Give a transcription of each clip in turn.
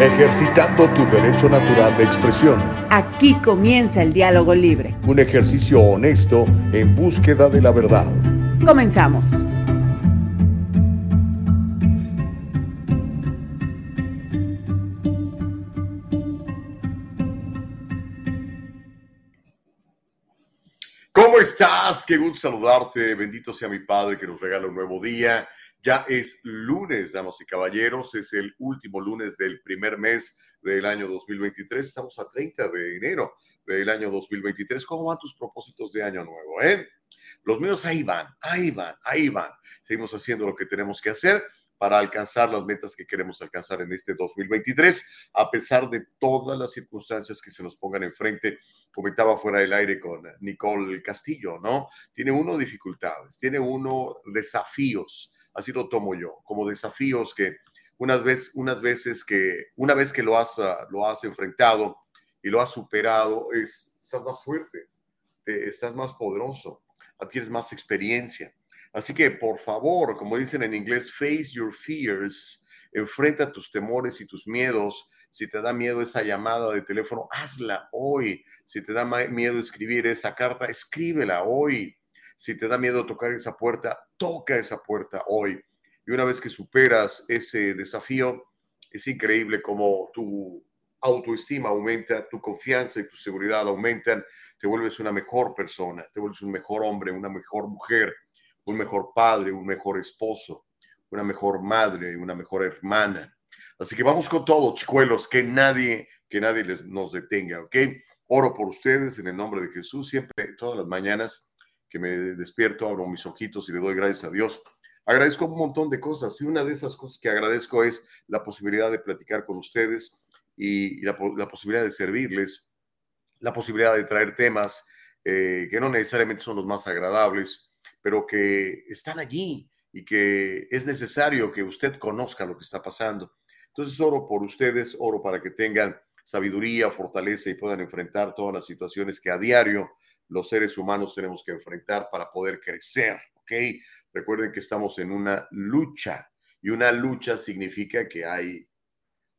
ejercitando tu derecho natural de expresión. Aquí comienza el diálogo libre. Un ejercicio honesto en búsqueda de la verdad. Comenzamos. ¿Cómo estás? Qué gusto saludarte. Bendito sea mi Padre que nos regala un nuevo día. Ya es lunes, damas y caballeros, es el último lunes del primer mes del año 2023. Estamos a 30 de enero del año 2023. ¿Cómo van tus propósitos de año nuevo? Eh? Los míos ahí van, ahí van, ahí van. Seguimos haciendo lo que tenemos que hacer para alcanzar las metas que queremos alcanzar en este 2023, a pesar de todas las circunstancias que se nos pongan enfrente. Comentaba fuera del aire con Nicole Castillo, ¿no? Tiene uno dificultades, tiene uno desafíos así lo tomo yo, como desafíos que unas veces, unas veces que, una vez que lo has, ah, lo has enfrentado y lo has superado, es, estás más fuerte, estás más poderoso, adquieres más experiencia. Así que, por favor, como dicen en inglés, face your fears, enfrenta tus temores y tus miedos. Si te da miedo esa llamada de teléfono, hazla hoy. Si te da miedo escribir esa carta, escríbela hoy. Si te da miedo tocar esa puerta, toca esa puerta hoy. Y una vez que superas ese desafío, es increíble cómo tu autoestima aumenta, tu confianza y tu seguridad aumentan, te vuelves una mejor persona, te vuelves un mejor hombre, una mejor mujer, un mejor padre, un mejor esposo, una mejor madre, una mejor hermana. Así que vamos con todo, chicuelos, que nadie, que nadie les, nos detenga, ¿ok? Oro por ustedes en el nombre de Jesús, siempre, todas las mañanas que me despierto, abro mis ojitos y le doy gracias a Dios. Agradezco un montón de cosas y una de esas cosas que agradezco es la posibilidad de platicar con ustedes y, la, posibilidad de servirles, la posibilidad de traer temas eh, que no necesariamente son los más agradables, pero que están allí y que es necesario que usted conozca lo que está pasando. Entonces oro por ustedes, oro para que tengan sabiduría, fortaleza y puedan enfrentar todas las situaciones que a diario los seres humanos tenemos que enfrentar para poder crecer, ¿ok? Recuerden que estamos en una lucha y una lucha significa que hay,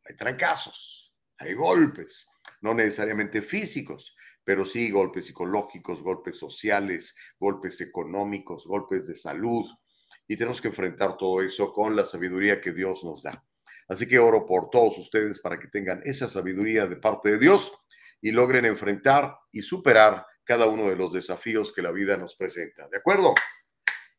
hay trancazos, hay golpes, no necesariamente físicos, pero sí golpes psicológicos, golpes sociales, golpes económicos, golpes de salud. Y tenemos que enfrentar todo eso con la sabiduría que Dios nos da. Así que oro por todos ustedes para que tengan esa sabiduría de parte de Dios y logren enfrentar y superar cada uno de los desafíos que la vida nos presenta. ¿De acuerdo?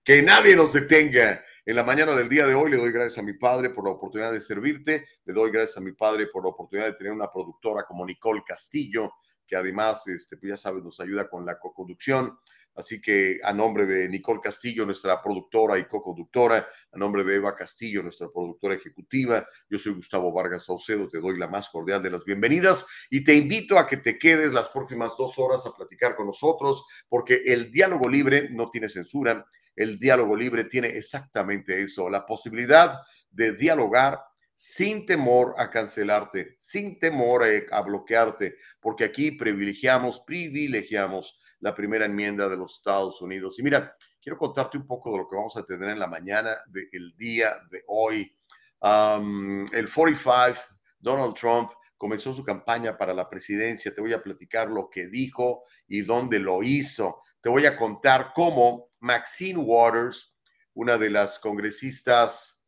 Que nadie nos detenga. En la mañana del día de hoy le doy gracias a mi padre por la oportunidad de servirte. Le doy gracias a mi padre por la oportunidad de tener una productora como Nicole Castillo, que además, este, pues ya sabes, nos ayuda con la co-conducción. Así que a nombre de Nicole Castillo, nuestra productora y co-conductora, a nombre de Eva Castillo, nuestra productora ejecutiva, yo soy Gustavo Vargas Saucedo, te doy la más cordial de las bienvenidas y te invito a que te quedes las próximas dos horas a platicar con nosotros, porque el diálogo libre no tiene censura, el diálogo libre tiene exactamente eso, la posibilidad de dialogar sin temor a cancelarte, sin temor a, bloquearte, porque aquí privilegiamos, privilegiamos la primera enmienda de los Estados Unidos. Y mira, quiero contarte un poco de lo que vamos a tener en la mañana del día de hoy. el 45, Donald Trump, comenzó su campaña para la presidencia. Te voy a platicar lo que dijo y dónde lo hizo. Te voy a contar cómo Maxine Waters, una de las congresistas,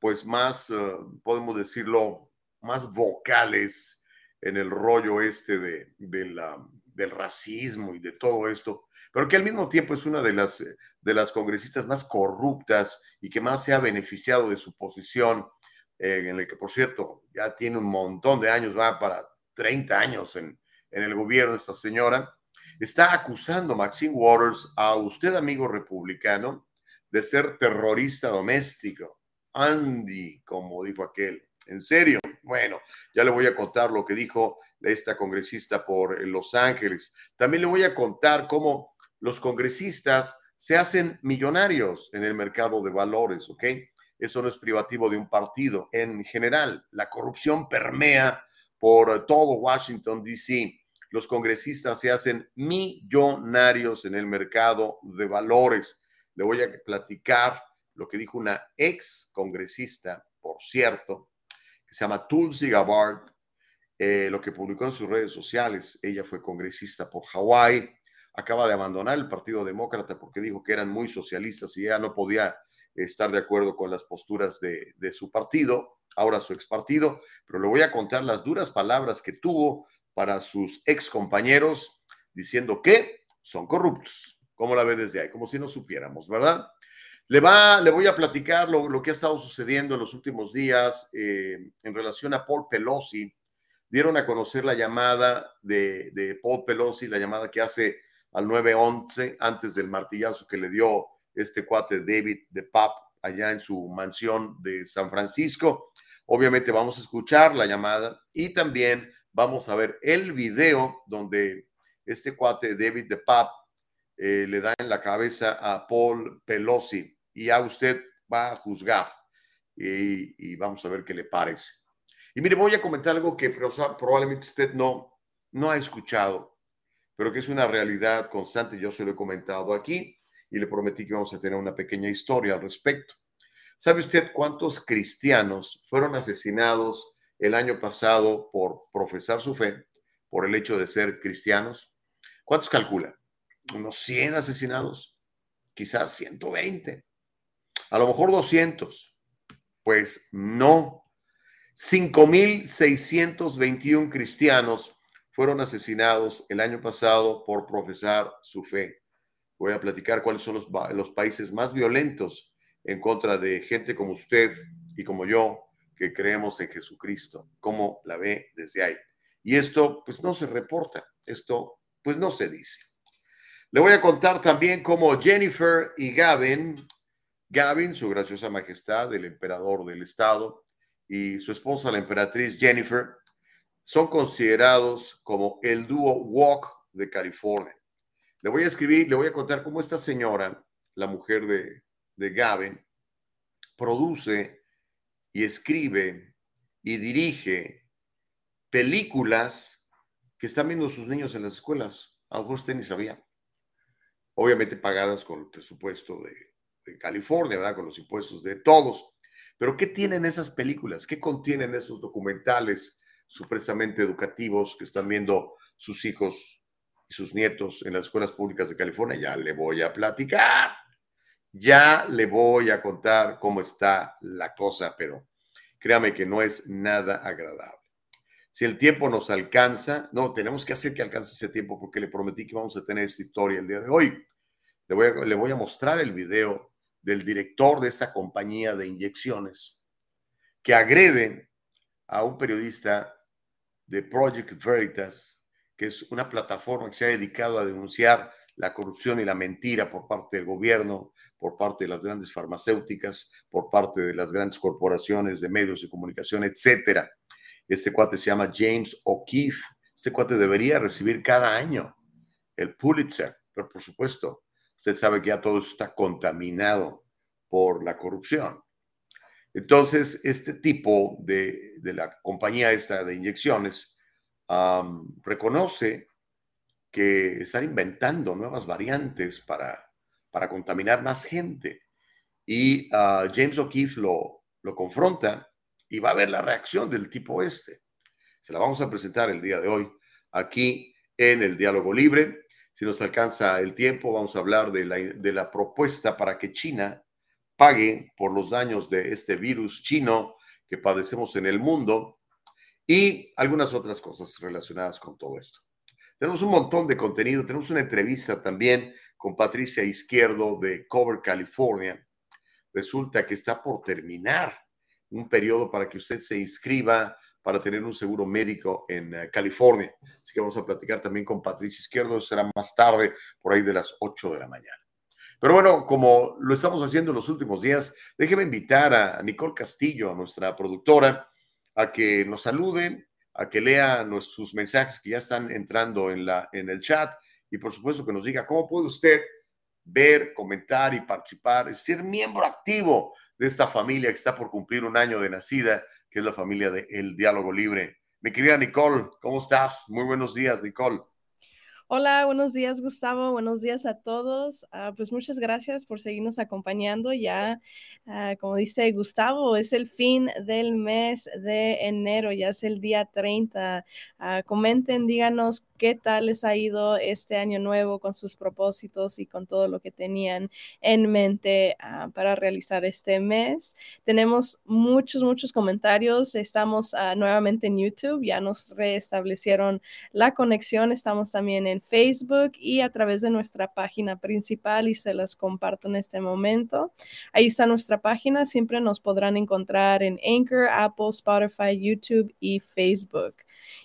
pues más, eh, podemos decirlo, más vocales en el rollo este de, de la del racismo y de todo esto, pero que al mismo tiempo es una de las, eh, de las congresistas más corruptas y que más se ha beneficiado de su posición, eh, en el que, por cierto, ya tiene un montón de años, va para 30 años en, en el gobierno esta señora, está acusando Maxine Waters a usted, amigo republicano, de ser terrorista doméstico. Andy, como dijo aquel. ¿En serio? Bueno, ya le voy a contar lo que dijo esta congresista por Los Ángeles. También le voy a contar cómo los congresistas se hacen millonarios en el mercado de valores, ¿ok? Eso no es privativo de un partido. En general, la corrupción permea por todo Washington, D.C. Los congresistas se hacen millonarios en el mercado de valores. Le voy a platicar lo que dijo una ex congresista, por cierto, que se llama Tulsi Gabbard, eh, lo que publicó en sus redes sociales. Ella fue congresista por Hawái, acaba de abandonar el Partido Demócrata porque dijo que eran muy socialistas y ya no podía estar de acuerdo con las posturas de, su partido, ahora su ex partido, pero le voy a contar las duras palabras que tuvo para sus ex compañeros diciendo que son corruptos. ¿Cómo la ve desde ahí? Como si no supiéramos, ¿verdad? Le, va, le voy a platicar lo, lo que ha estado sucediendo en los últimos días eh, en relación a Paul Pelosi. Dieron a conocer la llamada de, de Paul Pelosi, la llamada que hace al 911 antes del martillazo que le dio este cuate David de Pap allá en su mansión de San Francisco. Obviamente vamos a escuchar la llamada y también vamos a ver el video donde este cuate David de Pap eh, le da en la cabeza a Paul Pelosi y ya usted va a juzgar y, vamos a ver qué le parece. Y mire, voy a comentar algo que probablemente usted no, no ha escuchado, pero que es una realidad constante. Yo se lo he comentado aquí y le prometí que vamos a tener una pequeña historia al respecto. ¿Sabe usted cuántos cristianos fueron asesinados el año pasado por profesar su fe, por el hecho de ser cristianos? ¿Cuántos calcula? Unos 100 asesinados, quizás 120 a lo mejor 200. Pues no. 5.621 cristianos fueron asesinados el año pasado por profesar su fe. Voy a platicar cuáles son los, países más violentos en contra de gente como usted y como yo que creemos en Jesucristo, cómo la ve desde ahí. Y esto pues no se reporta, esto pues no se dice. Le voy a contar también cómo Jennifer y Gavin Gavin, su graciosa majestad, el emperador del estado, y su esposa, la emperatriz Jennifer, son considerados como el dúo Walk de California. Le voy a escribir, le voy a contar cómo esta señora, la mujer de, de Gavin, produce y escribe y dirige películas que están viendo sus niños en las escuelas. A lo usted ni sabía. Obviamente pagadas con el presupuesto de, California, ¿verdad? Con los impuestos de todos. Pero ¿qué tienen esas películas? ¿Qué contienen esos documentales supuestamente educativos que están viendo sus hijos y sus nietos en las escuelas públicas de California? Ya le voy a platicar. Ya le voy a contar cómo está la cosa, pero créame que no es nada agradable. Si el tiempo nos alcanza, no, tenemos que hacer que alcance ese tiempo porque le prometí que vamos a tener esta historia el día de hoy. Le voy a, le voy a mostrar el video del director de esta compañía de inyecciones que agrede a un periodista de Project Veritas, que es una plataforma que se ha dedicado a denunciar la corrupción y la mentira por parte del gobierno, por parte de las grandes farmacéuticas, por parte de las grandes corporaciones de medios de comunicación, etcétera. Este cuate se llama James O'Keefe. Este cuate debería recibir cada año el Pulitzer, pero por supuesto, Usted sabe que ya todo está contaminado por la corrupción. Entonces, este tipo de, la compañía esta de inyecciones reconoce que están inventando nuevas variantes para, para contaminar más gente. Y uh, James O'Keefe lo, lo confronta y va a ver la reacción del tipo este. Se la vamos a presentar el día de hoy aquí en el Diálogo Libre. Si nos alcanza el tiempo, vamos a hablar de la, de la propuesta para que China pague por los daños de este virus chino que padecemos en el mundo y algunas otras cosas relacionadas con todo esto. Tenemos un montón de contenido, tenemos una entrevista también con Patricia Izquierdo de Cover California. Resulta que está por terminar un periodo para que usted se inscriba para tener un seguro médico en eh, California. Así que vamos a platicar también con Patricia Izquierdo, será más tarde, por ahí de las 8 de la mañana. Pero bueno, como lo estamos haciendo en los últimos días, déjeme invitar a Nicole Castillo, a nuestra productora, a que nos salude, a que lea nuestros mensajes que ya están entrando en, la, en el chat y por supuesto que nos diga cómo puede usted ver, comentar y participar, ser miembro activo de esta familia que está por cumplir un año de nacida que es la familia de El Diálogo Libre. Mi querida Nicole, ¿cómo estás? Muy buenos días, Nicole. Hola, buenos días Gustavo, buenos días a todos. Uh, pues muchas gracias por seguirnos acompañando. Ya, uh, como dice Gustavo, es el fin del mes de enero, ya es el día 30. Uh, comenten, díganos qué tal les ha ido este año nuevo con sus propósitos y con todo lo que tenían en mente para realizar este mes. Tenemos muchos, muchos comentarios. Estamos nuevamente en YouTube, ya nos restablecieron la conexión. Estamos también en Facebook y a través de nuestra página principal y se las comparto en este momento. Ahí está nuestra página, siempre nos podrán encontrar en Anchor, Apple, Spotify, YouTube y Facebook.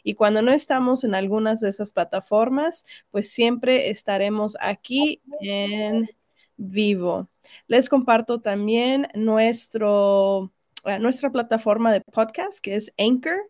Y cuando no estamos en algunas de esas plataformas, pues siempre estaremos aquí en vivo. Les comparto también nuestro, eh, nuestra plataforma de podcast que es Anchor.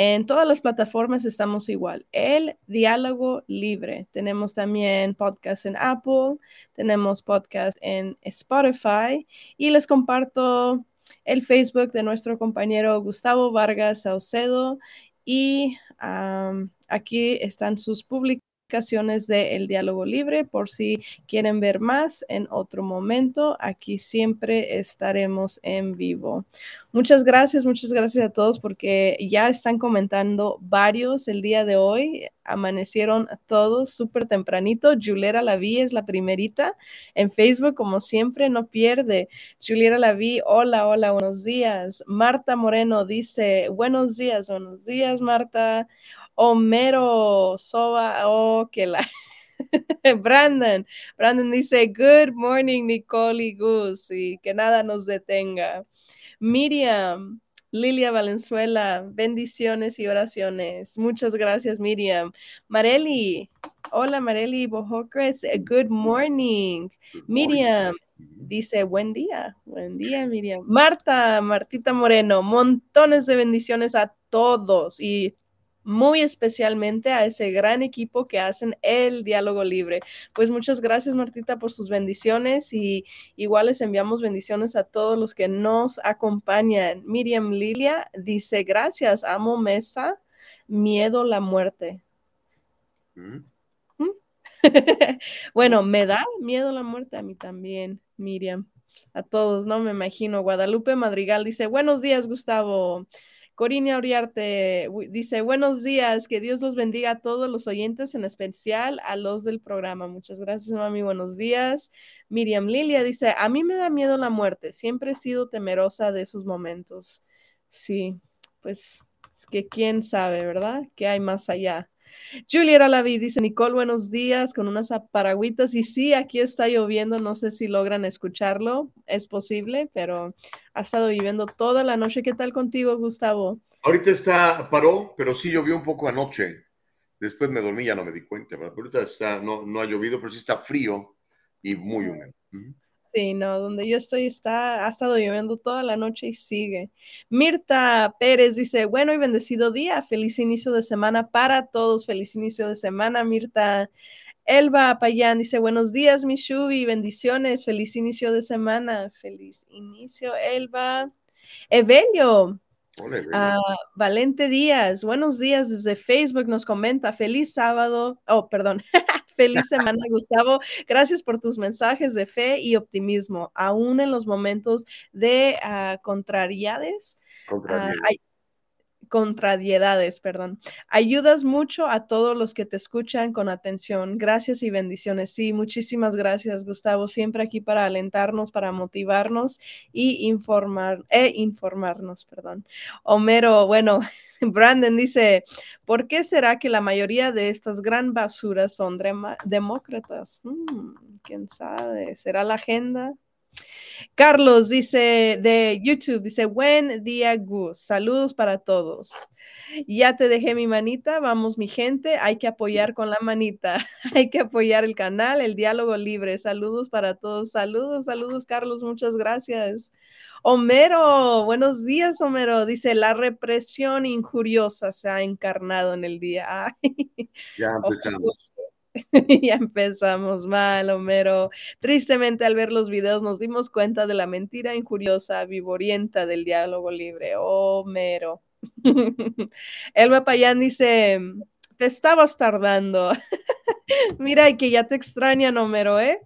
En todas las plataformas estamos igual. El diálogo libre. Tenemos también podcast en Apple, tenemos podcast en Spotify y les comparto el Facebook de nuestro compañero Gustavo Vargas Saucedo y aquí están sus publicaciones de El Diálogo Libre por si quieren ver más en otro momento. Aquí siempre estaremos en vivo. Muchas gracias, muchas gracias a todos porque ya están comentando varios el día de hoy. Amanecieron todos súper tempranito. Juliera Laví es la primerita en Facebook, como siempre, no pierde. Juliera Laví, hola, hola, buenos días. Marta Moreno dice, buenos días, buenos días, Marta. Homero Soba, oh, que la. Brandon, Brandon dice, Good morning, Nicole y Gus, y que nada nos detenga. Miriam, Lilia Valenzuela, bendiciones y oraciones. Muchas gracias, Miriam. Mareli, hola Mareli Bojocres, good morning. Miriam dice, buen día, buen día, Miriam. Marta, Martita Moreno, montones de bendiciones a todos y muy especialmente a ese gran equipo que hacen el diálogo libre. Pues muchas gracias Martita por sus bendiciones y igual les enviamos bendiciones a todos los que nos acompañan. Miriam Lilia dice, gracias, amo Mesa, miedo la muerte. Mm. ¿Mm? bueno, me da miedo la muerte a mí también, Miriam. A todos, no me imagino. Guadalupe Madrigal dice, buenos días, Gustavo. Corina Uriarte dice, buenos días, que Dios los bendiga a todos los oyentes, en especial a los del programa. Muchas gracias, mami, buenos días. Miriam Lilia dice, a mí me da miedo la muerte, siempre he sido temerosa de esos momentos. Sí, pues es que quién sabe, ¿verdad? ¿Qué hay más allá? Julia Lavi dice, Nicole, buenos días, con unas paragüitas. Y sí, aquí está lloviendo, no sé si logran escucharlo, es posible, pero ha estado lloviendo toda la noche. ¿Qué tal contigo, Gustavo? Ahorita está, paró, pero sí llovió un poco anoche. Después me dormí, ya no me di cuenta, pero ahorita está, no, no ha llovido, pero sí está frío y muy húmedo. Sí, no, donde yo estoy está, ha estado lloviendo toda la noche y sigue. Mirta Pérez dice, bueno y bendecido día, feliz inicio de semana para todos, feliz inicio de semana, Mirta. Elba Payán dice, buenos días, mi Shubi, bendiciones, feliz inicio de semana, feliz inicio, Elba. Evelio, Ah, Valente Díaz, buenos días desde Facebook, nos comenta, feliz sábado, oh, perdón, feliz semana, Gustavo, gracias por tus mensajes de fe y optimismo, aún en los momentos de uh, contrariedades. Uh, contrariedades, perdón. Ayudas mucho a todos los que te escuchan con atención. Gracias y bendiciones. Sí, muchísimas gracias, Gustavo. Siempre aquí para alentarnos, para motivarnos y informar, e informarnos, perdón. Homero, bueno, Brandon dice, ¿por qué será que la mayoría de estas gran basuras son demócratas? Hmm, ¿Quién sabe? ¿Será la agenda? Carlos dice de YouTube, dice, buen día, Gus. Saludos para todos. Ya te dejé mi manita, vamos mi gente, hay que apoyar con la manita, hay que apoyar el canal, el diálogo libre. Saludos para todos, saludos, saludos Carlos, muchas gracias. Homero, buenos días Homero, dice, la represión injuriosa se ha encarnado en el día. ya empezamos. ya empezamos mal, Homero. Tristemente, al ver los videos, nos dimos cuenta de la mentira injuriosa, vivorienta del diálogo libre. Homero. Elba Payán dice: te estabas tardando. Mira que ya te extraña, Homero, ¿eh?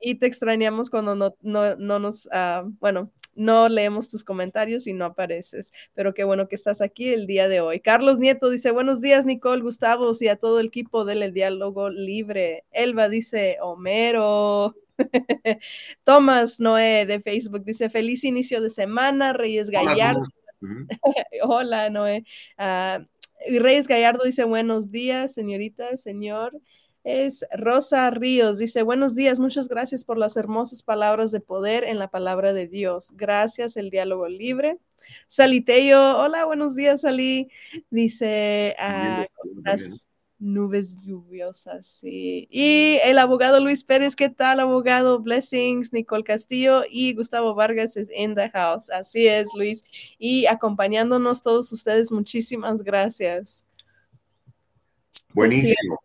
Y te extrañamos cuando no, no, no nos, uh, bueno, no leemos tus comentarios y no apareces. Pero qué bueno que estás aquí el día de hoy. Carlos Nieto dice, buenos días, Nicole, Gustavo y a todo el equipo del Diálogo Libre. Elba dice, Homero. Tomás Noé de Facebook dice, feliz inicio de semana, Reyes Gallardo. Hola, Noé. Uh, Reyes Gallardo dice, buenos días, señorita, señor es Rosa Ríos. Dice, buenos días, muchas gracias por las hermosas palabras de poder en la palabra de Dios. Gracias, el diálogo libre. Saliteyo, hola, buenos días, Salí. Dice, ah, nubes lluviosas, sí. Y el abogado Luis Pérez, ¿qué tal, abogado? Blessings, Nicole Castillo y Gustavo Vargas es in the house. Así es, Luis. Y acompañándonos todos ustedes, muchísimas gracias. Pues Buenísimo.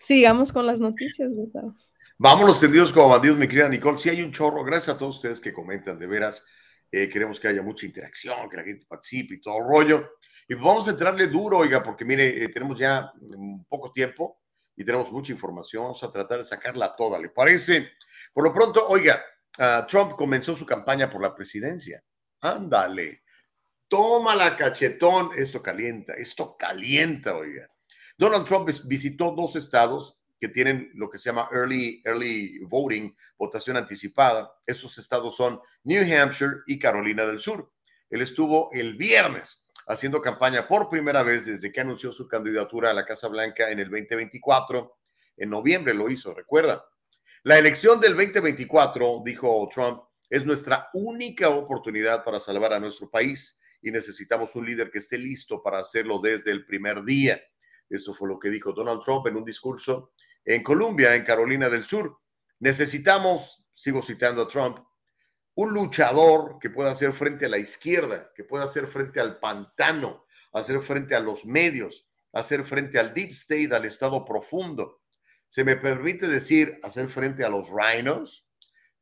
Sigamos con las noticias, Gustavo. Vámonos tendidos como bandidos, mi querida Nicole. Si hay un chorro, gracias a todos ustedes que comentan, de veras. Eh, queremos que haya mucha interacción, que la gente participe y todo el rollo. Y vamos a entrarle duro, oiga, porque mire, eh, tenemos ya un poco tiempo y tenemos mucha información. Vamos a tratar de sacarla toda, ¿le parece? Por lo pronto, oiga, uh, Trump comenzó su campaña por la presidencia. Ándale. Toma la cachetón. Esto calienta, esto calienta, oiga. Donald Trump visitó dos estados que tienen lo que se llama early, early voting, votación anticipada. Esos estados son New Hampshire y Carolina del Sur. Él estuvo el viernes haciendo campaña por primera vez desde que anunció su candidatura a la Casa Blanca en el 2024. En noviembre lo hizo, recuerda. La elección del 2024, dijo Trump, es nuestra única oportunidad para salvar a nuestro país y necesitamos un líder que esté listo para hacerlo desde el primer día. Esto fue lo que dijo Donald Trump en un discurso en Columbia, en Carolina del Sur. Necesitamos, sigo citando a Trump, un luchador que pueda hacer frente a la izquierda, que pueda hacer frente al pantano, hacer frente a los medios, hacer frente al deep state, al estado profundo. Se me permite decir hacer frente a los rhinos.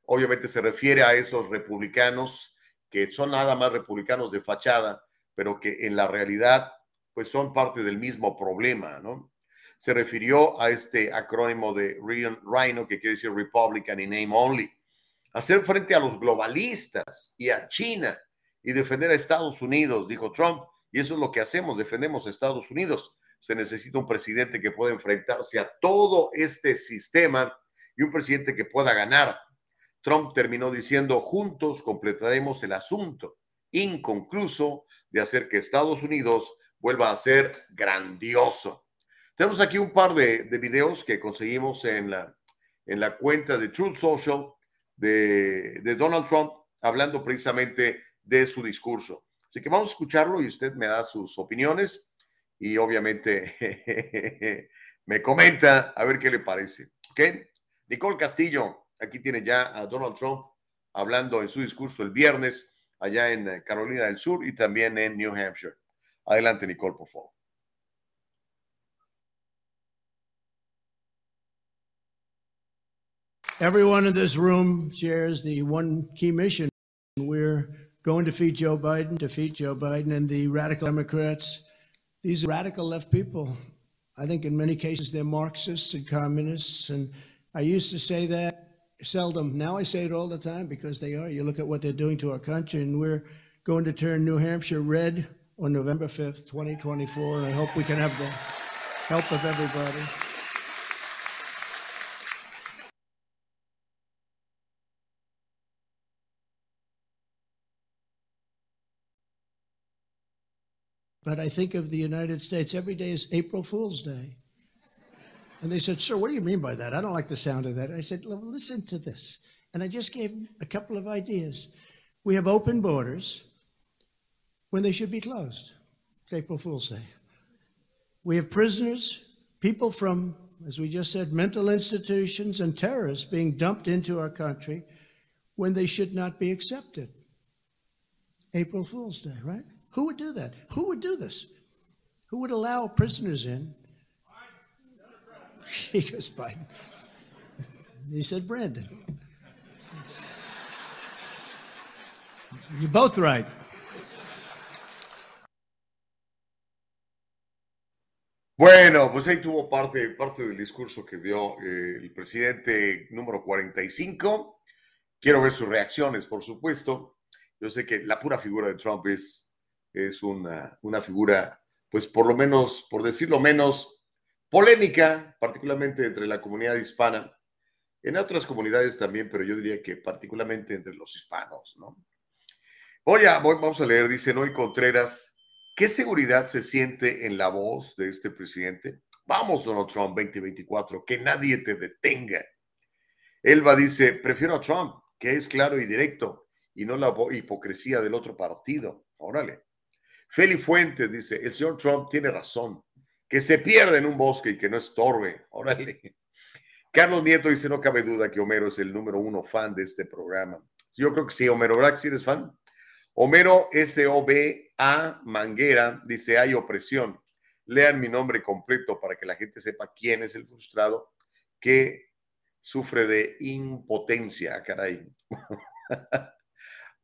Obviamente se refiere a esos republicanos que son nada más republicanos de fachada, pero que en la realidad pues son parte del mismo problema, ¿no? Se refirió a este acrónimo de Rhino, que quiere decir Republican in name only. Hacer frente a los globalistas y a China y defender a Estados Unidos, dijo Trump, y eso es lo que hacemos, defendemos a Estados Unidos. Se necesita un presidente que pueda enfrentarse a todo este sistema y un presidente que pueda ganar. Trump terminó diciendo, juntos completaremos el asunto inconcluso de hacer que Estados Unidos vuelva a ser grandioso. Tenemos aquí un par de, videos que conseguimos en la, en la cuenta de Truth Social de, Donald Trump hablando precisamente de su discurso. Así que vamos a escucharlo y usted me da sus opiniones y obviamente me comenta a ver qué le parece. ¿Ok? Nicole Castillo, aquí tiene ya a Donald Trump hablando en su discurso el viernes allá en Carolina del Sur y también en New Hampshire. Adelante, Nicole, por favor. Everyone in this room shares the one key mission. We're going to defeat Joe Biden, defeat Joe Biden and the radical Democrats. These are radical left people. I think in many cases they're Marxists and communists. And I used to say that seldom. Now I say it all the time because they are. You look at what they're doing to our country, and we're going to turn New Hampshire red on November 5th, 2024. And I hope we can have the help of everybody. But I think of the United States, every day is April Fool's Day. And they said, Sir, what do you mean by that? I don't like the sound of that. I said, Listen to this. And I just gave a couple of ideas. We have open borders when they should be closed. April Fool's Day. We have prisoners, people from, as we just said, mental institutions and terrorists being dumped into our country when they should not be accepted. April Fool's Day, right? Who would do that? Who would do this? Who would allow prisoners in? he goes, Biden. He said, Brandon. You're both right. Bueno, pues ahí tuvo parte, parte del discurso que dio eh, el presidente número 45. Quiero ver sus reacciones, por supuesto. Yo sé que la pura figura de Trump es, es una, una figura, pues por lo menos, por decirlo menos, polémica, particularmente entre la comunidad hispana. En otras comunidades también, pero yo diría que particularmente entre los hispanos, ¿no? Oye, vamos a leer, dice Noy Contreras, ¿Qué seguridad se siente en la voz de este presidente? Vamos, Donald Trump 2024, que nadie te detenga. Elba dice, prefiero a Trump, que es claro y directo, y no la hipocresía del otro partido. Órale. Feli Fuentes dice, el señor Trump tiene razón, que se pierde en un bosque y que no estorbe. Órale. Carlos Nieto dice, no cabe duda que Homero es el número uno fan de este programa. Yo creo que sí, Homero, ¿verdad que eres fan? Homero S-O-B-A Manguera dice, hay opresión. Lean mi nombre completo para que la gente sepa quién es el frustrado que sufre de impotencia, ah, caray.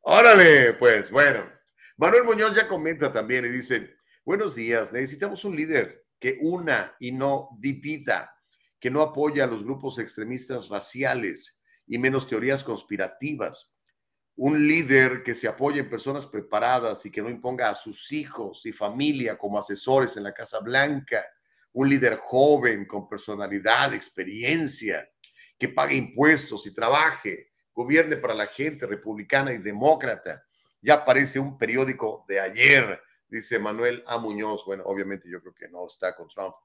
Órale, pues bueno. Manuel Muñoz ya comenta también y dice, buenos días, necesitamos un líder que una y no divida, que no apoya a los grupos extremistas raciales y menos teorías conspirativas un líder que se apoye en personas preparadas y que no imponga a sus hijos y familia como asesores en la Casa Blanca, un líder joven con personalidad, experiencia, que pague impuestos y trabaje, gobierne para la gente republicana y demócrata. Ya aparece un periódico de ayer, dice Manuel A. Muñoz. Bueno, obviamente yo creo que no está con Trump.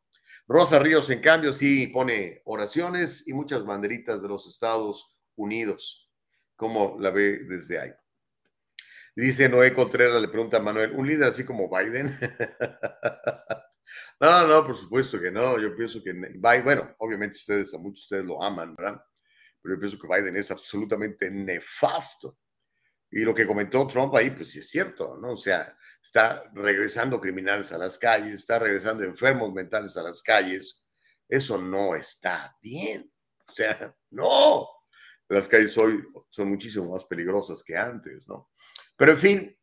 Rosa Ríos, en cambio, sí pone oraciones y muchas banderitas de los Estados Unidos. ¿Cómo la ve desde ahí? Dice Noé Contreras, le pregunta a Manuel, ¿un líder así como Biden? no, no, por supuesto que no. Yo pienso que, bueno, obviamente ustedes, a muchos de ustedes lo aman, ¿verdad? Pero yo pienso que Biden es absolutamente nefasto. Y lo que comentó Trump ahí, pues sí es cierto, ¿no? O sea, está regresando criminales a las calles, está regresando enfermos mentales a las calles. Eso no está bien. O sea, no las calles hoy son muchísimo más peligrosas que antes, ¿no? Pero en fin,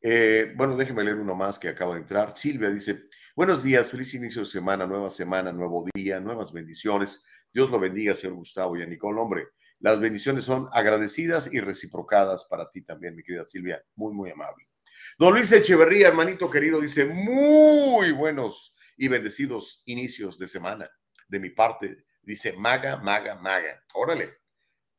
eh, bueno, déjeme leer uno más que acaba de entrar. Silvia dice, buenos días, feliz inicio de semana, nueva semana, nuevo día, nuevas bendiciones. Dios lo bendiga, señor Gustavo y a Nicole. Hombre, las bendiciones son agradecidas y reciprocadas para ti también, mi querida Silvia. Muy, muy amable. Don Luis Echeverría, hermanito querido, dice, muy buenos y bendecidos inicios de semana. De mi parte, dice, maga, maga, maga. Órale.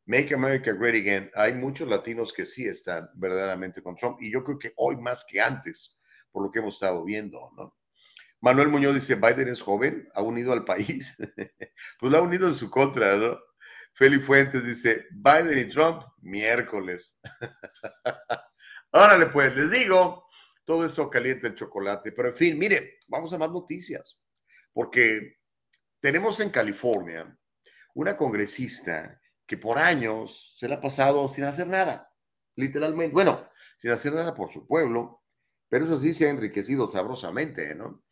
Make America Great Again, hay muchos latinos que sí están verdaderamente con Trump y yo creo que hoy más que antes, por lo que hemos estado viendo. Manuel Muñoz dice, Biden es joven, ha unido al país. pues lo ha unido en su contra, ¿no? Feli Fuentes dice, Biden y Trump, miércoles. Órale, pues, les digo, todo esto calienta el chocolate, pero en fin, mire, vamos a más noticias, porque tenemos en California una congresista que por años se le ha pasado sin hacer nada, literalmente. Bueno, sin hacer nada por su pueblo, pero eso sí se ha enriquecido sabrosamente, ¿no?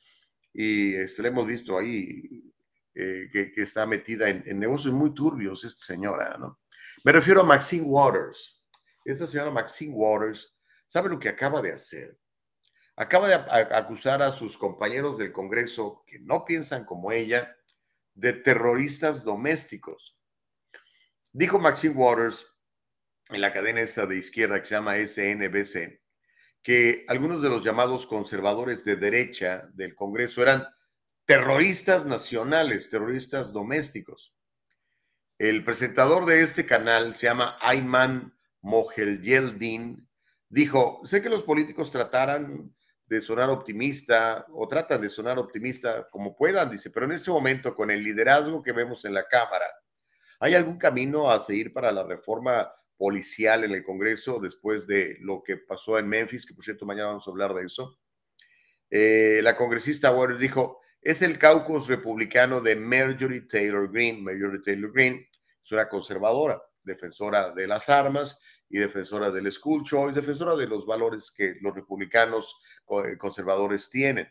Y este, le hemos visto ahí eh, que, está metida en, negocios muy turbios esta señora, ¿no? Me refiero a Maxine Waters. Esta señora Maxine Waters, ¿sabe lo que acaba de hacer? Acaba de acusar a sus compañeros del Congreso que no piensan como ella de terroristas domésticos. Dijo Maxine Waters en la cadena esta de izquierda que se llama SNBC que algunos de los llamados conservadores de derecha del Congreso eran terroristas nacionales, terroristas domésticos. El presentador de ese canal se llama Ayman Mojelyeldin. Dijo, sé que los políticos trataran de sonar optimista o tratan de sonar optimista como puedan, dice, pero en este momento con el liderazgo que vemos en la Cámara, ¿Hay algún camino a seguir para la reforma policial en el Congreso después de lo que pasó en Memphis, que por cierto mañana vamos a hablar de eso? Eh, la congresista Waters dijo, es el caucus republicano de Marjorie Taylor Greene. Marjorie Taylor Greene es una conservadora, defensora de las armas y defensora del school choice, defensora de los valores que los republicanos eh, conservadores tienen.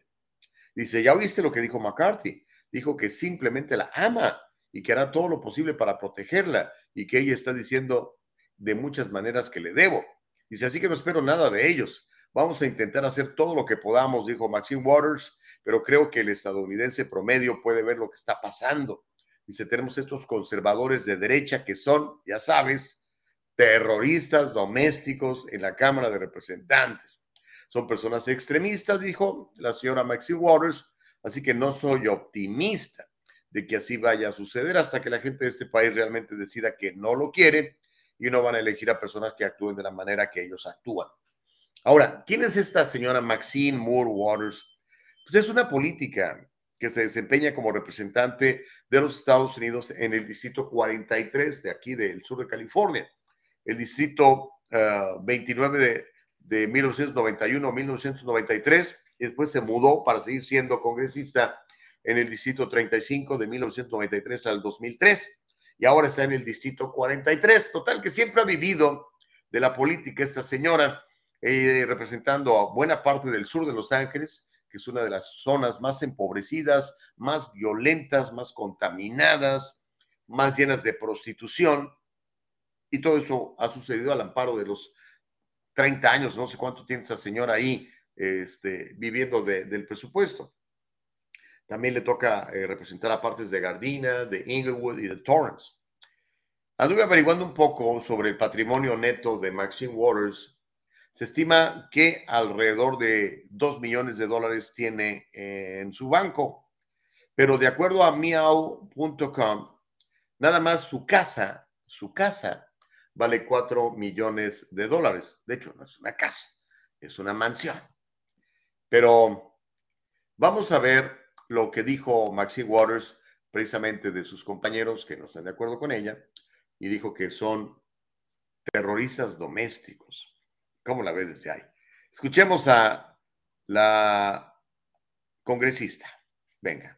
Dice, ¿ya oíste lo que dijo McCarthy? Dijo que simplemente la ama y que hará todo lo posible para protegerla y que ella está diciendo de muchas maneras que le debo. Dice, así que no espero nada de ellos. Vamos a intentar hacer todo lo que podamos, dijo Maxine Waters, pero creo que el estadounidense promedio puede ver lo que está pasando. Dice, tenemos estos conservadores de derecha que son, ya sabes, terroristas domésticos en la Cámara de Representantes. Son personas extremistas, dijo la señora Maxine Waters, así que no soy optimista de que así vaya a suceder hasta que la gente de este país realmente decida que no lo quiere y no van a elegir a personas que actúen de la manera que ellos actúan. Ahora, ¿quién es esta señora Maxine Moore Waters? Pues es una política que se desempeña como representante de los Estados Unidos en el distrito 43 de aquí del sur de California, el distrito 29 ah, de, de 1991-1993, y después se mudó para seguir siendo congresista en el distrito 35 de 1993 al 2003 y ahora está en el distrito 43. Total que siempre ha vivido de la política esta señora, eh, representando a buena parte del sur de Los Ángeles, que es una de las zonas más empobrecidas, más violentas, más contaminadas, más llenas de prostitución. Y todo eso ha sucedido al amparo de los 30 años, no sé cuánto tiene esa señora ahí este, viviendo del presupuesto. También le toca eh, representar a partes de Gardina, de Inglewood y de Torrance. Anduve averiguando un poco sobre el patrimonio neto de Maxine Waters. Se estima que alrededor de 2 millones de dólares tiene en su banco. Pero de acuerdo a miau.com, nada más su casa, su casa vale 4 millones de dólares. De hecho, no es una casa, es una mansión. Pero vamos a ver lo que dijo Maxine Waters precisamente de sus compañeros que no están de acuerdo con ella y dijo que son terroristas domésticos. ¿Cómo la ves desde ahí? Escuchemos a la congresista. Venga.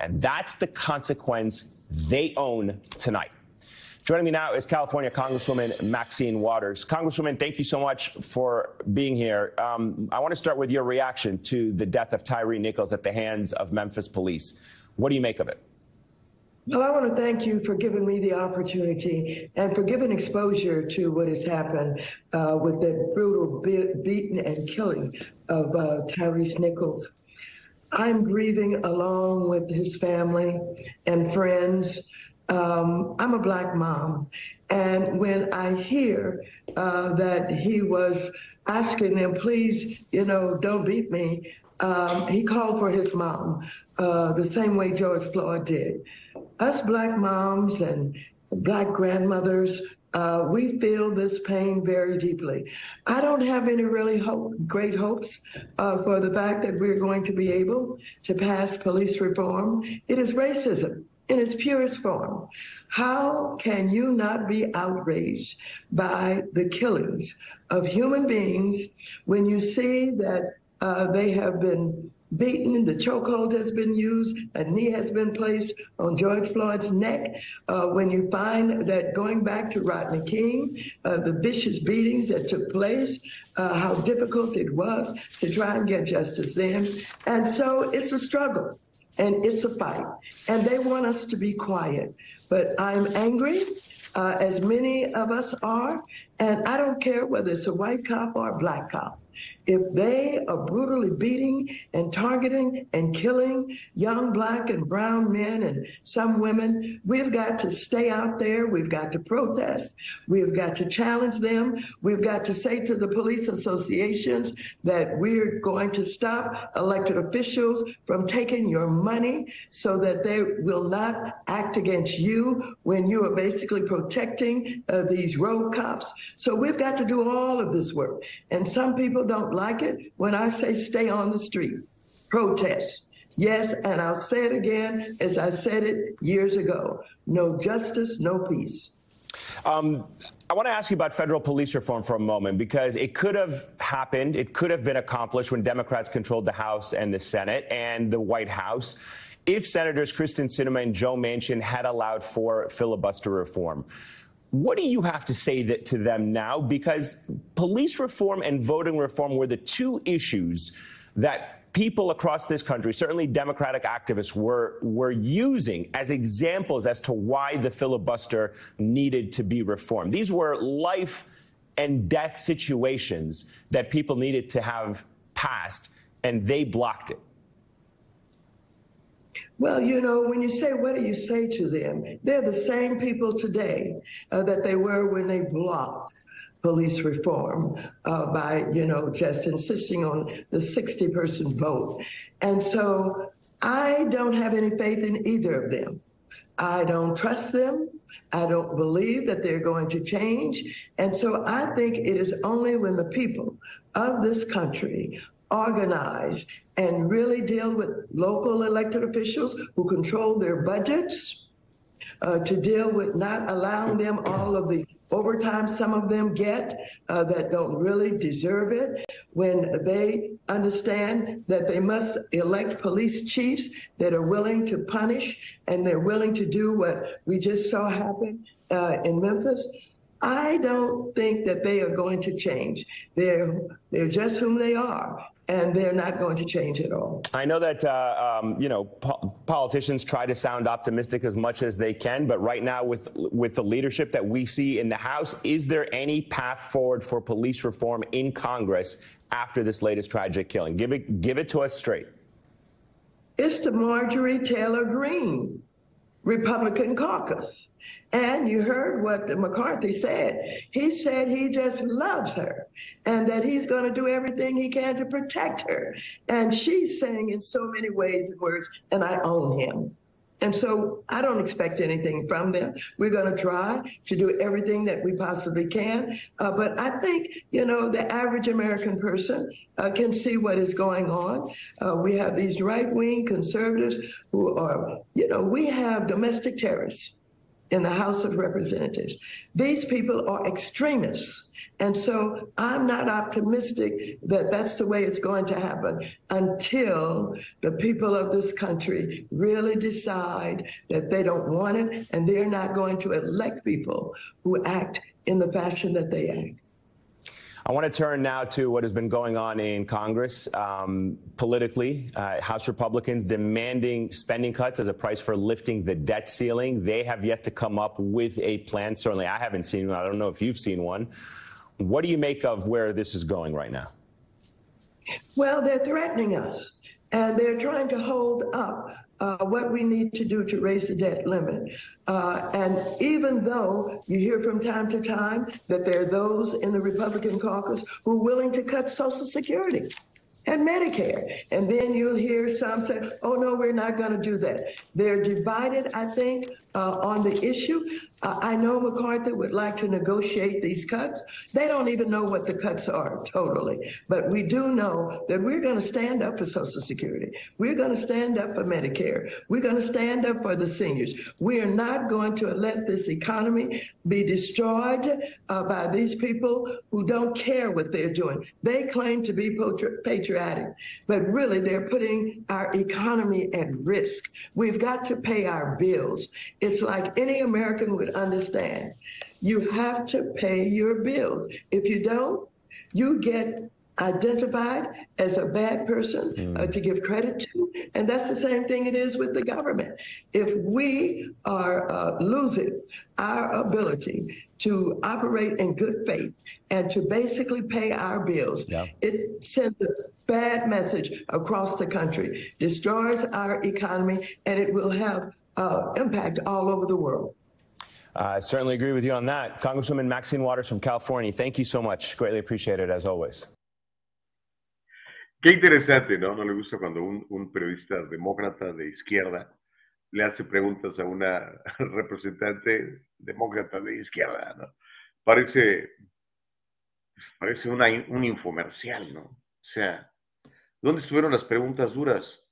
And that's the consequence they own tonight. Joining me now is California Congresswoman Maxine Waters. Congresswoman, thank you so much for being here. Um, I want to start with your reaction to the death of Tyree Nichols at the hands of Memphis police. What do you make of it? Well, I want to thank you for giving me the opportunity and for giving exposure to what has happened uh, with the brutal be- beating and killing of uh, Tyrese Nichols. I'm grieving along with his family and friends um, I'm a black mom. And when I hear uh, that he was asking them, please, you know, don't beat me, um, he called for his mom uh, the same way George Floyd did. Us black moms and black grandmothers, uh, we feel this pain very deeply. I don't have any really hope, great hopes uh, for the fact that we're going to be able to pass police reform. It is racism in its purest form. How can you not be outraged by the killings of human beings when you see that uh, they have been beaten, the chokehold has been used, a knee has been placed on George Floyd's neck. Uh, when you find that going back to Rodney King, uh, the vicious beatings that took place, uh, how difficult it was to try and get justice then. And so it's a struggle and it's a fight. And they want us to be quiet. But I'm angry, uh, as many of us are, and I don't care whether it's a white cop or a black cop. If they are brutally beating and targeting and killing young black and brown men and some women, we've got to stay out there. We've got to protest. We've got to challenge them. We've got to say to the police associations that we're going to stop elected officials from taking your money so that they will not act against you when you are basically protecting uh, these road cops. So we've got to do all of this work. And some people don't like it when I say stay on the street, protest. Yes, and I'll say it again as I said it years ago no justice, no peace. Um, I want to ask you about federal police reform for a moment because it could have happened, it could have been accomplished when Democrats controlled the House and the Senate and the White House if Senators Kristen Sinema and Joe Manchin had allowed for filibuster reform. What do you have to say that, to them now? Because police reform and voting reform were the two issues that people across this country, certainly Democratic activists, were, were using as examples as to why the filibuster needed to be reformed. These were life and death situations that people needed to have passed, and they blocked it? Well, you know, when you say, what do you say to them? They're the same people today uh, that they were when they blocked police reform uh, by, you know, just insisting on the 60 person vote. And so I don't have any faith in either of them. I don't trust them. I don't believe that they're going to change. And so I think it is only when the people of this country organize and really deal with local elected officials who control their budgets, uh, to deal with not allowing them all of the overtime some of them get uh, that don't really deserve it, when they understand that they must elect police chiefs that are willing to punish and they're willing to do what we just saw happen uh, in Memphis. I don't think that they are going to change. They're they're just whom they are and they're not going to change at all. I know that uh, um, you know po- politicians try to sound optimistic as much as they can, but right now, with with the leadership that we see in the House, is there any path forward for police reform in Congress after this latest tragic killing? Give it give it to us straight. It's the Marjorie Taylor Greene Republican caucus. And you heard what McCarthy said. He said he just loves her and that he's going to do everything he can to protect her. And she's saying in so many ways and words, and I own him. And so I don't expect anything from them. We're going to try to do everything that we possibly can. Uh, but I think, you know, the average American person uh, can see what is going on. Uh, we have these right wing conservatives who are, you know, we have domestic terrorists in the House of Representatives. These people are extremists. And so I'm not optimistic that that's the way it's going to happen until the people of this country really decide that they don't want it and they're not going to elect people who act in the fashion that they act. I want to turn now to what has been going on in Congress um, politically. Uh, House Republicans demanding spending cuts as a price for lifting the debt ceiling. They have yet to come up with a plan. Certainly, I haven't seen one. I don't know if you've seen one. What do you make of where this is going right now? Well, they're threatening us and they're trying to hold up uh, what we need to do to raise the debt limit. Uh, and even though you hear from time to time that there are those in the Republican caucus who are willing to cut Social Security and Medicare. And then you'll hear some say, oh, no, we're not going to do that. They're divided, I think, uh, on the issue. Uh, I know McCarthy would like to negotiate these cuts. They don't even know what the cuts are totally. But we do know that we're going to stand up for Social Security. We're going to stand up for Medicare. We're going to stand up for the seniors. We are not going to let this economy be destroyed uh, by these people who don't care what they're doing. They claim to be patriotic, but really they're putting our economy at risk. We've got to pay our bills. It's like any American would understand. You have to pay your bills. If you don't, you get identified as a bad person mm. uh, to give credit to. And that's the same thing it is with the government. If we are uh, losing our ability to operate in good faith and to basically pay our bills, yeah. it sends a bad message across the country, destroys our economy, and it will have uh, impact all over the world. I certainly agree with you on that. Congresswoman Maxine Waters from California, thank you so much. Greatly appreciate it as always. Qué interesante, ¿no? No le gusta cuando un, un periodista demócrata de izquierda le hace preguntas a una representante demócrata de izquierda, ¿no? Parece, parece una, un infomercial, ¿no? O sea, ¿dónde estuvieron las preguntas duras?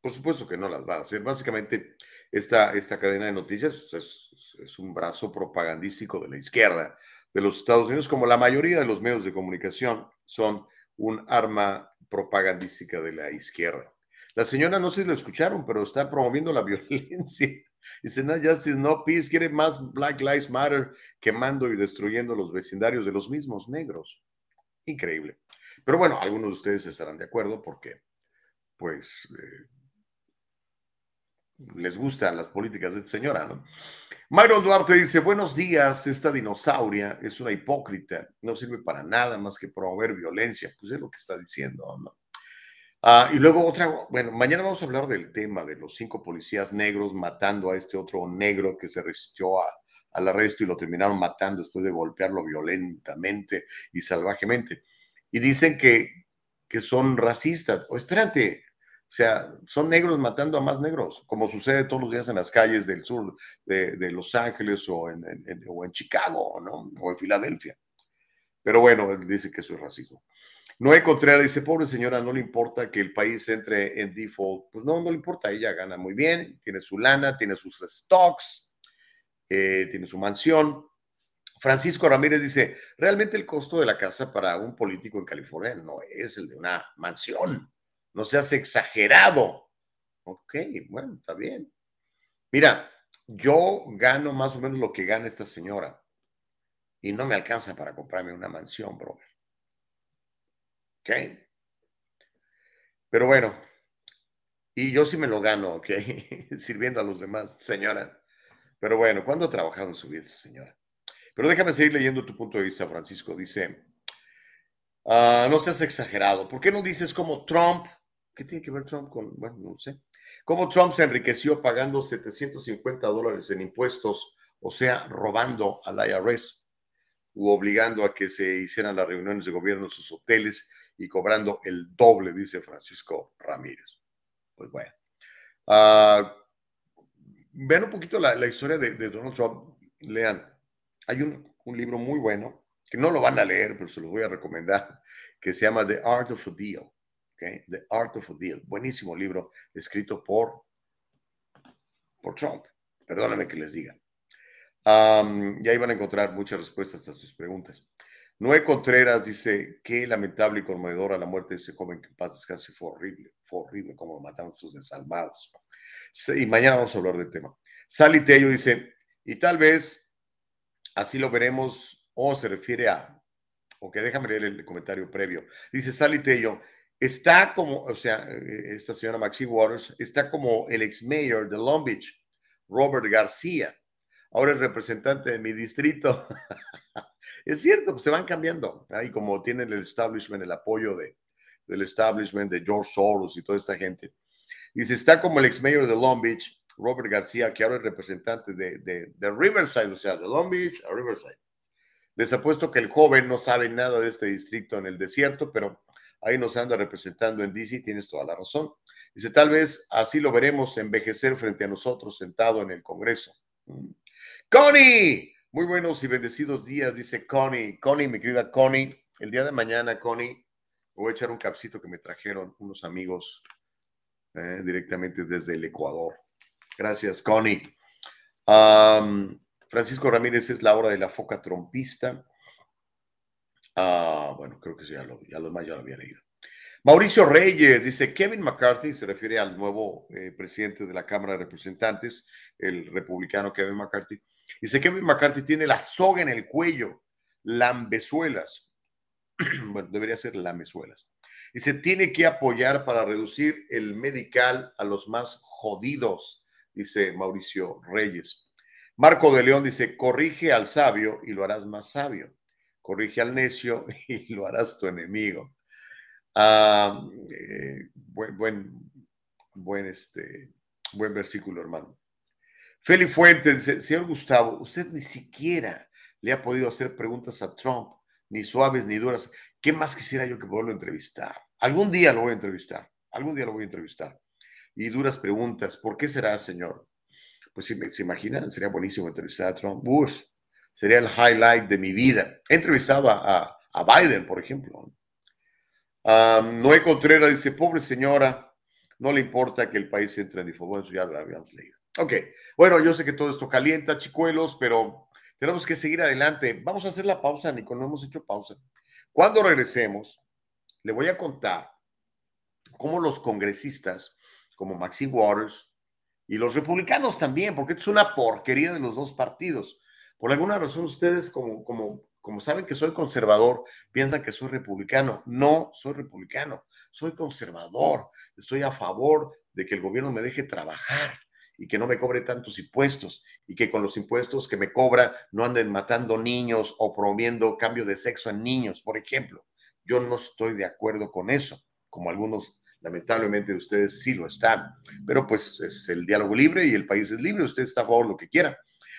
Por supuesto que no las va a hacer. Básicamente, esta, esta cadena de noticias pues, es, es, un brazo propagandístico de la izquierda de los Estados Unidos, como la mayoría de los medios de comunicación son un arma propagandística de la izquierda. La señora, no sé si lo escucharon, pero está promoviendo la violencia. Dice, no, Justice, no peace, quiere más Black Lives Matter quemando y destruyendo los vecindarios de los mismos negros. Increíble. Pero bueno, algunos de ustedes estarán de acuerdo porque, pues, eh, les gustan las políticas de esta señora, ¿no? Myron Duarte dice, buenos días, esta dinosauria es una hipócrita, no sirve para nada más que promover violencia, pues es lo que está diciendo, ¿no? Ah, y luego otra, bueno, mañana vamos a hablar del tema de los cinco policías negros matando a este otro negro que se resistió a, al arresto y lo terminaron matando después de golpearlo violentamente y salvajemente. Y dicen que, que son racistas. O espérate, o sea, son negros matando a más negros, como sucede todos los días en las calles del sur de, Los Ángeles o en, Chicago. O en Filadelfia. Pero bueno, él dice que eso es racismo. Noé Contreras dice, pobre señora, no le importa que el país entre en default. Pues no, no le importa, ella gana muy bien, tiene su lana, tiene sus stocks, eh, tiene su mansión. Francisco Ramírez dice, realmente el costo de la casa para un político en California no es el de una mansión. No seas exagerado. Ok, bueno, está bien. Mira, yo gano más o menos lo que gana esta señora y no me alcanza para comprarme una mansión, brother. ¿Ok? Pero bueno, y yo sí me lo gano, ¿ok? Sirviendo a los demás, señora. Pero bueno, ¿cuándo ha trabajado en su vida, señora? Pero déjame seguir leyendo tu punto de vista, Francisco. Dice, uh, no seas exagerado. ¿Por qué no dices como Trump? ¿Qué tiene que ver Trump con, bueno, no sé. ¿Cómo Trump se enriqueció pagando 750 dólares en impuestos, o sea, robando al IRS, u obligando a que se hicieran las reuniones de gobierno en sus hoteles y cobrando el doble, dice Francisco Ramírez. Pues bueno. Uh, vean un poquito la, historia de, Donald Trump. Lean. Hay un, un, libro muy bueno, que no lo van a leer, pero se los voy a recomendar, que se llama The Art of a Deal. The Art of a Deal. Buenísimo libro, escrito por, por Trump. Perdóname que les diga. Um, y ahí van a encontrar muchas respuestas a sus preguntas. Noé Contreras dice, qué lamentable y conmovedora la muerte de ese joven que en paz descanse fue horrible, fue horrible como lo mataron sus desalmados. Y mañana vamos a hablar del tema. Sally Tello dice, y tal vez así lo veremos, o se refiere a, ok, déjame leer el comentario previo. Dice Sally Tello, está como, o sea, eh, esta señora Maxi Waters, está como el ex mayor de Long Beach, Robert García, ahora el representante de mi distrito. es cierto, pues se van cambiando. Ahí como tienen el establishment, el apoyo de, del establishment de George Soros y toda esta gente. Dice, está como el ex mayor de Long Beach, Robert García, que ahora es representante de, de, de, Riverside, o sea, de Long Beach a Riverside. Les apuesto que el joven no sabe nada de este distrito en el desierto, pero ahí nos anda representando en DC, tienes toda la razón. Dice, tal vez así lo veremos envejecer frente a nosotros sentado en el Congreso. Mm. Connie, muy buenos y bendecidos días, dice Connie. Connie, mi querida Connie, el día de mañana, Connie, voy a echar un capsito que me trajeron unos amigos eh, directamente desde el Ecuador. Gracias, Connie. Francisco Ramírez es la hora de la foca trompista. Ah, bueno, creo que ya lo, ya lo más ya lo había leído. Mauricio Reyes dice, Kevin McCarthy, se refiere al nuevo eh, presidente de la Cámara de Representantes, el republicano Kevin McCarthy. Dice, Kevin McCarthy tiene la soga en el cuello, lambezuelas. bueno, debería ser lamezuelas. Se tiene que apoyar para reducir el medical a los más jodidos, dice Mauricio Reyes. Marco de León dice, corrige al sabio y lo harás más sabio. Corrige al necio y lo harás tu enemigo. Ah, eh, buen, buen, buen, este, buen versículo, hermano. Feli Fuentes señor Gustavo, usted ni siquiera le ha podido hacer preguntas a Trump, ni suaves ni duras. ¿Qué más quisiera yo que poderlo entrevistar? Algún día lo voy a entrevistar, algún día lo voy a entrevistar. Y duras preguntas, ¿por qué será, señor? Pues si se imaginan, sería buenísimo entrevistar a Trump. Uf, sería el highlight de mi vida. He entrevistado a, a, Biden, por ejemplo. Um, Noé Contreras dice, pobre señora, no le importa que el país entre en Bueno, ya lo habíamos leído. Ok, bueno, yo sé que todo esto calienta, chicuelos, pero tenemos que seguir adelante. Vamos a hacer la pausa, Nico, no hemos hecho pausa. Cuando regresemos, le voy a contar cómo los congresistas, como Maxine Waters, y los republicanos también, porque es una porquería de los dos partidos. Por alguna razón, ustedes, como, como, como saben que soy conservador, piensan que soy republicano. No, soy republicano, soy conservador. Estoy a favor de que el gobierno me deje trabajar y que no me cobre tantos impuestos y que con los impuestos que me cobra no anden matando niños o promoviendo cambio de sexo en niños, por ejemplo. Yo no estoy de acuerdo con eso, como algunos lamentablemente ustedes sí lo están, pero pues es el diálogo libre y el país es libre, usted está a favor de lo que quiera.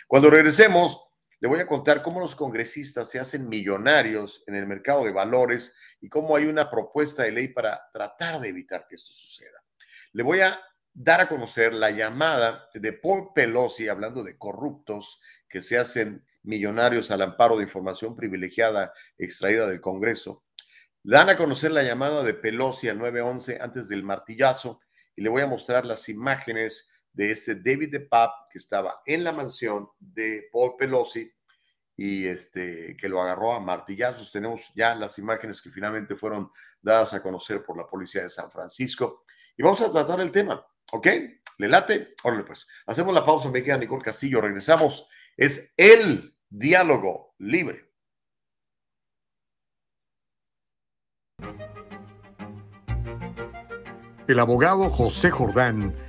Cuando regresemos, le voy a contar cómo los congresistas se hacen millonarios en el mercado de valores y cómo hay una propuesta de ley para tratar de evitar que esto suceda. Le voy a dar a conocer la llamada de Paul Pelosi, hablando de corruptos que se hacen millonarios al amparo de información privilegiada extraída del Congreso. Dan a conocer la llamada de Pelosi al 911 antes del martillazo y le voy a mostrar las imágenes de este David de Papp que estaba en la mansión de Paul Pelosi y este que lo agarró a martillazos. Tenemos ya las imágenes que finalmente fueron dadas a conocer por la policía de San Francisco y vamos a tratar el tema, ¿ok? ¿Le late? Órale pues. Hacemos la pausa, me queda Nicole Castillo, regresamos. Es el diálogo libre. El abogado José Jordán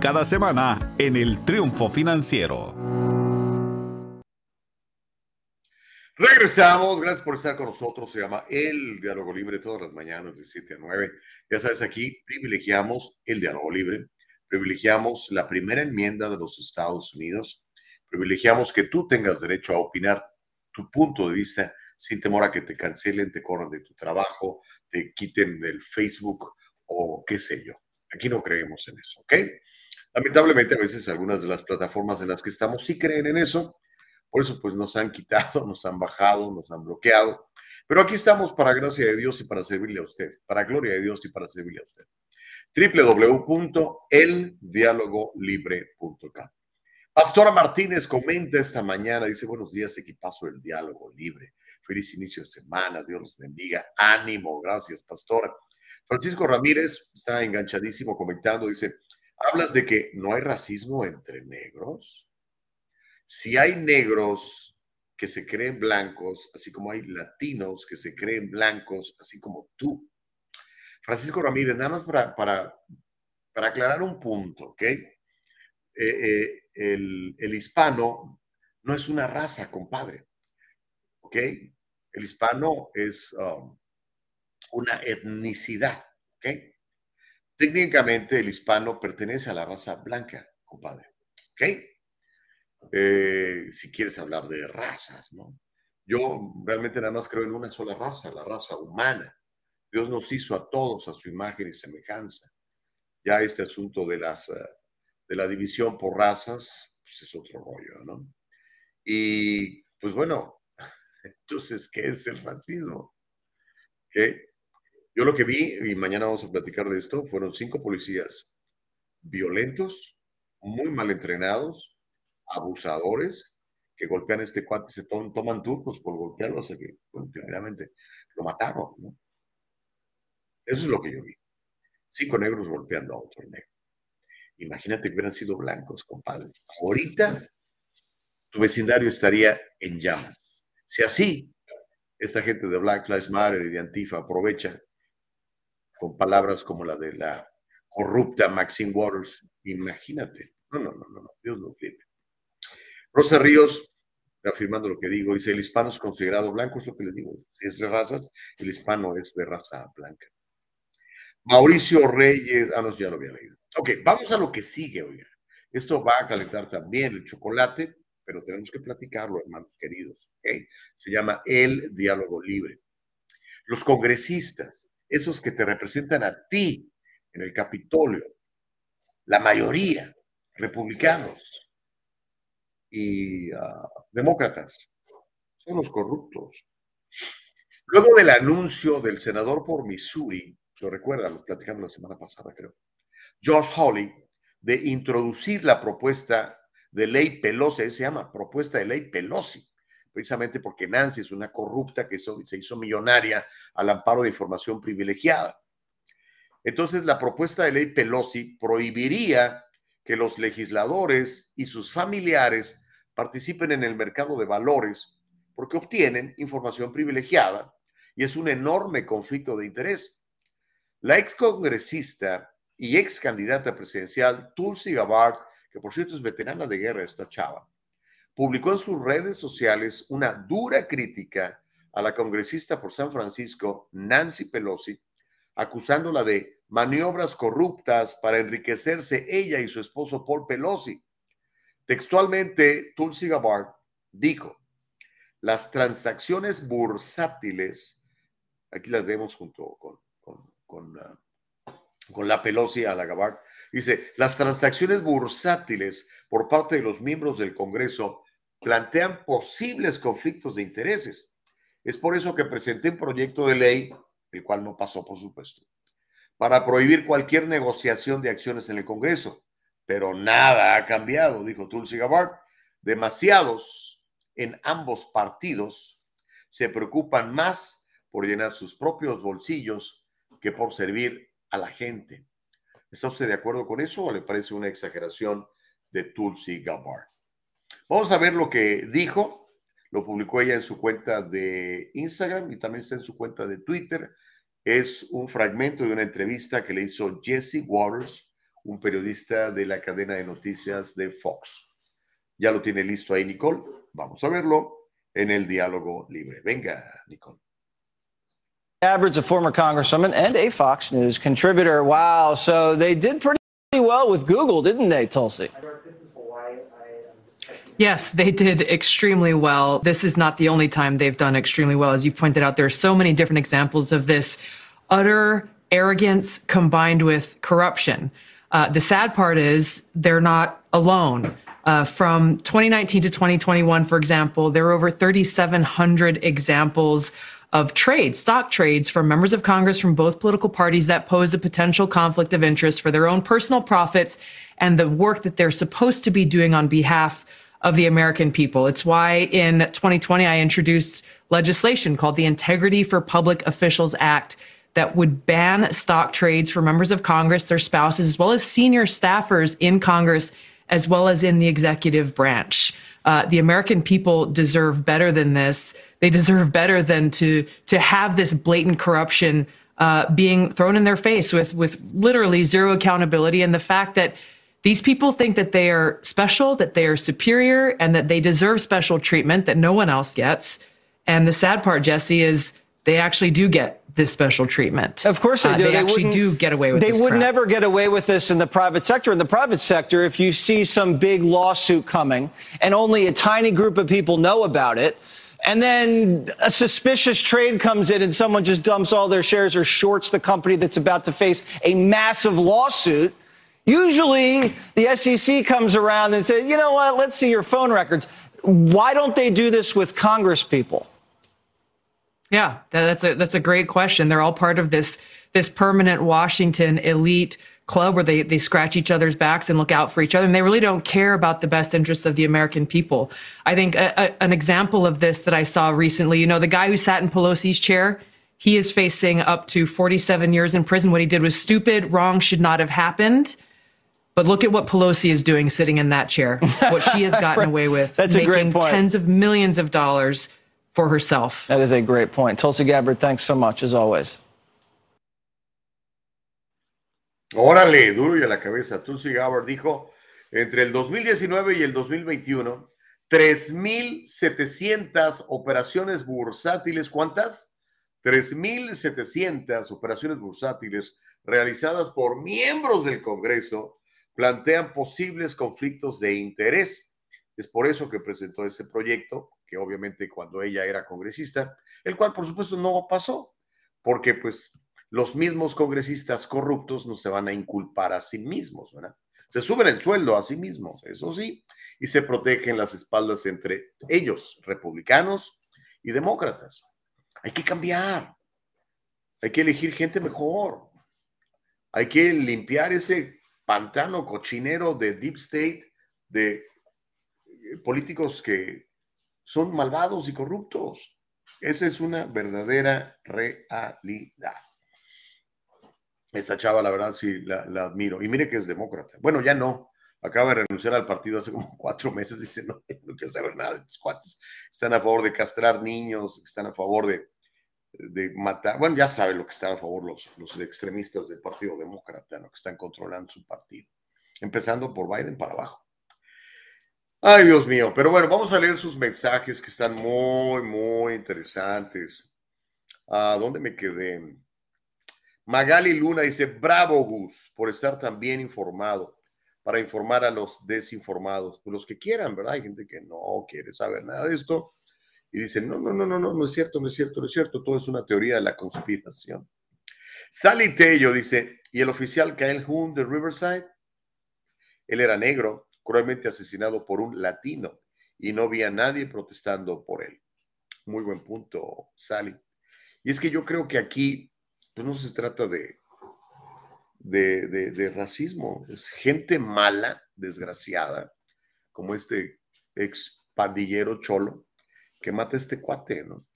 cada semana en el Triunfo Financiero. Regresamos, gracias por estar con nosotros. Se llama El Diálogo Libre todas las mañanas de 7 a 9. Ya sabes, aquí privilegiamos el diálogo libre, privilegiamos la primera enmienda de los Estados Unidos, privilegiamos que tú tengas derecho a opinar tu punto de vista sin temor a que te cancelen, te corran de tu trabajo, te quiten del Facebook o qué sé yo. Aquí no creemos en eso, ¿ok? Lamentablemente a veces algunas de las plataformas en las que estamos sí creen en eso, por eso pues nos han quitado, nos han bajado, nos han bloqueado, pero aquí estamos para gracia de Dios y para servirle a usted, para gloria de Dios y para servirle a usted. www.eldialogolibre.com Pastora Martínez comenta esta mañana, dice, buenos días, equipazo del diálogo libre. Feliz inicio de semana, Dios los bendiga. Ánimo, gracias, pastora. Francisco Ramírez está enganchadísimo comentando, dice, hablas de que no hay racismo entre negros. Si hay negros que se creen blancos, así como hay latinos que se creen blancos, así como tú. Francisco Ramírez, nada más para, para, para aclarar un punto, ¿ok? Eh, eh, el, el hispano no es una raza, compadre, ¿ok? El hispano es um, una etnicidad, ¿ok? Técnicamente el hispano pertenece a la raza blanca, compadre, ¿ok? Eh, si quieres hablar de razas, ¿no? Yo realmente nada más creo en una sola raza, la raza humana. Dios nos hizo a todos a su imagen y semejanza. Ya este asunto de, las, eh, de la división por razas, pues es otro rollo, ¿no? Y pues bueno, entonces, ¿qué es el racismo? ¿Qué? Yo lo que vi, y mañana vamos a platicar de esto, fueron cinco policías violentos, muy mal entrenados, abusadores, que golpean este cuate, se toman turcos por golpearlo, sea que, primeramente lo mataron, ¿no? Eso es lo que yo vi. Cinco negros golpeando a otro negro. Imagínate que hubieran sido blancos, compadre. Ahorita tu vecindario estaría en llamas. Si así, esta gente de Black Lives Matter y de Antifa aprovecha con palabras como la de la corrupta Maxine Waters, imagínate. No, no, no, no, Dios lo libre. Rosa Ríos, afirmando lo que digo, dice, el hispano es considerado blanco, es lo que le digo, es de razas, el hispano es de raza blanca. Mauricio Reyes, ah, no, ya lo había leído. Ok, vamos a lo que sigue, oiga. Esto va a calentar también el chocolate, pero tenemos que platicarlo, hermanos queridos. Se llama el diálogo libre. Los congresistas, esos que te representan a ti en el Capitolio, la mayoría, republicanos y ah, demócratas, son los corruptos. Luego del anuncio del senador por Missouri, lo recuerdan, lo platicamos la semana pasada, creo, Josh Hawley, de introducir la propuesta de ley Pelosi, se llama propuesta de ley Pelosi, precisamente porque Nancy es una corrupta que se hizo millonaria al amparo de información privilegiada. Entonces, la propuesta de ley Pelosi prohibiría que los legisladores y sus familiares participen en el mercado de valores porque obtienen información privilegiada y es un enorme conflicto de interés. La ex congresista y ex candidata presidencial Tulsi Gabbard, que por cierto es veterana de guerra esta chava, publicó en sus redes sociales una dura crítica a la congresista por San Francisco, Nancy Pelosi, acusándola de maniobras corruptas para enriquecerse ella y su esposo Paul Pelosi. Textualmente, Tulsi Gabbard dijo, las transacciones bursátiles, aquí las vemos junto con, con, ah, con la Pelosi a la Gabbard, dice, las transacciones bursátiles por parte de los miembros del Congreso plantean posibles conflictos de intereses. Es por eso que presenté un proyecto de ley, el cual no pasó, por supuesto, para prohibir cualquier negociación de acciones en el Congreso. Pero nada ha cambiado, dijo Tulsi Gabbard. Demasiados en ambos partidos se preocupan más por llenar sus propios bolsillos que por servir a la gente. ¿Está usted de acuerdo con eso o le parece una exageración de Tulsi Gabbard? Vamos a ver lo que dijo. Lo publicó ella en su cuenta de Instagram y también está en su cuenta de Twitter. Es un fragmento de una entrevista que le hizo Jesse Waters, un periodista de la cadena de noticias de Fox. Ya lo tiene listo ahí, Nicole. Vamos a verlo en el diálogo libre. Venga, Nicole. Abbard's a former congresswoman and a Fox News contributor. Wow, so they did pretty well with Google, didn't they, Tulsi? Yes, they did extremely well. This is not the only time they've done extremely well. As you pointed out, there are so many different examples of this utter arrogance combined with corruption. Uh, the sad part is they're not alone. Uh, from 2019 to 2021, for example, there were over 3,700 examples of trades, stock trades from members of Congress from both political parties that posed a potential conflict of interest for their own personal profits and the work that they're supposed to be doing on behalf of the American people. It's why in 2020 I introduced legislation called the Integrity for Public Officials Act that would ban stock trades for members of Congress, their spouses, as well as senior staffers in Congress, as well as in the executive branch. Uh, the American people deserve better than this. They deserve better than to to have this blatant corruption uh, being thrown in their face with with literally zero accountability, and the fact that these people think that they are special, that they are superior, and that they deserve special treatment that no one else gets. And the sad part, Jesse, is they actually do get this special treatment. Of course they uh, do. Uh, they, they, actually do get away with they would crap. never get away with this in the private sector. In the private sector, if you see some big lawsuit coming and only a tiny group of people know about it, and then a suspicious trade comes in and someone just dumps all their shares or shorts the company that's about to face a massive lawsuit, usually the SEC comes around and says, you know what, let's see your phone records. Why don't they do this with Congress people? Yeah, that's a that's a great question. They're all part of this this permanent Washington elite club where they they scratch each other's backs and look out for each other, and they really don't care about the best interests of the American people. I think a, a, an example of this that I saw recently, you know, the guy who sat in Pelosi's chair, he is facing up to 47 years in prison. What he did was stupid, wrong, should not have happened. But look at what Pelosi is doing sitting in that chair. What she has gotten away with, That's a great making point. tens of millions of dollars for herself. That is a great point. Tulsi Gabbard, thanks so much, as always. Órale, duro y a la cabeza. Tulsi Gabbard dijo, entre el 2019 y el 2021, 3.700 operaciones bursátiles. ¿Cuántas? 3.700 operaciones bursátiles realizadas por miembros del Congreso plantean posibles conflictos de interés. Es por eso que presentó ese proyecto, que obviamente cuando ella era congresista, el cual por supuesto no pasó, porque pues los mismos congresistas corruptos no se van a inculpar a sí mismos, ¿verdad? Se suben el sueldo a sí mismos, eso sí, y se protegen las espaldas entre ellos, republicanos y demócratas. Hay que cambiar, hay que elegir gente mejor, hay que limpiar ese pantano cochinero de deep state, de eh, políticos que son malvados y corruptos. Esa es una verdadera realidad. Esa chava, la verdad, sí, la, admiro. Y mire que es demócrata. Bueno, ya no. Acaba de renunciar al partido hace como cuatro meses. Dice, no, no quiero saber nada de estos cuates. Están a favor de castrar niños, están a favor de, de matar. Bueno, ya saben lo que están a favor los, los extremistas del Partido Demócrata, ¿no? que están controlando su partido. Empezando por Biden para abajo. Ay, Dios mío. Pero bueno, vamos a leer sus mensajes que están muy, muy interesantes. ¿A dónde me quedé? Magali Luna dice, bravo Gus, por estar tan bien informado, para informar a los desinformados, pues los que quieran, ¿verdad? Hay gente que no quiere saber nada de esto y dicen, no, no, no, no, no, no es cierto, no es cierto, no es cierto, todo es una teoría de la conspiración. Sally Tello dice, ¿y el oficial Kyle Hoon de Riverside? Él era negro, cruelmente asesinado por un latino y no había nadie protestando por él. Muy buen punto, Sally. Y es que yo creo que aquí pues no se trata de, de, de, de racismo, es gente mala, desgraciada, como este ex pandillero cholo que mata a este cuate, ¿no?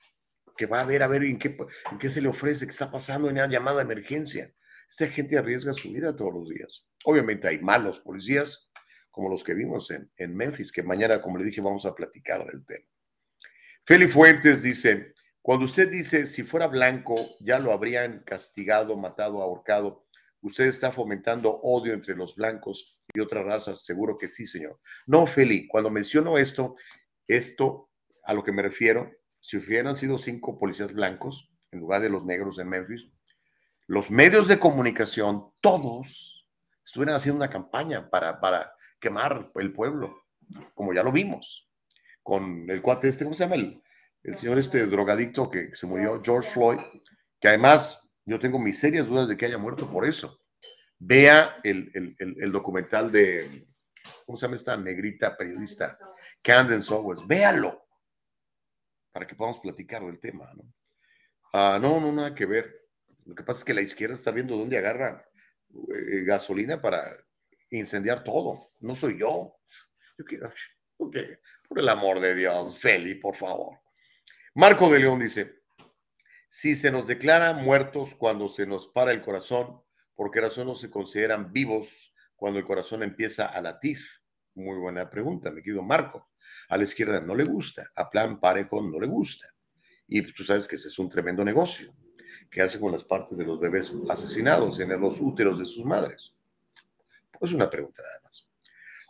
Que va a ver, a ver en qué, en qué se le ofrece, qué está pasando en la llamada de emergencia. Esta gente arriesga su vida todos los días. Obviamente hay malos policías, como los que vimos en, en Memphis, que mañana, como le dije, vamos a platicar del tema. Feli Fuentes dice, cuando usted dice, si fuera blanco, ya lo habrían castigado, matado, ahorcado, usted está fomentando odio entre los blancos y otras razas, seguro que sí, señor. No, Feli, cuando menciono esto, esto a lo que me refiero, si hubieran sido cinco policías blancos en lugar de los negros en Memphis, los medios de comunicación, todos, estuvieran haciendo una campaña para, para quemar el pueblo, como ya lo vimos, con el cuate este, ¿cómo se llama? El, el señor este drogadicto que se murió, George Floyd, que además yo tengo mis serias dudas de que haya muerto por eso. Vea el, el, el, el documental de, ¿cómo se llama esta negrita periodista? Candace Owens, véalo, para que podamos platicar del tema, ¿no? Ah, no, no, nada que ver. Lo que pasa es que la izquierda está viendo dónde agarra eh, gasolina para incendiar todo. No soy yo. Yo quiero, ok, por el amor de Dios, Feli, por favor. Marco de León dice, si se nos declara muertos cuando se nos para el corazón, ¿por qué razón no se consideran vivos cuando el corazón empieza a latir? Muy buena pregunta, mi querido Marco. A la izquierda no le gusta, a Plan Parejo no le gusta. Y tú sabes que ese es un tremendo negocio que hace con las partes de los bebés asesinados en los úteros de sus madres. Pues una pregunta nada más.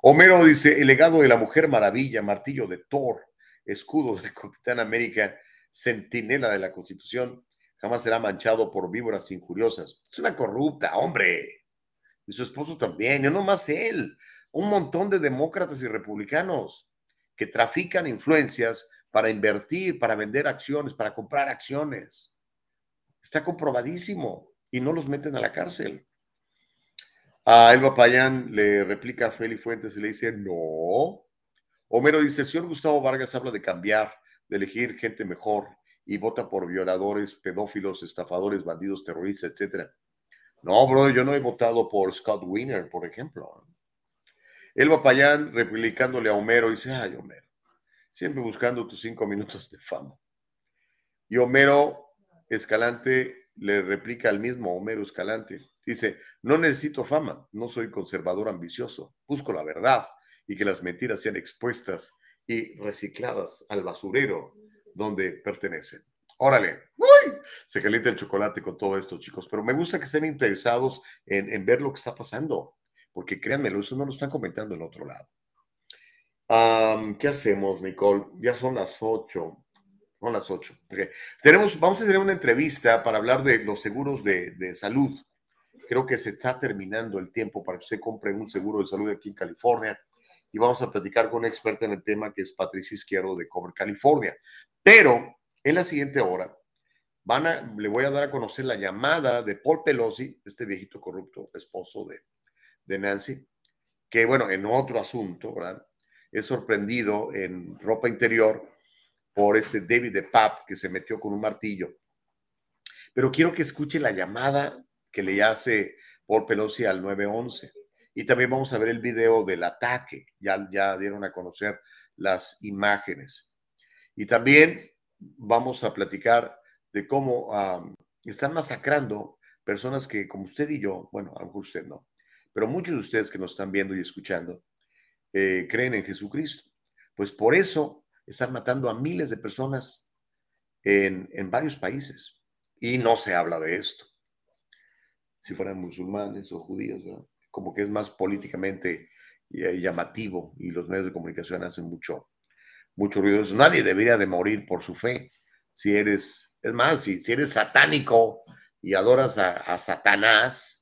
Homero dice, el legado de la Mujer Maravilla, martillo de Thor, escudo del Capitán América, centinela de la Constitución, jamás será manchado por víboras injuriosas. Es una corrupta, hombre. Y su esposo también, y no más él. Un montón de demócratas y republicanos que trafican influencias para invertir, para vender acciones, para comprar acciones. Está comprobadísimo y no los meten a la cárcel. A Elba Payán le replica a Feli Fuentes y le dice, no. Homero dice, el señor Gustavo Vargas habla de cambiar, de elegir gente mejor y vota por violadores, pedófilos, estafadores, bandidos, terroristas, etc. No, bro, yo no he votado por Scott Wiener, por ejemplo. Elba Payán replicándole a Homero dice, ay, Homero, siempre buscando tus cinco minutos de fama. Y Homero Escalante le replica al mismo Homero Escalante, Dice, no necesito fama, no soy conservador ambicioso, busco la verdad y que las mentiras sean expuestas y recicladas al basurero donde pertenecen. Órale, ¡Uy! se calienta el chocolate con todo esto, chicos, pero me gusta que estén interesados en, ver lo que está pasando, porque créanmelo, eso no lo están comentando en otro lado. ¿Qué hacemos, Nicole? Ya son las ocho. Son las ocho. Tenemos, vamos a tener una entrevista para hablar de los seguros de, de salud. Creo que se está terminando el tiempo para que usted compre un seguro de salud aquí en California y vamos a platicar con una experta en el tema que es Patricia Izquierdo de Cover California. Pero en la siguiente hora van a, le voy a dar a conocer la llamada de Paul Pelosi, este viejito corrupto esposo de, de Nancy, que bueno, en otro asunto, ¿verdad? Es sorprendido en ropa interior por este David de Pap que se metió con un martillo. Pero quiero que escuche la llamada que le hace Paul Pelosi al 911. Y también vamos a ver el video del ataque. Ya, ya dieron a conocer las imágenes. Y también vamos a platicar de cómo están masacrando personas que, como usted y yo, bueno, aunque usted no, pero muchos de ustedes que nos están viendo y escuchando, eh, creen en Jesucristo. Pues por eso están matando a miles de personas en, en varios países. Y no se habla de esto. Si fueran musulmanes o judíos, ¿verdad? como que es más políticamente llamativo y los medios de comunicación hacen mucho, mucho ruido. Nadie debería de morir por su fe. Si eres, es más, si, si eres satánico y adoras a, Satanás,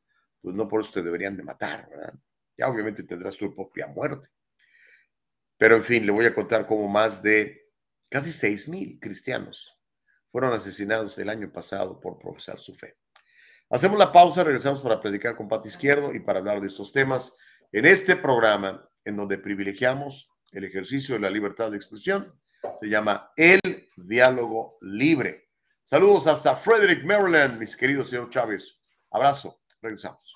pues no por eso te deberían de matar, ¿verdad? Ya obviamente tendrás tu propia muerte. Pero en fin, le voy a contar cómo más de casi seis mil cristianos fueron asesinados el año pasado por profesar su fe. Hacemos la pausa, regresamos para platicar con Pati Izquierdo y para hablar de estos temas en este programa en donde privilegiamos el ejercicio de la libertad de expresión. Se llama El Diálogo Libre. Saludos hasta Frederick, Maryland, mis queridos señor Chávez. Abrazo. Regresamos.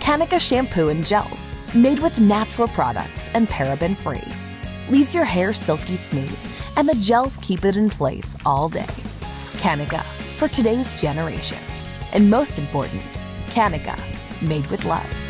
Kanika shampoo and gels, made with natural products and paraben free. Leaves your hair silky smooth, and the gels keep it in place all day. Kanika, for today's generation. And most important, Kanika, made with love.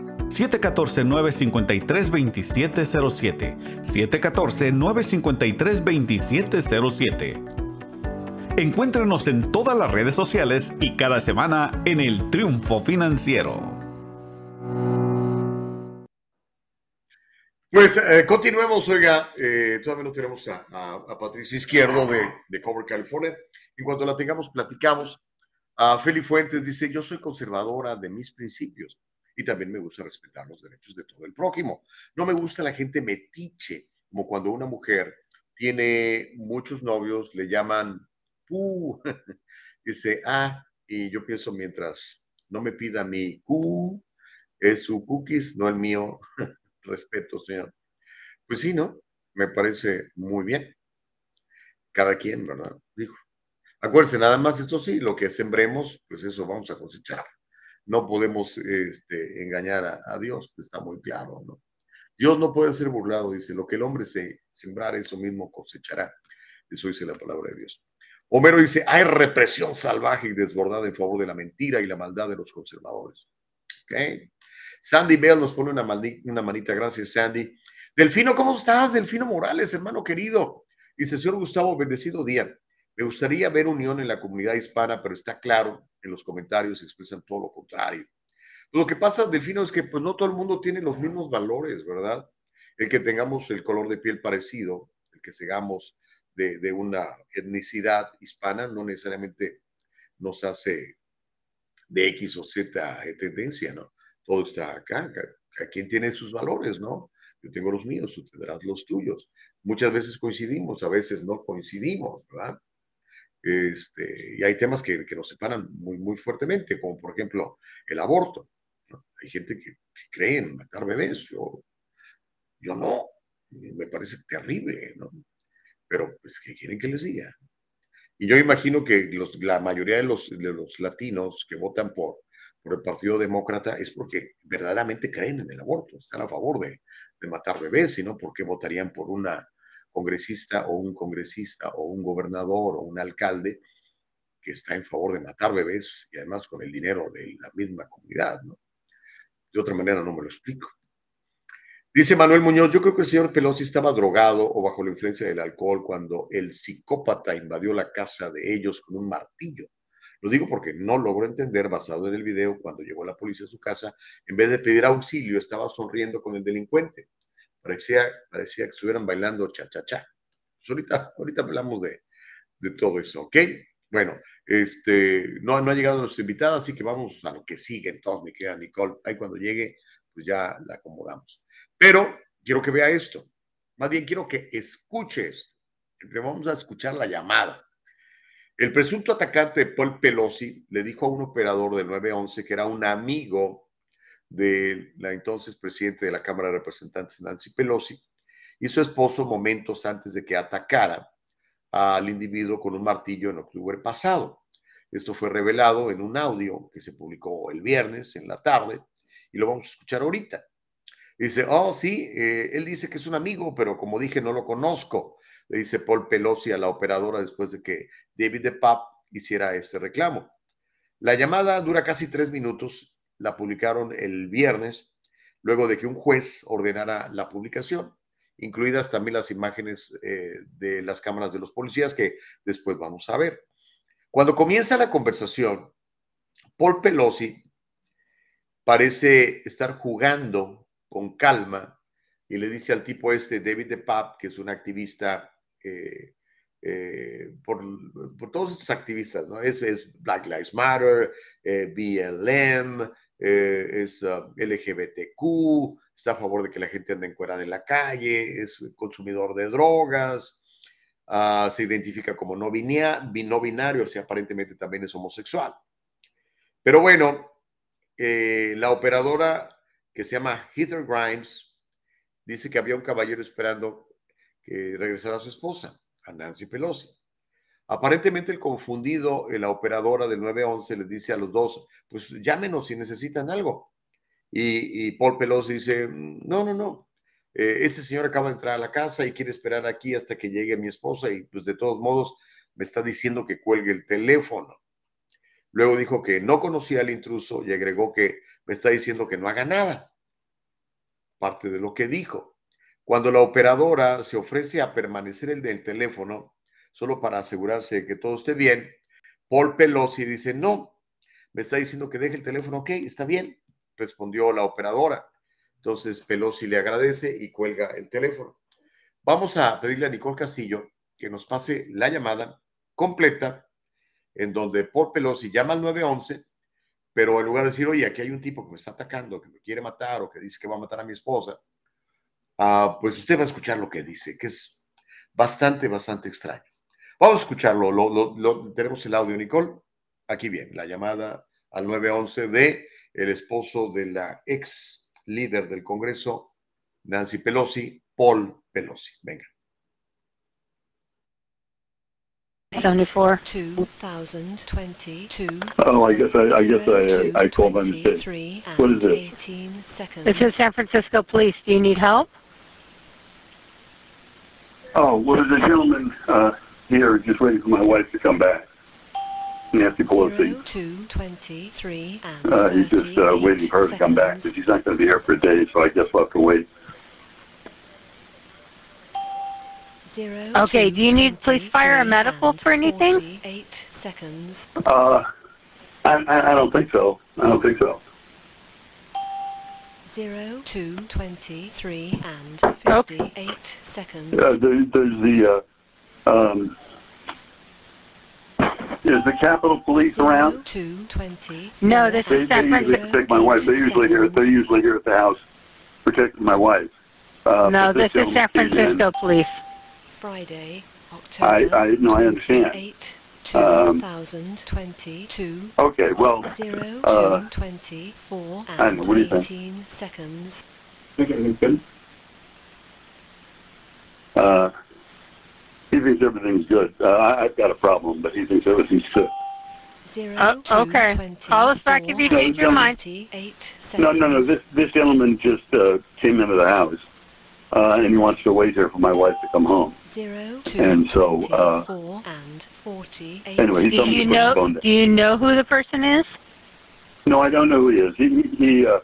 714-953-2707. 714-953-2707. Encuéntrenos en todas las redes sociales y cada semana en El Triunfo Financiero. Pues eh, continuemos, oiga, eh, todavía no tenemos a, a, a, Patricia Izquierdo de, de Cover California. En cuanto la tengamos, platicamos. A Feli Fuentes dice, yo soy conservadora de mis principios y también me gusta respetar los derechos de todo el prójimo. No me gusta la gente metiche, como cuando una mujer tiene muchos novios, le llaman, dice, ah, y yo pienso mientras no me pida mi es su cookies, no el mío. Respeto, señor. Pues sí, ¿no? Me parece muy bien. Cada quien, ¿verdad? Dijo. Acuérdense, nada más esto sí, lo que sembremos, pues eso vamos a cosechar. No podemos este, engañar a, Dios, está muy claro, ¿no? Dios no puede ser burlado, dice, lo que el hombre se sembrar, eso mismo cosechará. Eso dice la palabra de Dios. Homero dice, hay represión salvaje y desbordada en favor de la mentira y la maldad de los conservadores. ¿Ok? Sandy Bell nos pone una manita, gracias Sandy. Delfino, ¿cómo estás? Delfino Morales, hermano querido. Dice, señor Gustavo, bendecido día. Me gustaría ver unión en la comunidad hispana, pero está claro, en los comentarios expresan todo lo contrario. Lo que pasa, Delfino, es que pues no todo el mundo tiene los mismos valores, ¿verdad? El que tengamos el color de piel parecido, el que seamos de, de una etnicidad hispana, no necesariamente nos hace de X o Z tendencia, ¿no? Todo está acá, cada quien tiene sus valores, ¿no? Yo tengo los míos, tú tendrás los tuyos. Muchas veces coincidimos, a veces no coincidimos, ¿verdad? Este, y hay temas que, que, nos separan muy, muy fuertemente, como por ejemplo el aborto. Hay gente que, cree en matar bebés, yo, yo no, me parece terrible, ¿no? Pero, pues, ¿qué quieren que les diga? Y yo imagino que los, la mayoría de los, de los latinos que votan por, por el Partido Demócrata es porque verdaderamente creen en el aborto, están a favor de, de matar bebés, sino porque votarían por una congresista o un congresista o un gobernador o un alcalde que está en favor de matar bebés y además con el dinero de la misma comunidad, ¿no? De otra manera no me lo explico. Dice Manuel Muñoz, yo creo que el señor Pelosi estaba drogado o bajo la influencia del alcohol cuando el psicópata invadió la casa de ellos con un martillo. Lo digo porque no logro entender, basado en el video, cuando llegó la policía a su casa, en vez de pedir auxilio, estaba sonriendo con el delincuente. Parecía, parecía que estuvieran bailando cha-cha-cha. Pues ahorita, ahorita hablamos de, de todo eso, ¿ok? Bueno, este, no, no ha llegado nuestra invitada, así que vamos a lo que sigue entonces, mi querida Nicole. Ahí cuando llegue, pues ya la acomodamos. Pero quiero que vea esto. Más bien quiero que escuche esto. Vamos a escuchar la llamada. El presunto atacante Paul Pelosi le dijo a un operador del 911 que era un amigo de la entonces presidente de la Cámara de Representantes, Nancy Pelosi, y su esposo momentos antes de que atacara al individuo con un martillo en octubre pasado. Esto fue revelado en un audio que se publicó el viernes en la tarde y lo vamos a escuchar ahorita. Dice, oh, sí, eh, él dice que es un amigo, pero como dije, no lo conozco le dice Paul Pelosi a la operadora después de que David DePap hiciera este reclamo. La llamada dura casi tres minutos, la publicaron el viernes, luego de que un juez ordenara la publicación, incluidas también las imágenes eh, de las cámaras de los policías que después vamos a ver. Cuando comienza la conversación, Paul Pelosi parece estar jugando con calma y le dice al tipo este, David DePap, que es un activista eh, eh, por, todos estos activistas, ¿no? Es, es Black Lives Matter, BLM, es uh, LGBTQ, está a favor de que la gente ande encuerada en la calle, es consumidor de drogas, uh, se identifica como no, no binario, o sea, aparentemente también es homosexual. Pero bueno, la operadora que se llama Heather Grimes dice que había un caballero esperando que regresara a su esposa, a Nancy Pelosi. Aparentemente el confundido, la operadora del 911 les dice a los dos, pues llámenos si necesitan algo. Y, Paul Pelosi dice, no, no, no, eh, este señor acaba de entrar a la casa y quiere esperar aquí hasta que llegue mi esposa y pues de todos modos me está diciendo que cuelgue el teléfono. Luego dijo que no conocía al intruso y agregó que me está diciendo que no haga nada. Parte de lo que dijo. Cuando la operadora se ofrece a permanecer el del teléfono, solo para asegurarse de que todo esté bien, Paul Pelosi dice, no, me está diciendo que deje el teléfono, ok, está bien, respondió la operadora. Entonces Pelosi le agradece y cuelga el teléfono. Vamos a pedirle a Nicole Castillo que nos pase la llamada completa en donde Paul Pelosi llama al 911, pero en lugar de decir, oye, aquí hay un tipo que me está atacando, que me quiere matar o que dice que va a matar a mi esposa, ah, pues usted va a escuchar lo que dice, que es bastante, bastante extraño. Vamos a escucharlo. Lo, tenemos el audio, Nicole. Aquí viene la llamada al 911 de el esposo de la ex líder del Congreso, Nancy Pelosi, Paul Pelosi. Venga. 74. 2022. Oh, I guess I, I guess I, I called by mistake. What is this? This is San Francisco Police. Do you need help? Oh, well, a gentleman uh, here just waiting for my wife to come back. Nancy Pelosi. Uh, he's just uh, waiting for her to come back, but she's not going to be here for a day, so I guess we'll have to wait. Zero, okay, two, do you need police, fire, or medical for anything? Eight seconds. Uh, I, I, I don't think so. I don't think so. Zero, two, twenty-three, and fifty-eight okay. seconds. Uh, there, there's the uh, um, is the Capitol Police around? Two twenty. No, this they, is San Francisco. They usually protect my wife. They're usually here. They're usually here at the house protecting my wife. Uh, no, this, this is San Francisco Police. Friday, October. I, I no, I understand. 8, 2022. Um, okay, well, 0, uh, 24 and know, what do you 18 think? seconds. Okay, good. Uh, he thinks everything's good. Uh, I've got a problem, but he thinks everything's good. Zero, oh, okay. Call us back if you change your mind. No, no, no. This this gentleman just uh, came into the house, uh, and he wants to wait here for my wife to come home. Zero, two, and so, uh, four, and 40, anyway, he told me to put know, phone down. Do you know who the person is? No, I don't know who he is. He he uh,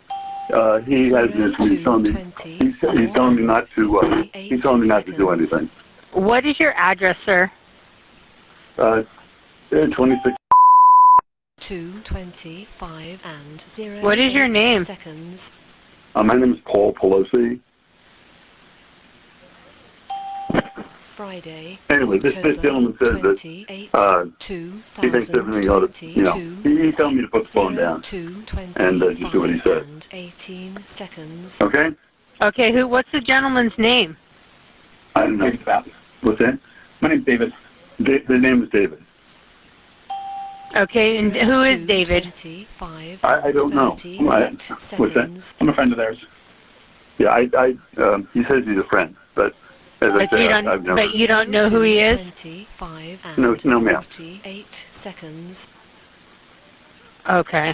uh, he has this. He's telling me he's, he's telling me not to. Uh, he's telling me not to do anything. What is your address, sir? Uh, 26. Two twenty-five and zero. What is your name? Seconds. Uh, my name is Paul Pelosi. Friday. Anyway, this, this gentleman says that uh, he thinks everything ought to, you know, he, he told me to put the phone down and uh, just do what he said. 18 seconds. Okay? Okay, who? What's the gentleman's name? I don't know. What's that? My name's David. Da- the name is David. Okay, and who is David? I, I don't know. I, what's that? I'm a friend of theirs. Yeah, I, I, um, he says he's a friend, but as but I you don't, I've never. But you don't know who he is. No, no, ma'am. seconds. Okay.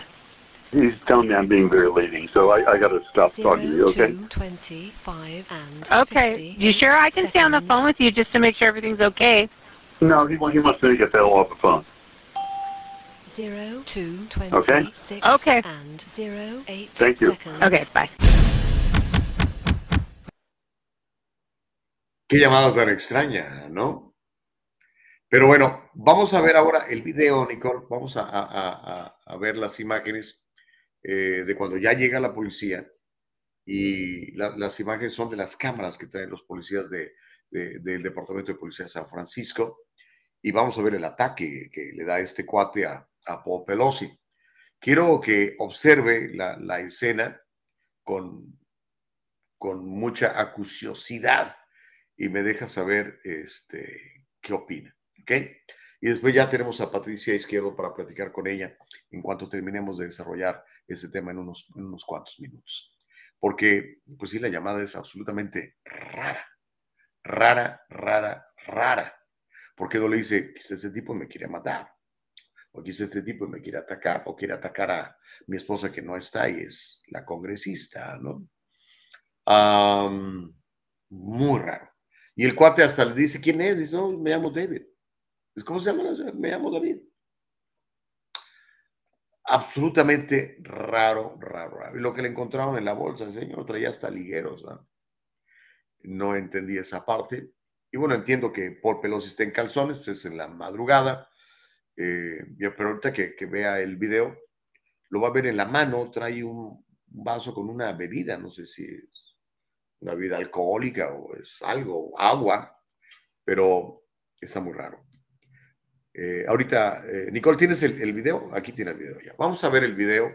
He's telling me I'm being very leading, so I, I got to stop talking to you. Okay. Twenty-five and. Okay. You sure I can stay on the phone with you just to make sure everything's okay? No, he he wants me to get the hell off the phone. Zero two twenty. Okay. Okay. And zero eight. Thank you. Seconds. Okay. Bye. Qué llamada tan extraña, ¿no? Pero bueno, vamos a ver ahora el video, Nicole. Vamos a a a, ver las imágenes eh, de cuando ya llega la policía. Y las imágenes son de las cámaras que traen los policías de, del Departamento de Policía de San Francisco. Y vamos a ver el ataque que le da este cuate a, a Paul Pelosi. Quiero que observe la, escena con, con mucha acuciosidad y me deja saber este, qué opina. ¿Ok? Y después ya tenemos a Patricia Izquierdo para platicar con ella en cuanto terminemos de desarrollar este tema en unos, unos cuantos minutos. Porque, pues sí, la llamada es absolutamente rara, rara, rara, rara. Porque no le dice, quizás este tipo me quiere matar, o quizás este tipo me quiere atacar, o quiere atacar a mi esposa que no está y es la congresista, ¿no? muy raro. Y el cuate hasta le dice, ¿quién es? Dice, no, me llamo David. ¿Cómo se llama? Me llamo David. Absolutamente raro, raro, raro. Y lo que le encontraron en la bolsa, señor traía hasta ligueros. ¿no? entendí esa parte. Y bueno, entiendo que Paul Pelosi está en calzones, pues es en la madrugada. Eh, pero ahorita que, que, vea el video, lo va a ver en la mano, trae un un vaso con una bebida, no sé si es una bebida alcohólica o es algo, agua, pero está muy raro. Eh, ahorita, eh, Nicole, ¿tienes el, video? Aquí tiene el video ya. Vamos a ver el video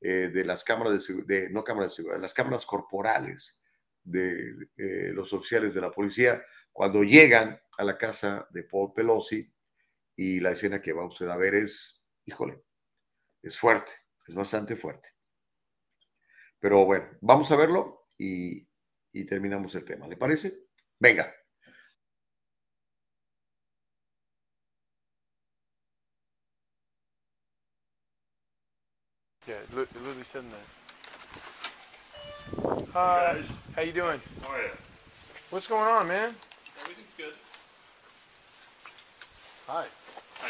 eh, de las cámaras de, no cámaras de seguridad, las cámaras corporales de los oficiales de la policía cuando llegan a la casa de Paul Pelosi y la escena que va usted a ver es, híjole, es fuerte, es bastante fuerte. Pero bueno, vamos a verlo y terminamos el tema. ¿Le parece? Venga. Yeah, literally sitting there. Hi, hey how you doing? How are you? What's going on, man? Everything's good. Hi.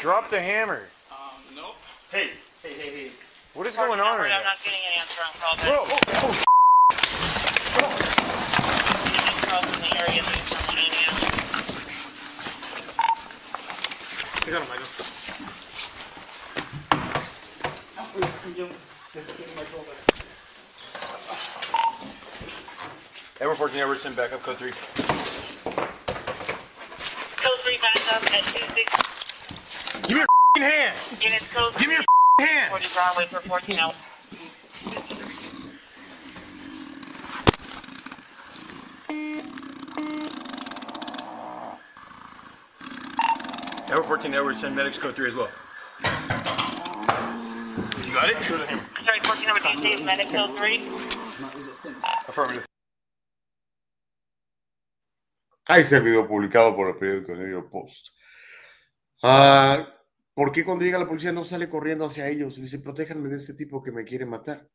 Drop the hammer. Um, nope. Hey, hey, hey, hey. What is going on right I'm now? not getting an answer on call. Bro, oh, oh, Calls in the area that is coming in, yeah. I got him, Michael. Edward 14, Edward, send back up code 3. Code 3 back up at 26. Give me your f***ing hand! Units code Give me your f***ing hand! 40 Broadway for 14 hours. Edward 14, Edward, medics code 3 as well. You got it? Sorry, 14 number 2 saves medic code 3. Affirmative. Ahí el video publicado por el periódico New York Post. Ah, ¿Por qué cuando llega la policía no sale corriendo hacia ellos y dice, protéjanme de este tipo que me quiere matar?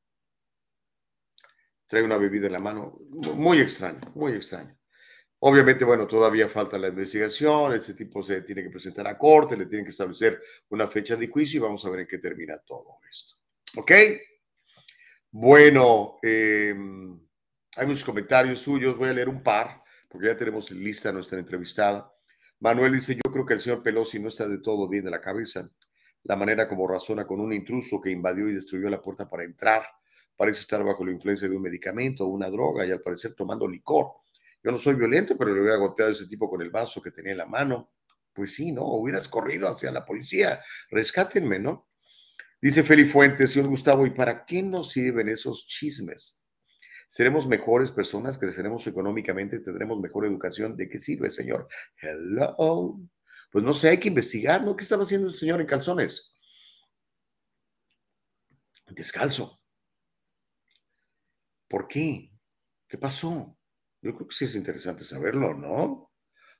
Trae una bebida en la mano. Muy extraño, muy extraño. Obviamente, bueno, todavía falta la investigación, este tipo se tiene que presentar a corte, le tienen que establecer una fecha de juicio y vamos a ver en qué termina todo esto. ¿Ok? Bueno, eh, hay muchos comentarios suyos, voy a leer un par, porque ya tenemos en lista nuestra entrevistada. Manuel dice, yo creo que el señor Pelosi no está de todo bien de la cabeza. La manera como razona con un intruso que invadió y destruyó la puerta para entrar, parece estar bajo la influencia de un medicamento o una droga y al parecer tomando licor. Yo no soy violento, pero le hubiera golpeado a ese tipo con el vaso que tenía en la mano. Pues sí, ¿no? Hubieras corrido hacia la policía. Rescátenme, ¿no? Dice Feli Fuentes, señor Gustavo, ¿y para qué nos sirven esos chismes? Seremos mejores personas, creceremos económicamente, tendremos mejor educación. ¿De qué sirve, señor? Hello. Pues no sé, hay que investigar, ¿no? ¿Qué estaba haciendo ese señor en calzones? Descalzo. ¿Por qué? ¿Qué pasó? Yo creo que sí es interesante saberlo, ¿no? O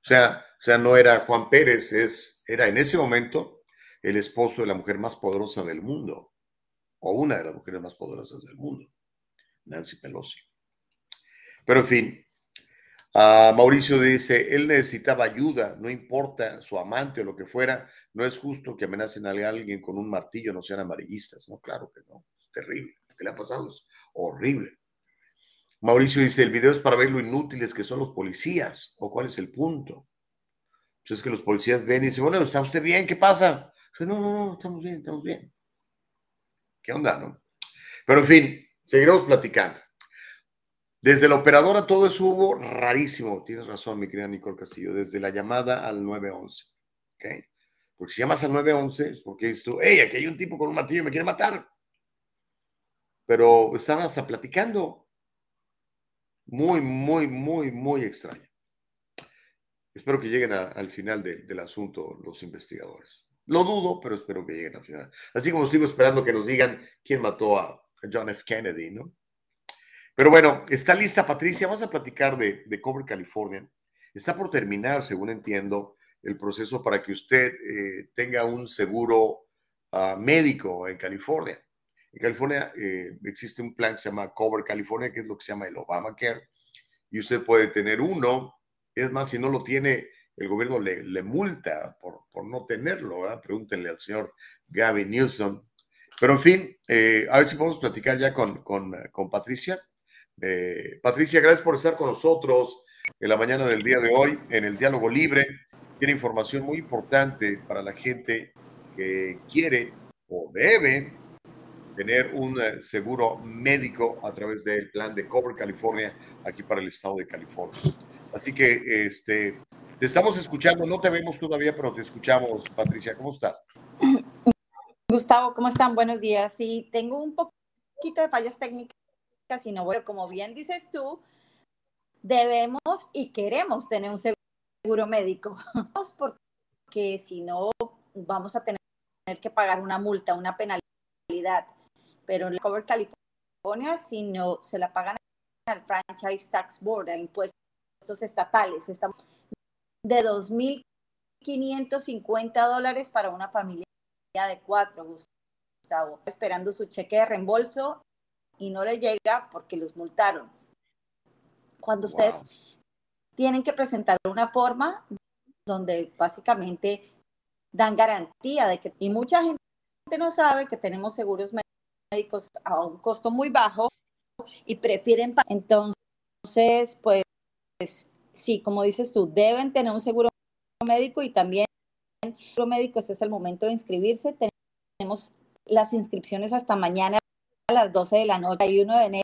sea, o sea, no era Juan Pérez, es, era en ese momento el esposo de la mujer más poderosa del mundo, o una de las mujeres más poderosas del mundo, Nancy Pelosi. Pero en fin, ah, Mauricio dice, él necesitaba ayuda, no importa su amante o lo que fuera, no es justo que amenacen a alguien con un martillo, no sean amarillistas. No, claro que no, es terrible. ¿Qué le ha pasado? Es horrible. Mauricio dice, el video es para ver lo inútiles que son los policías, o cuál es el punto. Pues es que los policías ven y dicen, bueno, ¿está usted bien? ¿Qué pasa? No, no, no, estamos bien, estamos bien. ¿Qué onda, no? Pero en fin, seguiremos platicando. Desde la operadora todo eso hubo rarísimo. Tienes razón, mi querida Nicole Castillo. Desde la llamada al 911. ¿Ok? Porque si llamas al 911 es porque dices tú, hey, aquí hay un tipo con un martillo y me quiere matar. Pero están hasta platicando. Muy, muy, muy, muy extraño. Espero que lleguen al final de- del asunto los investigadores. Lo dudo, pero espero que lleguen al final. Así como sigo esperando que nos digan quién mató a John F. Kennedy, ¿no? Pero bueno, está lista Patricia. Vamos a platicar de, de Cover California. Está por terminar, según entiendo, el proceso para que usted eh, tenga un seguro ah, médico en California. En California eh, existe un plan que se llama Cover California, que es lo que se llama el Obamacare. Y usted puede tener uno. Es más, si no lo tiene, el gobierno le, le multa por, por no tenerlo. ¿verdad? Pregúntenle al señor Gavin Newsom. Pero en fin, eh, a ver si podemos platicar ya con, con, con Patricia. Eh, Patricia, gracias por estar con nosotros en la mañana del día de hoy en el Diálogo Libre. Tiene información muy importante para la gente que quiere o debe tener un eh, seguro médico a través del plan de Cover California aquí para el estado de California. Así que este, te estamos escuchando, no te vemos todavía, pero te escuchamos, Patricia. ¿Cómo estás? Gustavo, ¿cómo están? Buenos días. Sí, tengo un poquito de fallas técnicas y no, bueno, como bien dices tú, debemos y queremos tener un seguro médico, porque si no, vamos a tener que pagar una multa, una penalidad. Pero en el Cover California, si no se la pagan al Franchise Tax Board, al impuestos estatales, estamos de 2.550 dólares para una familia de cuatro, Gustavo, esperando su cheque de reembolso y no le llega porque los multaron. Cuando ustedes tienen que presentar una forma donde básicamente dan garantía de que, y mucha gente no sabe que tenemos seguros médicos a un costo muy bajo y prefieren, entonces, pues, sí, como dices tú, deben tener un seguro médico y también el seguro médico, este es el momento de inscribirse. Tenemos las inscripciones hasta mañana a las 12 de la noche, y 1 de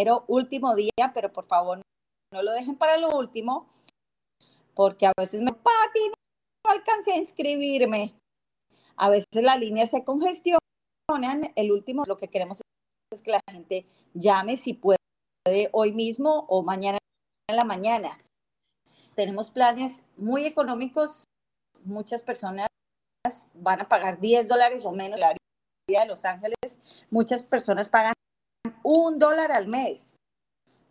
enero, último día, pero por favor no lo dejen para lo último, porque a veces me, Pati, no alcancé a inscribirme. A veces las líneas se congestionan. El último, lo que queremos es que la gente llame si puede hoy mismo o mañana en la mañana. Tenemos planes muy económicos. Muchas personas van a pagar 10 dólares o menos la área de Los Ángeles. Muchas personas pagan un dólar al mes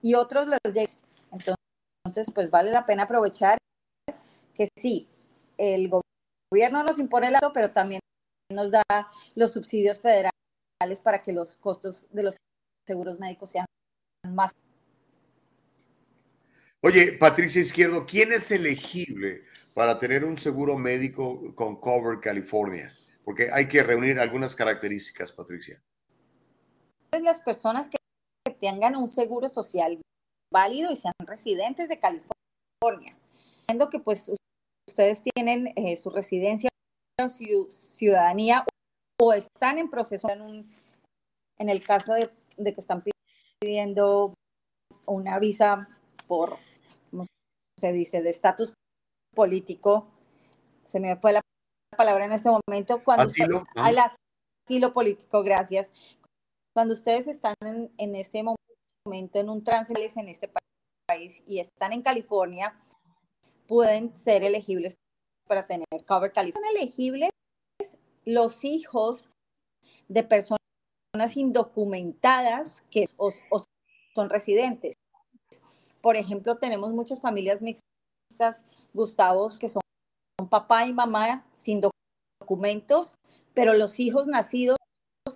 y otros llegan. Entonces, pues vale la pena aprovechar que sí, el gobierno nos impone el acto, pero también nos da los subsidios federales para que los costos de los seguros médicos sean más. Oye, Patricia Izquierdo, ¿quién es elegible para tener un seguro médico con Cover California? Porque hay que reunir algunas características, Patricia. Las personas que tengan un seguro social válido y sean residentes de California. Viendo que pues ustedes tienen eh, su residencia o su ciudadanía o están en proceso en, un, en el caso de que están pidiendo una visa por se dice, de estatus político, se me fue la palabra en este momento, cuando asilo, al asilo político, gracias. Cuando ustedes están en, en ese momento en un trance en este país y están en California, pueden ser elegibles para tener cover California. Son elegibles los hijos de personas indocumentadas que o son residentes. Por ejemplo, tenemos muchas familias mixtas, Gustavos, que son papá y mamá sin documentos, pero los hijos nacidos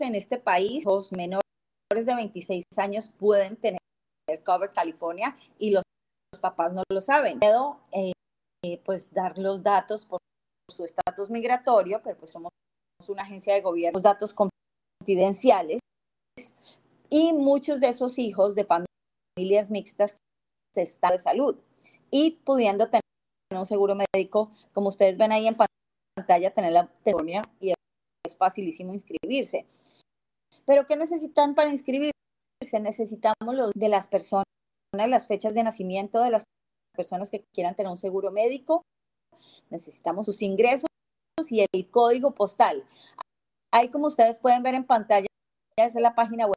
en este país, los menores de 26 años, pueden tener Cover California y los, papás no lo saben. Puedo eh, pues dar los datos por su estatus migratorio, pero pues somos una agencia de gobierno, los datos confidenciales y muchos de esos hijos de familias mixtas estado de salud y pudiendo tener un seguro médico, como ustedes ven ahí en pantalla, tener la teoría y es facilísimo inscribirse. Pero ¿qué necesitan para inscribirse? Necesitamos los de las personas, las fechas de nacimiento de las personas que quieran tener un seguro médico, necesitamos sus ingresos y el código postal. Ahí como ustedes pueden ver en pantalla, es la página web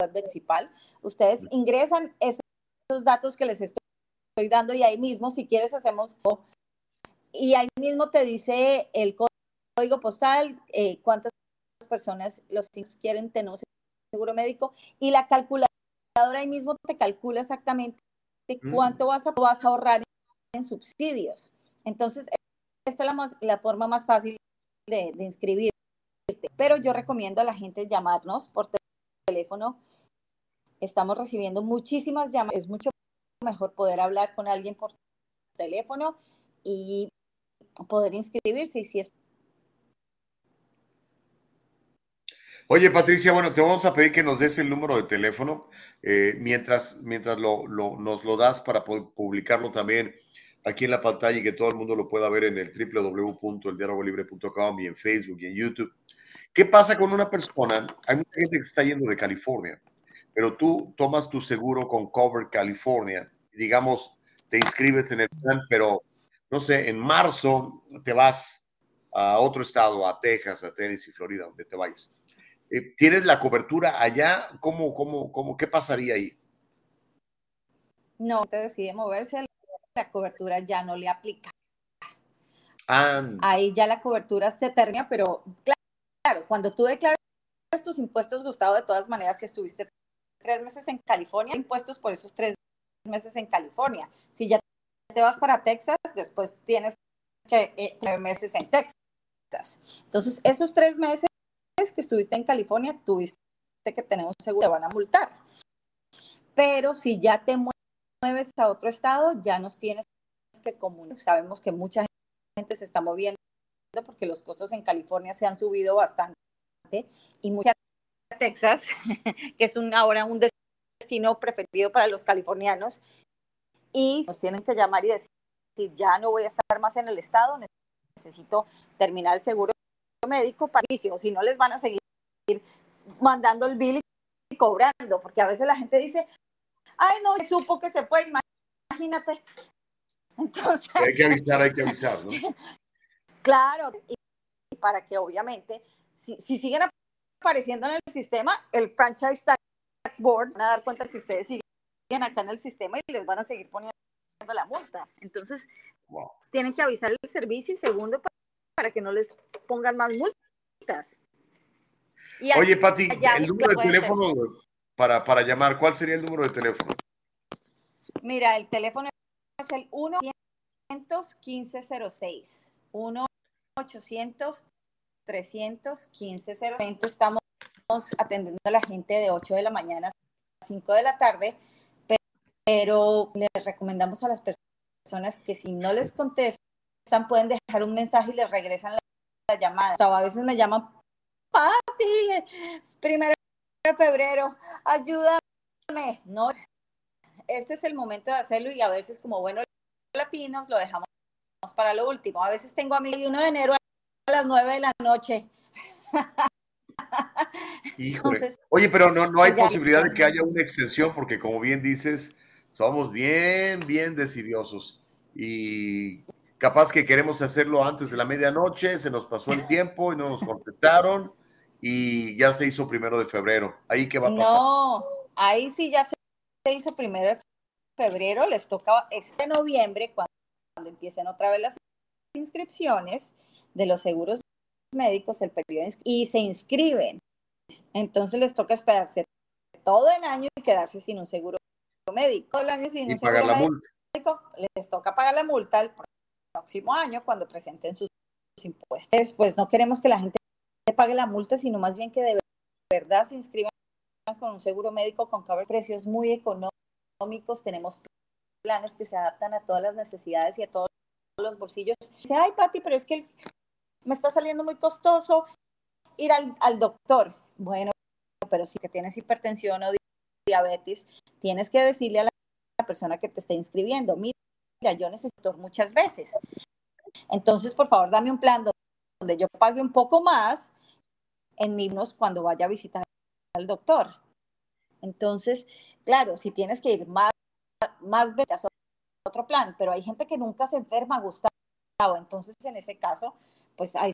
de Municipal. Ustedes ingresan eso los datos que les estoy dando y ahí mismo, si quieres, hacemos... Y ahí mismo te dice el código postal, eh, cuántas personas los quieren tener un seguro médico y la calculadora ahí mismo te calcula exactamente mm. cuánto vas a, vas a ahorrar en subsidios. Entonces, esta es la, la forma más fácil de, de inscribirte. Pero yo recomiendo a la gente llamarnos por teléfono Estamos recibiendo muchísimas llamadas. Es mucho mejor poder hablar con alguien por teléfono y poder inscribirse. si es Oye, Patricia, bueno, te vamos a pedir que nos des el número de teléfono eh, mientras, mientras lo, nos lo das para poder publicarlo también aquí en la pantalla y que todo el mundo lo pueda ver en el www.eldiarogolibre.com y en Facebook y en YouTube. ¿Qué pasa con una persona? Hay mucha gente que está yendo de California, pero tú tomas tu seguro con Cover California, digamos, te inscribes en el plan, pero no sé, en marzo te vas a otro estado, a Texas, a Tennessee, Florida, donde te vayas. Eh, ¿Tienes la cobertura allá? ¿Cómo, cómo, cómo, qué pasaría ahí? No, te decide moverse, la cobertura ya no le aplica. And... Ahí ya la cobertura se termina, pero claro, cuando tú declaras tus impuestos, Gustavo, de todas maneras, si estuviste tres meses en California, impuestos por esos tres meses en California. Si ya te vas para Texas, después tienes que eh, tres meses en Texas. Entonces, esos tres meses que estuviste en California, tuviste que tener un seguro, te van a multar. Pero si ya te mueves a otro estado, ya nos tienes que comunicar. Sabemos que mucha gente se está moviendo porque los costos en California se han subido bastante y mucha Texas, que es un, ahora un destino preferido para los californianos, y nos tienen que llamar y decir, ya no voy a estar más en el estado, necesito terminar el seguro médico para o si no les van a seguir mandando el bill y cobrando, porque a veces la gente dice, ay, no, supo que se puede, imagínate. Entonces, hay que avisar, hay que avisar, ¿no? claro, y para que obviamente, si, si siguen apareciendo en el sistema, el Franchise Tax Board van a dar cuenta que ustedes siguen acá en el sistema y les van a seguir poniendo la multa. Entonces, tienen que avisar el servicio y segundo, para que no les pongan más multas. Oye, Pati, el número de teléfono para, para llamar, ¿cuál sería el número de teléfono? Mira, el teléfono es el 1 1506 1 800 315 06 Estamos atendiendo a la gente de 8 de la mañana a 5 de la tarde, pero les recomendamos a las personas que si no les contestan, pueden dejar un mensaje y les regresan la, llamada. O a veces me llaman, Pati, primero de febrero, ayúdame. No, este es el momento de hacerlo y a veces como buenos latinos lo dejamos para lo último. A veces tengo a mí 1 de enero a las 9 de la noche. Oye, pero no, no hay pues posibilidad de que haya una extensión porque como bien dices, somos bien, bien decidiosos. Y capaz que queremos hacerlo antes de la medianoche, se nos pasó el tiempo y no nos contestaron y ya se hizo primero de febrero. ¿Ahí qué va a pasar? No, ahí sí ya se hizo primero de febrero, les toca este noviembre cuando, cuando empiecen otra vez las inscripciones de los seguros médicos, el periodo y se inscriben. Entonces les toca esperarse todo el año y quedarse sin un seguro médico. Todo el año sin un pagar la multa. les toca pagar la multa el próximo año cuando presenten sus impuestos. Pues no queremos que la gente pague la multa, sino más bien que de verdad se inscriban con un seguro médico con cover precios muy económicos. Tenemos planes que se adaptan a todas las necesidades y a todos los bolsillos. Dice, ay, Pati, pero es que me está saliendo muy costoso ir al, doctor. Bueno, pero si que tienes hipertensión o diabetes, tienes que decirle a la persona que te está inscribiendo, mira, yo necesito muchas veces. Entonces, por favor, dame un plan donde yo pague un poco más en mismos cuando vaya a visitar al doctor. Entonces, claro, si tienes que ir más, más veces otro plan, pero hay gente que nunca se enferma, Gustavo. Entonces, en ese caso, pues hay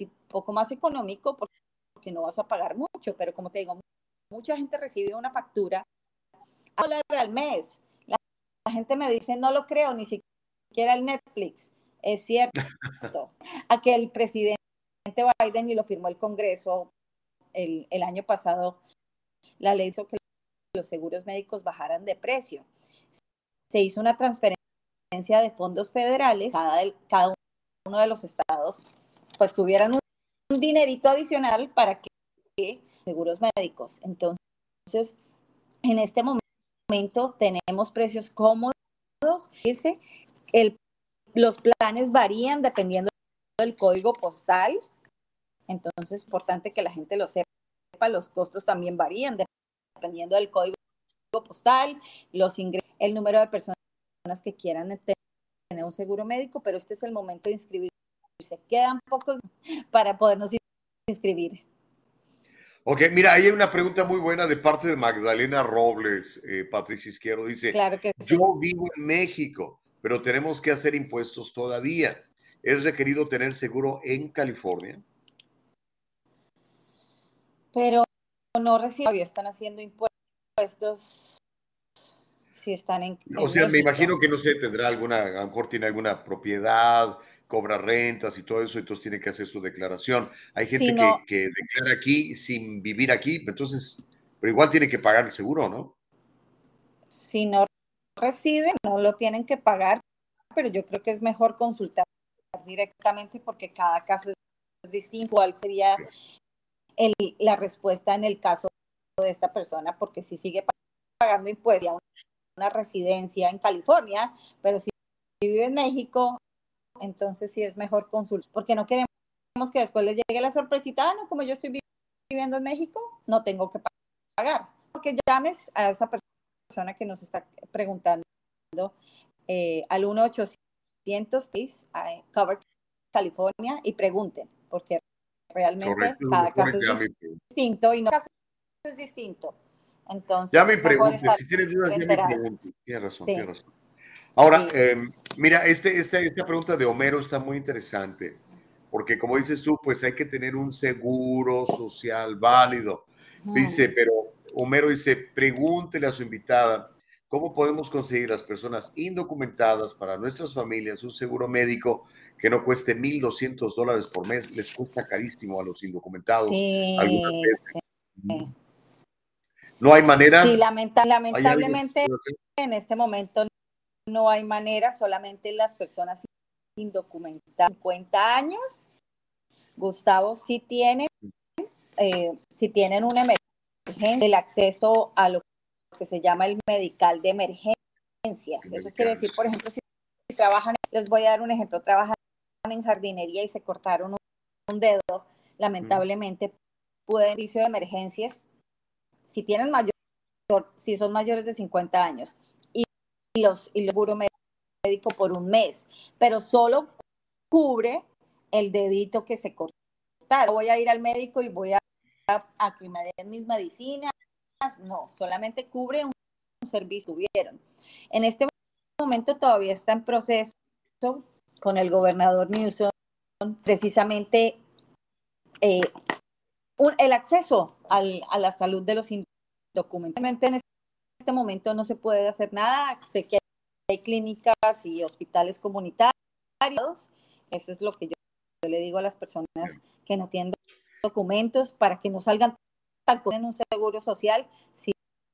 un poco más económico porque no vas a pagar mucho, pero como te digo, mucha gente recibe una factura a dólar al mes la gente me dice, no lo creo, ni siquiera el Netflix. Es cierto. a que el presidente Biden, y lo firmó el Congreso el, el año pasado, la ley hizo que los seguros médicos bajaran de precio. Se hizo una transferencia de fondos federales, cada, cada uno de los estados, pues tuvieran un, dinerito adicional para que seguros médicos. Entonces, en este momento, tenemos precios cómodos. El, los planes varían dependiendo del código postal. Entonces, es importante que la gente lo sepa. Los costos también varían dependiendo del código postal, los ingresos, el número de personas que quieran tener un seguro médico, pero este es el momento de inscribirse. Quedan pocos para podernos inscribir. Ok, mira, ahí hay una pregunta muy buena de parte de Magdalena Robles, eh, Patricia Izquierdo. Dice, Claro que sí. yo vivo en México, pero tenemos que hacer impuestos todavía. ¿Es requerido tener seguro en California? Pero no todavía están haciendo impuestos si están en. O en sea, me imagino que no sé, tendrá alguna, a lo mejor tiene alguna propiedad, cobra rentas y todo eso, entonces tiene que hacer su declaración. Hay gente Si que, no- que declara aquí sin vivir aquí, entonces, pero igual tiene que pagar el seguro, ¿no? Si no residen, no lo tienen que pagar, pero yo creo que es mejor consultar directamente porque cada caso es distinto. ¿Cuál sería el- la respuesta en el caso de esta persona? Porque si sigue pa- pagando impuestos y una residencia en California, pero si vive en México, entonces sí es mejor consultar, porque no queremos que después les llegue la sorpresita, ah, no, como yo estoy vi- viviendo en México, no tengo que pagar. Porque llames a esa persona que nos está preguntando eh, al 1-800 Cover California y pregunten, porque realmente Correcto, cada caso es distinto y no cada caso es distinto. Entonces, Ya me estar si tienes dudas, ya me pregunte. Tienes razón, Sí. tienes razón. Ahora, Sí. eh, mira, este, esta, esta pregunta de Homero está muy interesante, porque como dices tú, pues hay que tener un seguro social válido. Dice, pero Homero dice, pregúntele a su invitada, ¿cómo podemos conseguir las personas indocumentadas para nuestras familias un seguro médico que no cueste 1.200 dólares por mes? Les cuesta carísimo a los indocumentados Sí, algunas veces. sí. No hay manera. Sí, lamenta- ¿Hay algo que lamentablemente en este momento no hay manera, solamente las personas indocumentadas. 50 años, Gustavo, sí tienen, eh, si tienen una emergencia, el acceso a lo que se llama el medical de emergencias. Eso quiere decir, por ejemplo, si, si trabajan, les voy a dar un ejemplo, trabajan en jardinería y se cortaron un, un dedo, lamentablemente pueden servicio de emergencias si tienen mayor, si son mayores de 50 años y los y el seguro médico por un mes, pero solo cubre el dedito que se cortaron. Voy a ir al médico y voy a, a que mis medicinas. No, solamente cubre un, un servicio que tuvieron. En este momento todavía está en proceso con el gobernador Newsom precisamente eh, un- el acceso al- a la salud de los indocumentados. En este momento no se puede hacer nada. Sé que hay clínicas y hospitales comunitarios. Eso es lo que yo, yo le digo a las personas que no tienen documentos para que no salgan tan con un seguro social si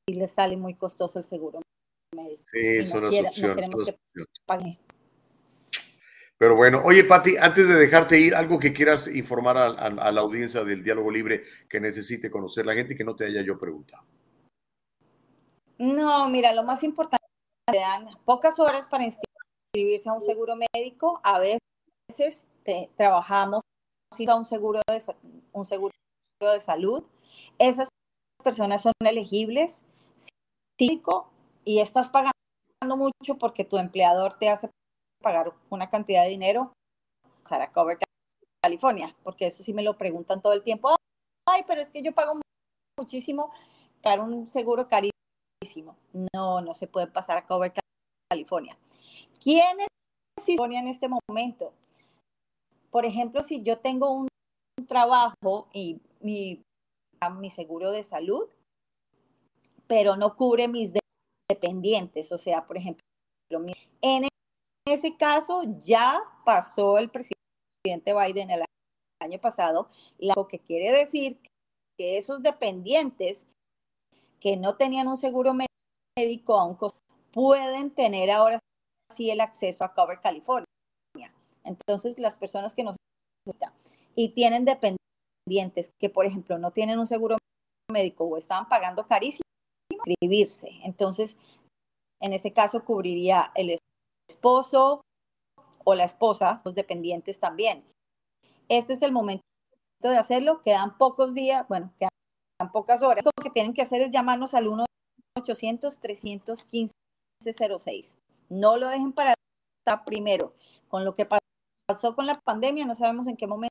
les sale muy costoso el seguro médico. Sí, Y no son las quiera- no opciones. queremos que opciones. paguen. Pero bueno, oye, Pati, antes de dejarte ir, algo que quieras informar a, la audiencia del Diálogo Libre que necesite conocer la gente y que no te haya yo preguntado. No, mira, lo más importante, dan pocas horas para inscribirse a un seguro médico. A veces te- trabajamos a un seguro, de, un seguro de salud. Esas personas son elegibles y estás pagando mucho porque tu empleador te hace pagar una cantidad de dinero para Cover California, porque eso sí me lo preguntan todo el tiempo. Ay, pero es que yo pago muchísimo para un seguro carísimo. No, no se puede pasar a Cover California. ¿Quiénes California en este momento? Por ejemplo, si yo tengo un trabajo y mi, mi seguro de salud, pero no cubre mis de- dependientes, o sea, por ejemplo, en ese caso ya pasó el presidente Biden el año pasado, lo que quiere decir que esos dependientes que no tenían un seguro médico a un costo pueden tener ahora sí el acceso a Cover California. Entonces, las personas que nos y tienen dependientes que, por ejemplo, no tienen un seguro médico o estaban pagando carísimo, inscribirse. Entonces, en ese caso cubriría el esposo o la esposa, los dependientes también. Este es el momento de hacerlo, quedan pocos días, bueno, quedan pocas horas. Lo que tienen que hacer es llamarnos al 1-800-315-06. No lo dejen para primero. Con lo que pasó con la pandemia, no sabemos en qué momento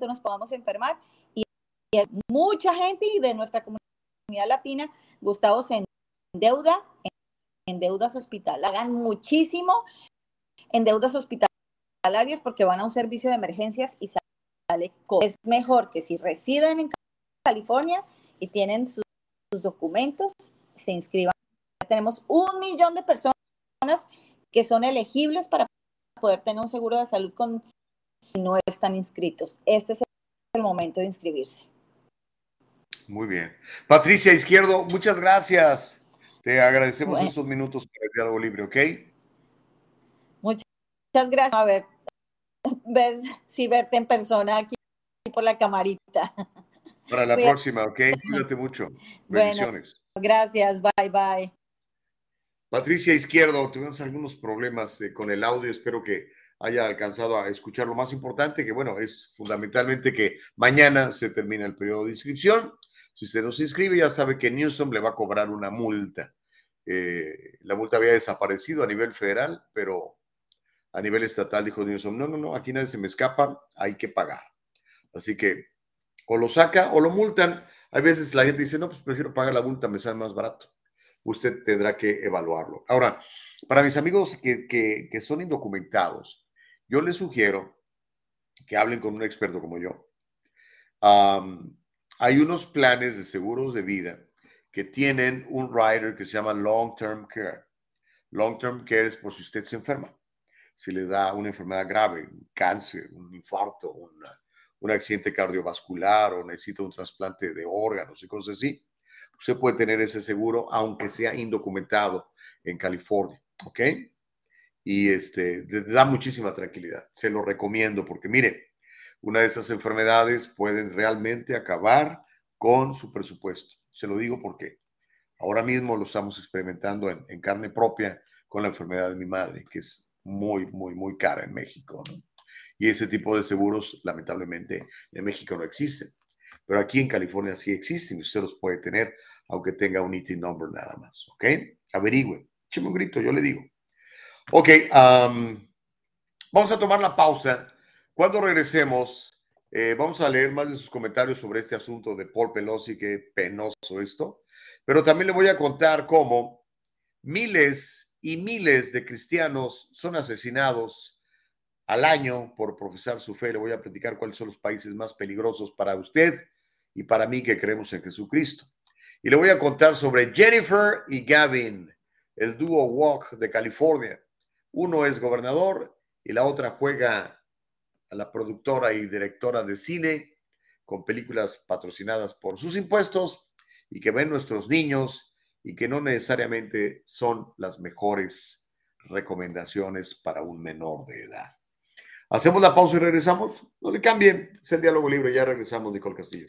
nos podamos enfermar y mucha gente de nuestra comunidad latina, Gustavo se endeuda en deudas hospitalarias. Hagan muchísimo en deudas hospitalarias porque van a un servicio de emergencias y sale. Es mejor que si residen en California y tienen sus, documentos, se inscriban. Tenemos un millón de personas que son elegibles para poder tener un seguro de salud con y no están inscritos. Este es el momento de inscribirse. Muy bien. Patricia Izquierdo, muchas gracias. Te agradecemos estos minutos para el diálogo libre, ¿ok? Muchas gracias. A ver, ves si verte en persona aquí por la camarita. Para la próxima, ¿ok? Cuídate mucho. Bendiciones. gracias, bye, bye. Patricia Izquierdo, tuvimos algunos problemas eh, con el audio, espero que haya alcanzado a escuchar lo más importante, que bueno, es fundamentalmente que mañana se termina el periodo de inscripción. Si usted no se inscribe, ya sabe que Newsom le va a cobrar una multa. Eh, la multa había desaparecido a nivel federal, pero a nivel estatal dijo Newsom, no, no, no, aquí nadie se me escapa, hay que pagar. Así que o lo saca o lo multan. Hay veces la gente dice, no, pues prefiero pagar la multa, me sale más barato. Usted tendrá que evaluarlo. Ahora, para mis amigos que, que, son indocumentados, yo les sugiero que hablen con un experto como yo. Hay unos planes de seguros de vida que tienen un rider que se llama Long Term Care. Long Term Care es por si usted se enferma, si le da una enfermedad grave, un cáncer, un infarto, una, un accidente cardiovascular o necesita un trasplante de órganos y cosas así, usted puede tener ese seguro aunque sea indocumentado en California, ¿ok? Y este, da muchísima tranquilidad. Se lo recomiendo porque mire, una de esas enfermedades pueden realmente acabar con su presupuesto. Se lo digo porque ahora mismo lo estamos experimentando en, carne propia con la enfermedad de mi madre, que es muy, muy, muy cara en México. Y ese tipo de seguros, lamentablemente, en México no existen. Pero aquí en California sí existen y usted los puede tener, aunque tenga un IT number nada más. ¿Ok? Averigüe. Écheme un grito, yo le digo. Ok, vamos a tomar la pausa. Cuando regresemos, eh, vamos a leer más de sus comentarios sobre este asunto de Paul Pelosi, qué penoso esto. Pero también le voy a contar cómo miles y miles de cristianos son asesinados al año por profesar su fe. Le voy a platicar cuáles son los países más peligrosos para usted y para mí que creemos en Jesucristo. Y le voy a contar sobre Jennifer y Gavin, el dúo Walk de California. Uno es gobernador y la otra juega a la productora y directora de cine con películas patrocinadas por sus impuestos y que ven nuestros niños y que no necesariamente son las mejores recomendaciones para un menor de edad. Hacemos la pausa y regresamos. No le cambien. Es el diálogo libre. Ya regresamos, Nicole Castillo.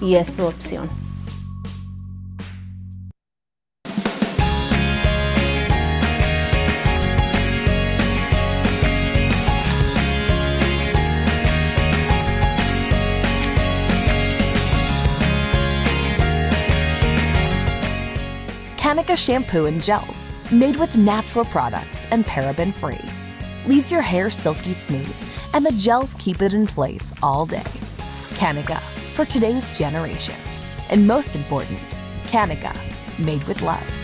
y es su opción. Kanika shampoo and gels, made with natural products and paraben free, leaves your hair silky smooth, and the gels keep it in place all day. Kanika for today's generation. And most important, Kanika, made with love.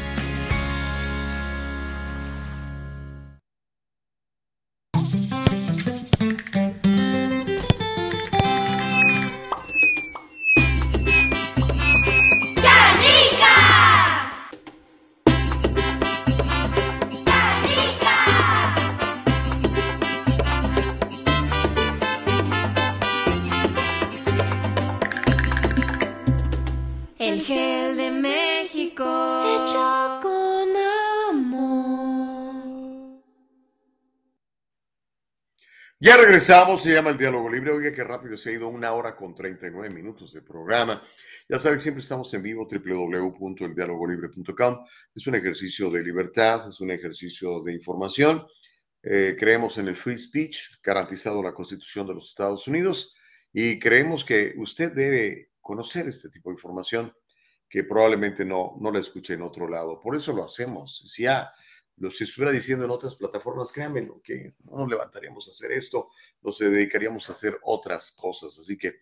Ya regresamos, se llama el Diálogo Libre. Oiga, qué rápido se ha ido una hora con 39 minutos de programa. Ya saben, siempre estamos en vivo, www.eldialogolibre.com. Es un ejercicio de libertad, es un ejercicio de información. Eh, creemos en el free speech, garantizado en la Constitución de los Estados Unidos, y creemos que usted debe conocer este tipo de información que probablemente no, no la escuche en otro lado. Por eso lo hacemos. Si ya lo si estuviera diciendo en otras plataformas, créanme que no nos levantaríamos a hacer esto, nos dedicaríamos a hacer otras cosas. Así que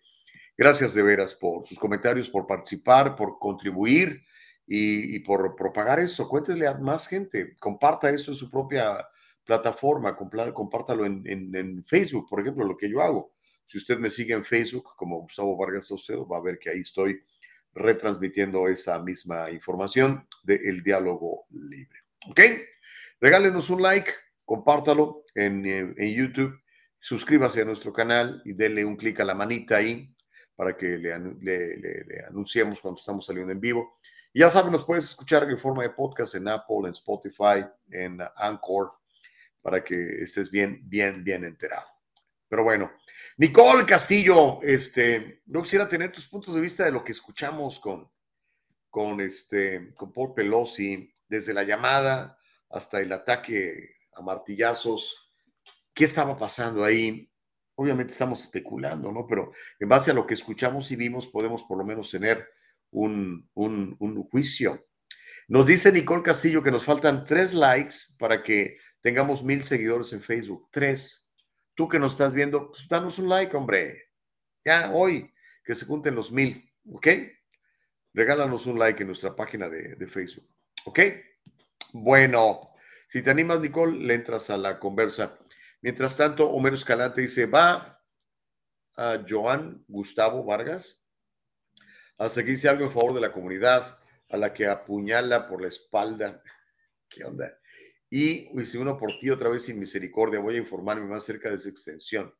gracias de veras por sus comentarios, por participar, por contribuir y, por propagar esto. Cuéntele a más gente, comparta esto en su propia plataforma, compártalo en, en, Facebook, por ejemplo, lo que yo hago. Si usted me sigue en Facebook como Gustavo Vargas Saucedo, va a ver que ahí estoy retransmitiendo esa misma información del diálogo libre. ¿Ok? Regálenos un like, compártalo en, en, YouTube, suscríbase a nuestro canal y denle un clic a la manita ahí para que le, le, le, le anunciemos cuando estamos saliendo en vivo. Y ya saben, nos puedes escuchar en forma de podcast en Apple, en Spotify, en Anchor, para que estés bien, bien, bien enterado. Pero bueno, Nicole Castillo, este, no quisiera tener tus puntos de vista de lo que escuchamos con, con, este, con Paul Pelosi, desde la llamada hasta el ataque a martillazos. ¿Qué estaba pasando ahí? Obviamente estamos especulando, ¿no? Pero en base a lo que escuchamos y vimos, podemos por lo menos tener un, un, juicio. Nos dice Nicole Castillo que nos faltan tres likes para que tengamos mil seguidores en Facebook. Tres. Tú que nos estás viendo, pues danos un like, hombre. Ya, hoy, que se junten los mil, ¿ok? Regálanos un like en nuestra página de, de Facebook, ¿ok? Bueno, si te animas, Nicole, le entras a la conversa. Mientras tanto, Homero Escalante dice, va a Joan Gustavo Vargas. Hasta aquí dice algo en favor de la comunidad, a la que apuñala por la espalda. ¿Qué onda? Y si uno por ti otra vez sin misericordia, voy a informarme más cerca de su extensión.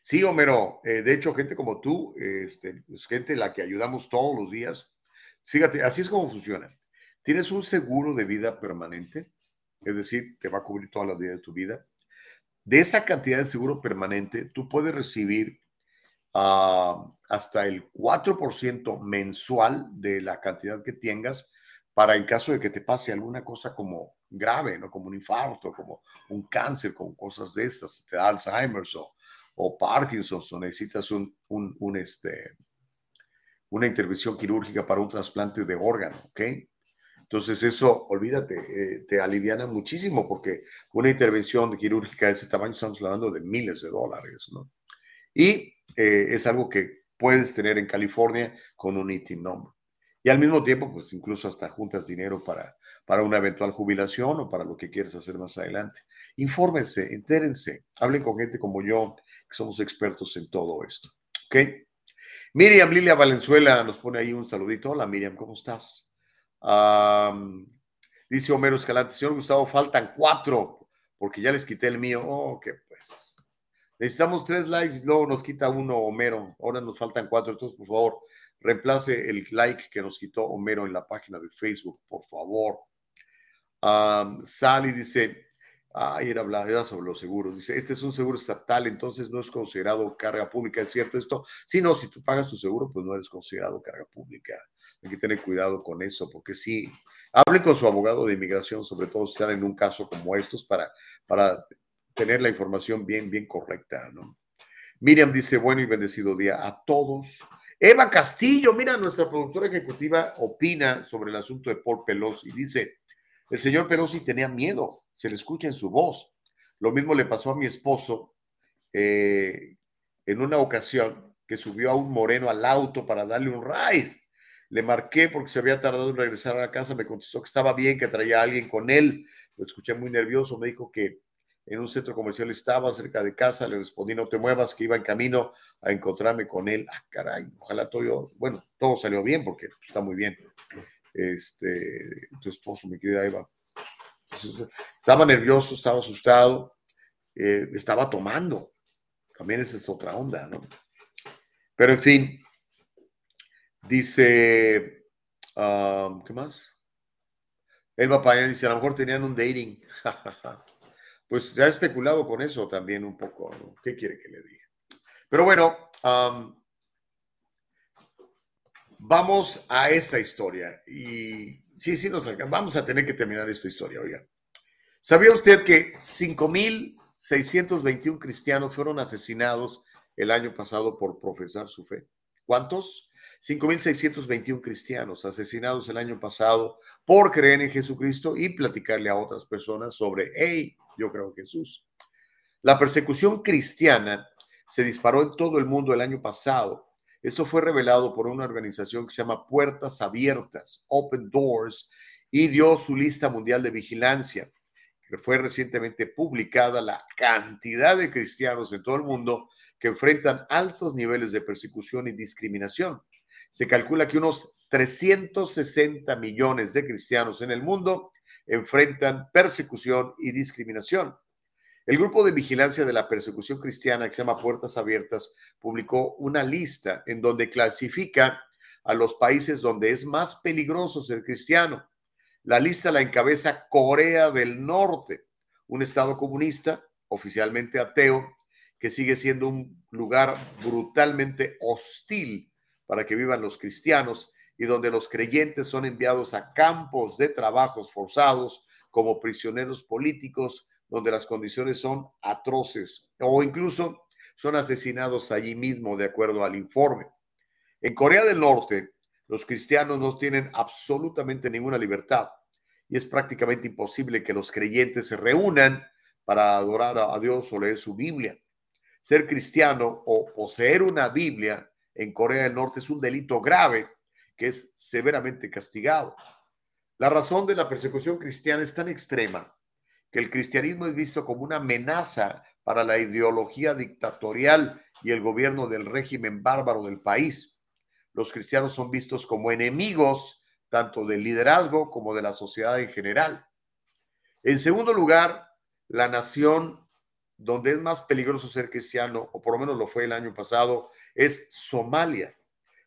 Sí, Homero, eh, de hecho, gente como tú, este, es gente la que ayudamos todos los días. Fíjate, así es como funciona. Tienes un seguro de vida permanente, es decir, te va a cubrir toda la vida de tu vida. De esa cantidad de seguro permanente, tú puedes recibir uh, hasta el 4% mensual de la cantidad que tengas para en caso de que te pase alguna cosa como grave, ¿no? Como un infarto, como un cáncer, como cosas de estas, te da Alzheimer o, o Parkinson, o necesitas un, un, un, este, una intervención quirúrgica para un trasplante de órgano, ¿ok? Entonces eso, olvídate, eh, te aliviana muchísimo porque una intervención quirúrgica de ese tamaño estamos hablando de miles de dólares, ¿no? Y eh, es algo que puedes tener en California con un ITIN number. Y al mismo tiempo, pues incluso hasta juntas dinero para, para una eventual jubilación o para lo que quieres hacer más adelante. Infórmense, entérense, hablen con gente como yo, que somos expertos en todo esto. ¿Ok? Miriam Lilia Valenzuela nos pone ahí un saludito. Hola Miriam, ¿cómo estás? Um, dice Homero Escalante, señor Gustavo, faltan cuatro, porque ya les quité el mío. Oh, que pues. Necesitamos tres likes, luego nos quita uno Homero. Ahora nos faltan cuatro, entonces por favor, reemplace el like que nos quitó Homero en la página de Facebook, por favor. Um, Sally dice, ah, era, era sobre los seguros. Dice, este es un seguro estatal, entonces no es considerado carga pública. ¿Es cierto esto? Sí, no, si tú pagas tu seguro, pues no eres considerado carga pública. Hay que tener cuidado con eso, porque sí, hable con su abogado de inmigración, sobre todo si están en un caso como estos, para, para tener la información bien, bien correcta, ¿no? Miriam dice, bueno y bendecido día a todos. Eva Castillo, mira, nuestra productora ejecutiva opina sobre el asunto de Paul Pelosi. Dice, el señor Pelosi tenía miedo, se le escucha en su voz. Lo mismo le pasó a mi esposo eh, en una ocasión que subió a un moreno al auto para darle un ride. Le marqué porque se había tardado en regresar a la casa, me contestó que estaba bien, que traía a alguien con él. Lo escuché muy nervioso, me dijo que en un centro comercial estaba cerca de casa, le respondí no te muevas, que iba en camino a encontrarme con él. Ah, caray, ojalá todo, bueno, todo salió bien porque está muy bien este, tu esposo, mi querida Eva. Estaba nervioso, estaba asustado, eh, estaba tomando. También esa es otra onda, ¿no? Pero en fin, Dice, um, ¿qué más? Elba Payán dice, a lo mejor tenían un dating. pues se ha especulado con eso también un poco. ¿no? ¿Qué quiere que le diga? Pero bueno, um, vamos a esta historia. Y sí, sí, nos alcanza. Vamos a tener que terminar esta historia, oiga. ¿Sabía usted que 5.621 cristianos fueron asesinados el año pasado por profesar su fe? ¿Cuántos? 5.621 cristianos asesinados el año pasado por creer en Jesucristo y platicarle a otras personas sobre, hey, yo creo en Jesús. La persecución cristiana se disparó en todo el mundo el año pasado. Esto fue revelado por una organización que se llama Puertas Abiertas, Open Doors, y dio su lista mundial de vigilancia, que fue recientemente publicada la cantidad de cristianos en todo el mundo que enfrentan altos niveles de persecución y discriminación. Se calcula que unos 360 millones de cristianos en el mundo enfrentan persecución y discriminación. El grupo de vigilancia de la persecución cristiana que se llama Puertas Abiertas publicó una lista en donde clasifica a los países donde es más peligroso ser cristiano. La lista la encabeza Corea del Norte, un estado comunista, oficialmente ateo, que sigue siendo un lugar brutalmente hostil para que vivan los cristianos y donde los creyentes son enviados a campos de trabajos forzados como prisioneros políticos, donde las condiciones son atroces o incluso son asesinados allí mismo, de acuerdo al informe. En Corea del Norte, los cristianos no tienen absolutamente ninguna libertad y es prácticamente imposible que los creyentes se reúnan para adorar a Dios o leer su Biblia. Ser cristiano o poseer una Biblia en Corea del Norte es un delito grave que es severamente castigado. La razón de la persecución cristiana es tan extrema que el cristianismo es visto como una amenaza para la ideología dictatorial y el gobierno del régimen bárbaro del país. Los cristianos son vistos como enemigos tanto del liderazgo como de la sociedad en general. En segundo lugar, la nación donde es más peligroso ser cristiano, o por lo menos lo fue el año pasado, es Somalia.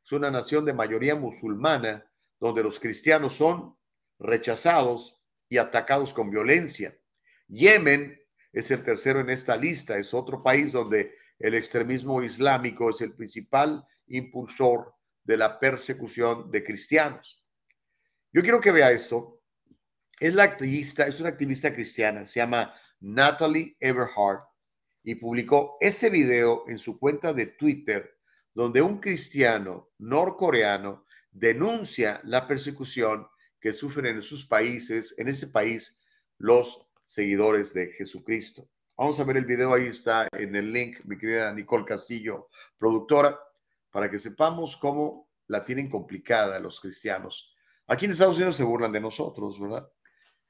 Es una nación de mayoría musulmana donde los cristianos son rechazados y atacados con violencia. Yemen es el tercero en esta lista, es otro país donde el extremismo islámico es el principal impulsor de la persecución de cristianos. Yo quiero que vea esto. Es la activista, es una activista cristiana, se llama Natalie Everhart, y publicó este video en su cuenta de Twitter, donde un cristiano norcoreano denuncia la persecución que sufren en sus países, en ese país, los seguidores de Jesucristo. Vamos a ver el video, ahí está en el link, mi querida Nicole Castillo, productora, para que sepamos cómo la tienen complicada los cristianos. Aquí en Estados Unidos se burlan de nosotros, ¿verdad?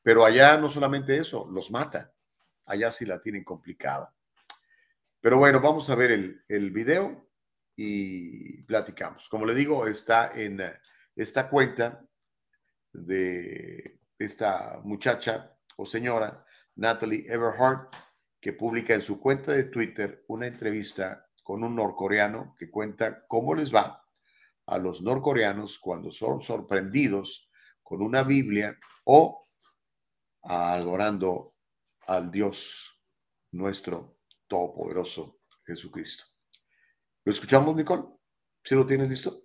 Pero allá no solamente eso, los matan. Allá sí la tienen complicada. Pero bueno, vamos a ver el, el video y platicamos. Como le digo, está en esta cuenta de esta muchacha o señora, Natalie Everhart, que publica en su cuenta de Twitter una entrevista con un norcoreano que cuenta cómo les va a los norcoreanos cuando son sorprendidos con una Biblia o adorando al Dios nuestro todopoderoso Jesucristo. ¿Lo escuchamos, Nicole? ¿Sí lo tienes listo?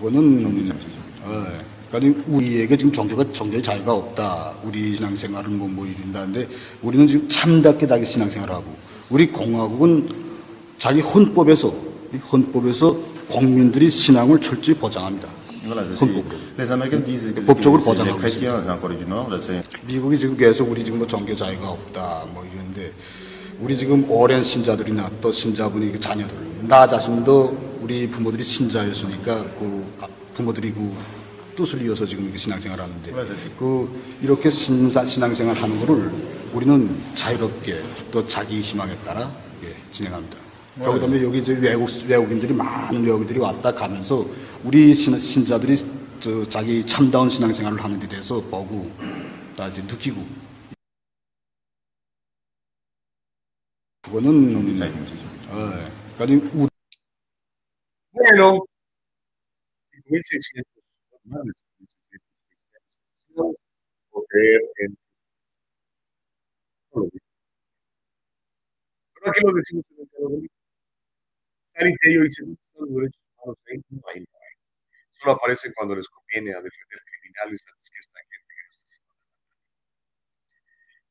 그거는 어, 그러니까 우리에게 지금 종교가 종교의 자유가 없다. 우리 신앙생활은 뭐, 뭐 이런다는데 우리는 지금 참답게 자기 신앙생활을 하고 우리 공화국은 자기 헌법에서 헌법에서 국민들이 신앙을 철저히 보장합니다. 헌법으로. 법적으로 보장하고 있습니다. 미국이 지금 계속 우리 지금 뭐 종교 자유가 없다 뭐 이런데 우리 지금 오랜 신자들이나 또 신자분이 그 자녀들 나 자신도 우리 부모들이 신자였으니까 그 부모들이 그 뜻을 이어서 지금 이렇게 신앙생활 하는데 그 이렇게 신사, 신앙생활 하는 거를 우리는 자유롭게 또 자기 희망에 따라 예, 진행합니다. 그다음에 여기 이제 외국 외국인들이 많은 외국인들이 왔다 가면서 우리 신, 신자들이 저 자기 참다운 신앙생활을 하는 데 대해서 보고 다 이제 느끼고. 그거는 어, 그러니까 우, Bueno, 1600 más de 1600 poder en Pero lo decimos en el. No no. Solo aparecen cuando les conviene a defender criminales antes que gente que no está haciendo nada.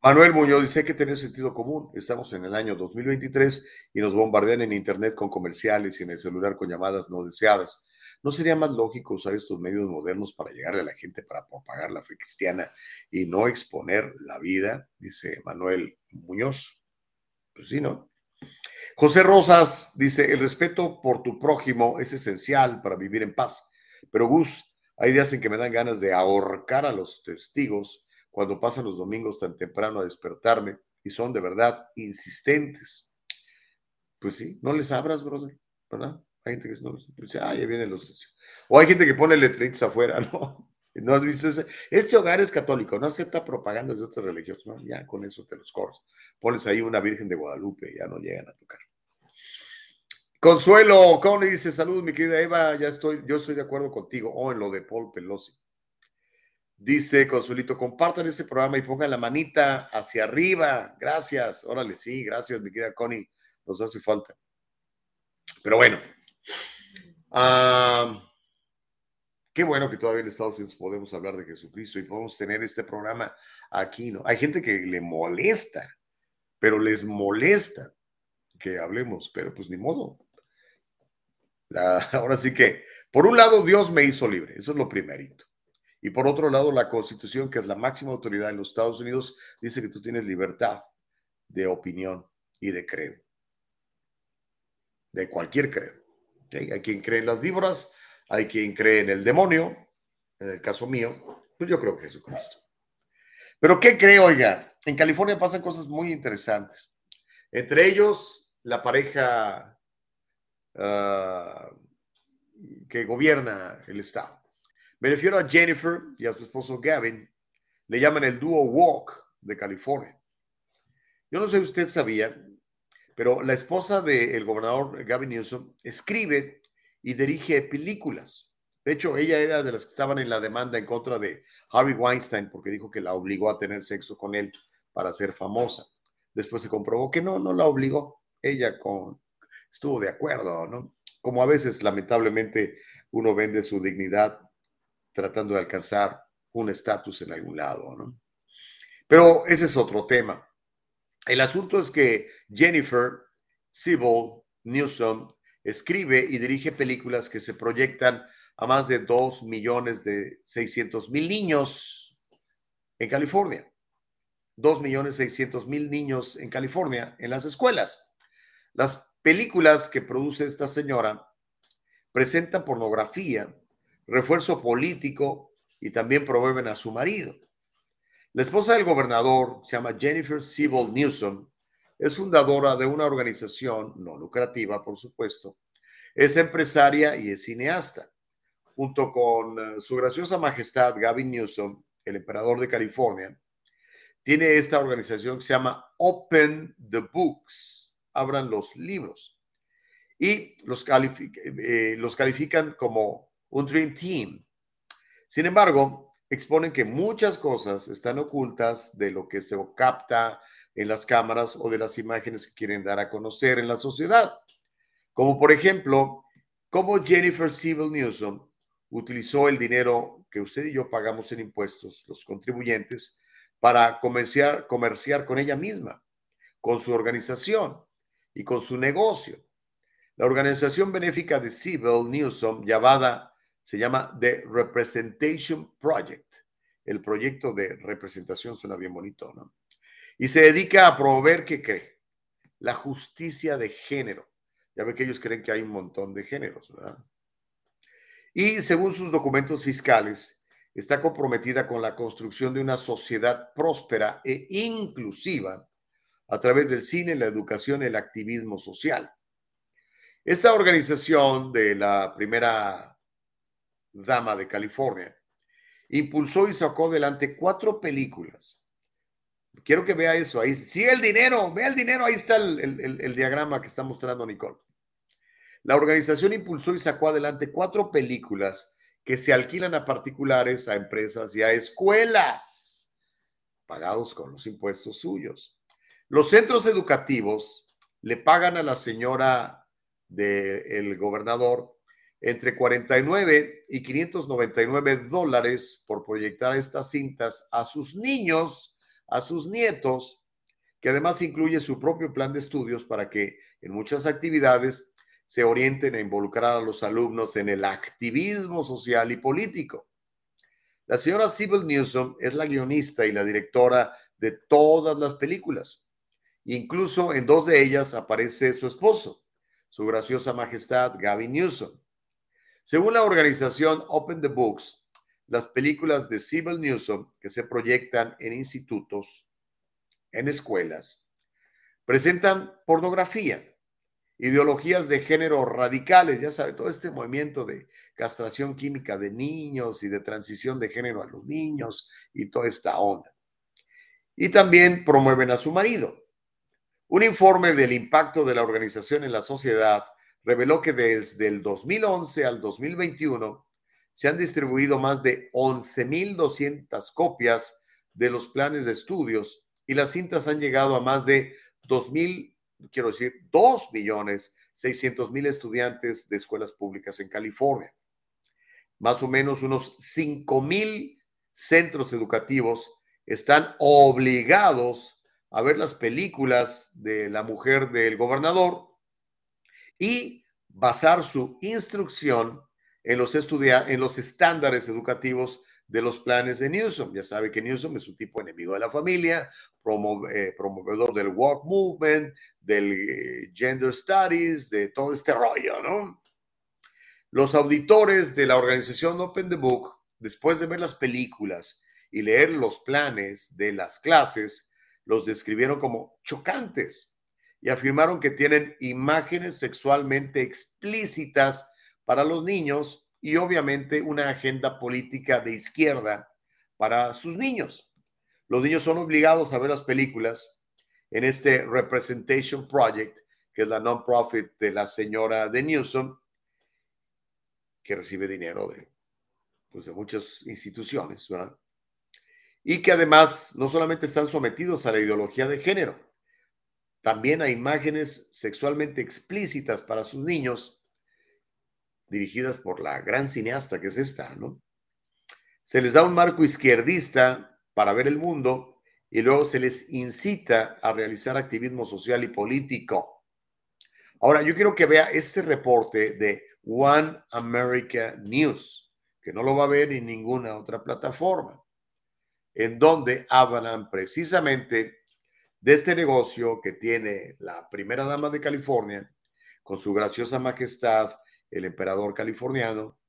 Manuel Muñoz dice "Hay que tener sentido común. Estamos en el año 2023 y nos bombardean en internet con comerciales y en el celular con llamadas no deseadas. ¿No sería más lógico usar estos medios modernos para llegarle a la gente para propagar la fe cristiana y no exponer la vida? Dice Manuel Muñoz. Pues sí, ¿no? José Rosas dice, el respeto por tu prójimo es esencial para vivir en paz. Pero Gus, hay días en que me dan ganas de ahorcar a los testigos cuando pasan los domingos tan temprano a despertarme y son de verdad insistentes. Pues sí, no les abras, brother, ¿verdad? Hay gente que no les dice, ah, ya vienen los testigos. O hay gente que pone letritas afuera, ¿no? ¿No has visto ese? Este hogar es católico, no acepta propaganda de otras religiones. Ya con eso te los corres. Pones ahí una Virgen de Guadalupe, ya no llegan a tocar. Consuelo, ¿cómo le dice? Salud, mi querida Eva, ya estoy, yo estoy de acuerdo contigo. O en lo de Paul Pelosi. Dice Consuelito, compartan este programa y pongan la manita hacia arriba. Gracias. Órale, sí, gracias, mi querida Connie. Nos hace falta. Pero bueno. ah, qué bueno que todavía en Estados Unidos podemos hablar de Jesucristo y podemos tener este programa aquí, ¿no? Hay gente que le molesta, pero les molesta que hablemos, pero pues ni modo. Ahora sí que, por un lado, Dios me hizo libre, eso es lo primerito. Y por otro lado, la Constitución, que es la máxima autoridad en los Estados Unidos, dice que tú tienes libertad de opinión y de credo. De cualquier credo. Hay quien cree en las víboras, hay quien cree en el demonio, en el caso mío, pues yo creo que Jesucristo. Pero ¿qué creo, oiga? En California pasan cosas muy interesantes. Entre ellos, la pareja ah, que gobierna el estado. Me refiero a Jennifer y a su esposo Gavin. Le llaman el dúo Walk de California. Yo no sé si usted sabía, pero la esposa del gobernador Gavin Newsom escribe y dirige películas. De hecho, ella era de las que estaban en la demanda en contra de Harvey Weinstein porque dijo que la obligó a tener sexo con él para ser famosa. Después se comprobó que no, no la obligó. Ella con, estuvo de acuerdo, ¿no? Como a veces, lamentablemente, uno vende su dignidad tratando de alcanzar un estatus en algún lado, ¿no? Pero ese es otro tema. El asunto es que Jennifer Sibyl Newsom escribe y dirige películas que se proyectan a más de 2 millones de 600 mil niños en California. 2 millones 600 mil niños en California en las escuelas. Las películas que produce esta señora presentan pornografía, refuerzo político y también promueven a su marido. La esposa del gobernador se llama Jennifer Sibyl Newsom. Es fundadora de una organización no lucrativa, por supuesto. Es empresaria y es cineasta. Junto con eh, su graciosa majestad Gavin Newsom, el emperador de California, tiene esta organización que se llama Open the Books. Abran los libros. Y los, eh, los califican como un Dream Team. Sin embargo, exponen que muchas cosas están ocultas de lo que se capta en las cámaras o de las imágenes que quieren dar a conocer en la sociedad. Como por ejemplo, cómo Jennifer Sibyl Newsom utilizó el dinero que usted y yo pagamos en impuestos, los contribuyentes, para comerciar, con ella misma, con su organización y con su negocio. La organización benéfica de Sibyl Newsom, llamada, se llama The Representation Project. El proyecto de representación suena bien bonito, ¿no? Y se dedica a promover, ¿qué cree? La justicia de género. Ya ve que ellos creen que hay un montón de géneros, ¿verdad? Y según sus documentos fiscales, está comprometida con la construcción de una sociedad próspera e inclusiva a través del cine, la educación el activismo social. Esta organización de la primera dama de California impulsó y sacó adelante cuatro películas. Quiero que vea eso ahí. Sigue el dinero, vea el dinero, ahí está el diagrama que está mostrando Nicole. La organización impulsó y sacó adelante cuatro películas que se alquilan a particulares, a empresas y a escuelas, pagados con los impuestos suyos. Los centros educativos le pagan a la señora del gobernador entre 49 y 599 dólares por proyectar estas cintas a sus niños, a sus nietos, que además incluye su propio plan de estudios para que en muchas actividades se orienten a involucrar a los alumnos en el activismo social y político. La señora Sybil Newsom es la guionista y la directora de todas las películas. Incluso en dos de ellas aparece su esposo, su graciosa majestad Gavin Newsom. Según la organización Open the Books, las películas de Sybil Newsom que se proyectan en institutos, en escuelas, presentan pornografía, ideologías de género radicales, ya sabe, todo este movimiento de castración química de niños y de transición de género a los niños y toda esta onda. Y también promueven a su marido. Un informe del impacto de la organización en la sociedad reveló que desde el 2011 al 2021 se han distribuido más de 11.200 copias de los planes de estudios y las cintas han llegado a más de 2.000 quiero decir, 2 millones 600 mil estudiantes de escuelas públicas en California. Más o menos unos 5 mil centros educativos están obligados a ver las películas de la mujer del gobernador y basar su instrucción en los, en los estándares educativos de los planes de Newsom. Ya sabe que Newsom es un tipo enemigo de la familia, eh, promovedor del walk movement, del eh, gender studies, de todo este rollo, ¿no? Los auditores de la organización Open the Book, después de ver las películas y leer los planes de las clases, los describieron como chocantes y afirmaron que tienen imágenes sexualmente explícitas para los niños y obviamente una agenda política de izquierda para sus niños. Los niños son obligados a ver las películas en este Representation Project, que es la non-profit de la señora de Newsom, que recibe dinero de, pues, de muchas instituciones, ¿verdad? Y que además no solamente están sometidos a la ideología de género, también a imágenes sexualmente explícitas para sus niños dirigidas por la gran cineasta que es esta, ¿no? Se les da un marco izquierdista para ver el mundo y luego se les incita a realizar activismo social y político. Ahora, yo quiero que vea este reporte de One America News, que no lo va a ver en ninguna otra plataforma, en donde hablan precisamente de este negocio que tiene la primera dama de California con su graciosa majestad el emperador californiano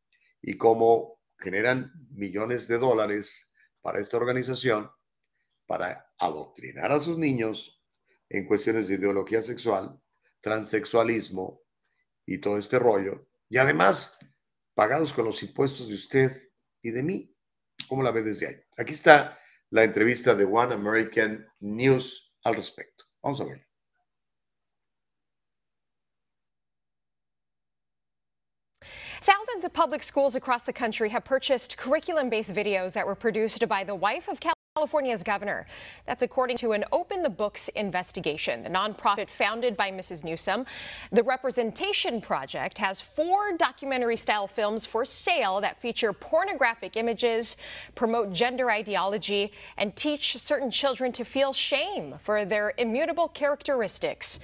y cómo generan millones de dólares para esta organización para adoctrinar a sus niños en cuestiones de ideología sexual, transexualismo y todo este rollo. Y además, pagados con los impuestos de usted y de mí. ¿Cómo la ve desde ahí? Aquí está la entrevista de One American News al respecto. Vamos a ver. Thousands of public schools across the country have purchased curriculum based videos that were produced by the wife of California's governor. That's according to an Open the Books investigation, the nonprofit founded by Mrs. Newsom. The Representation Project has four documentary style films for sale that feature pornographic images, promote gender ideology, and teach certain children to feel shame for their immutable characteristics.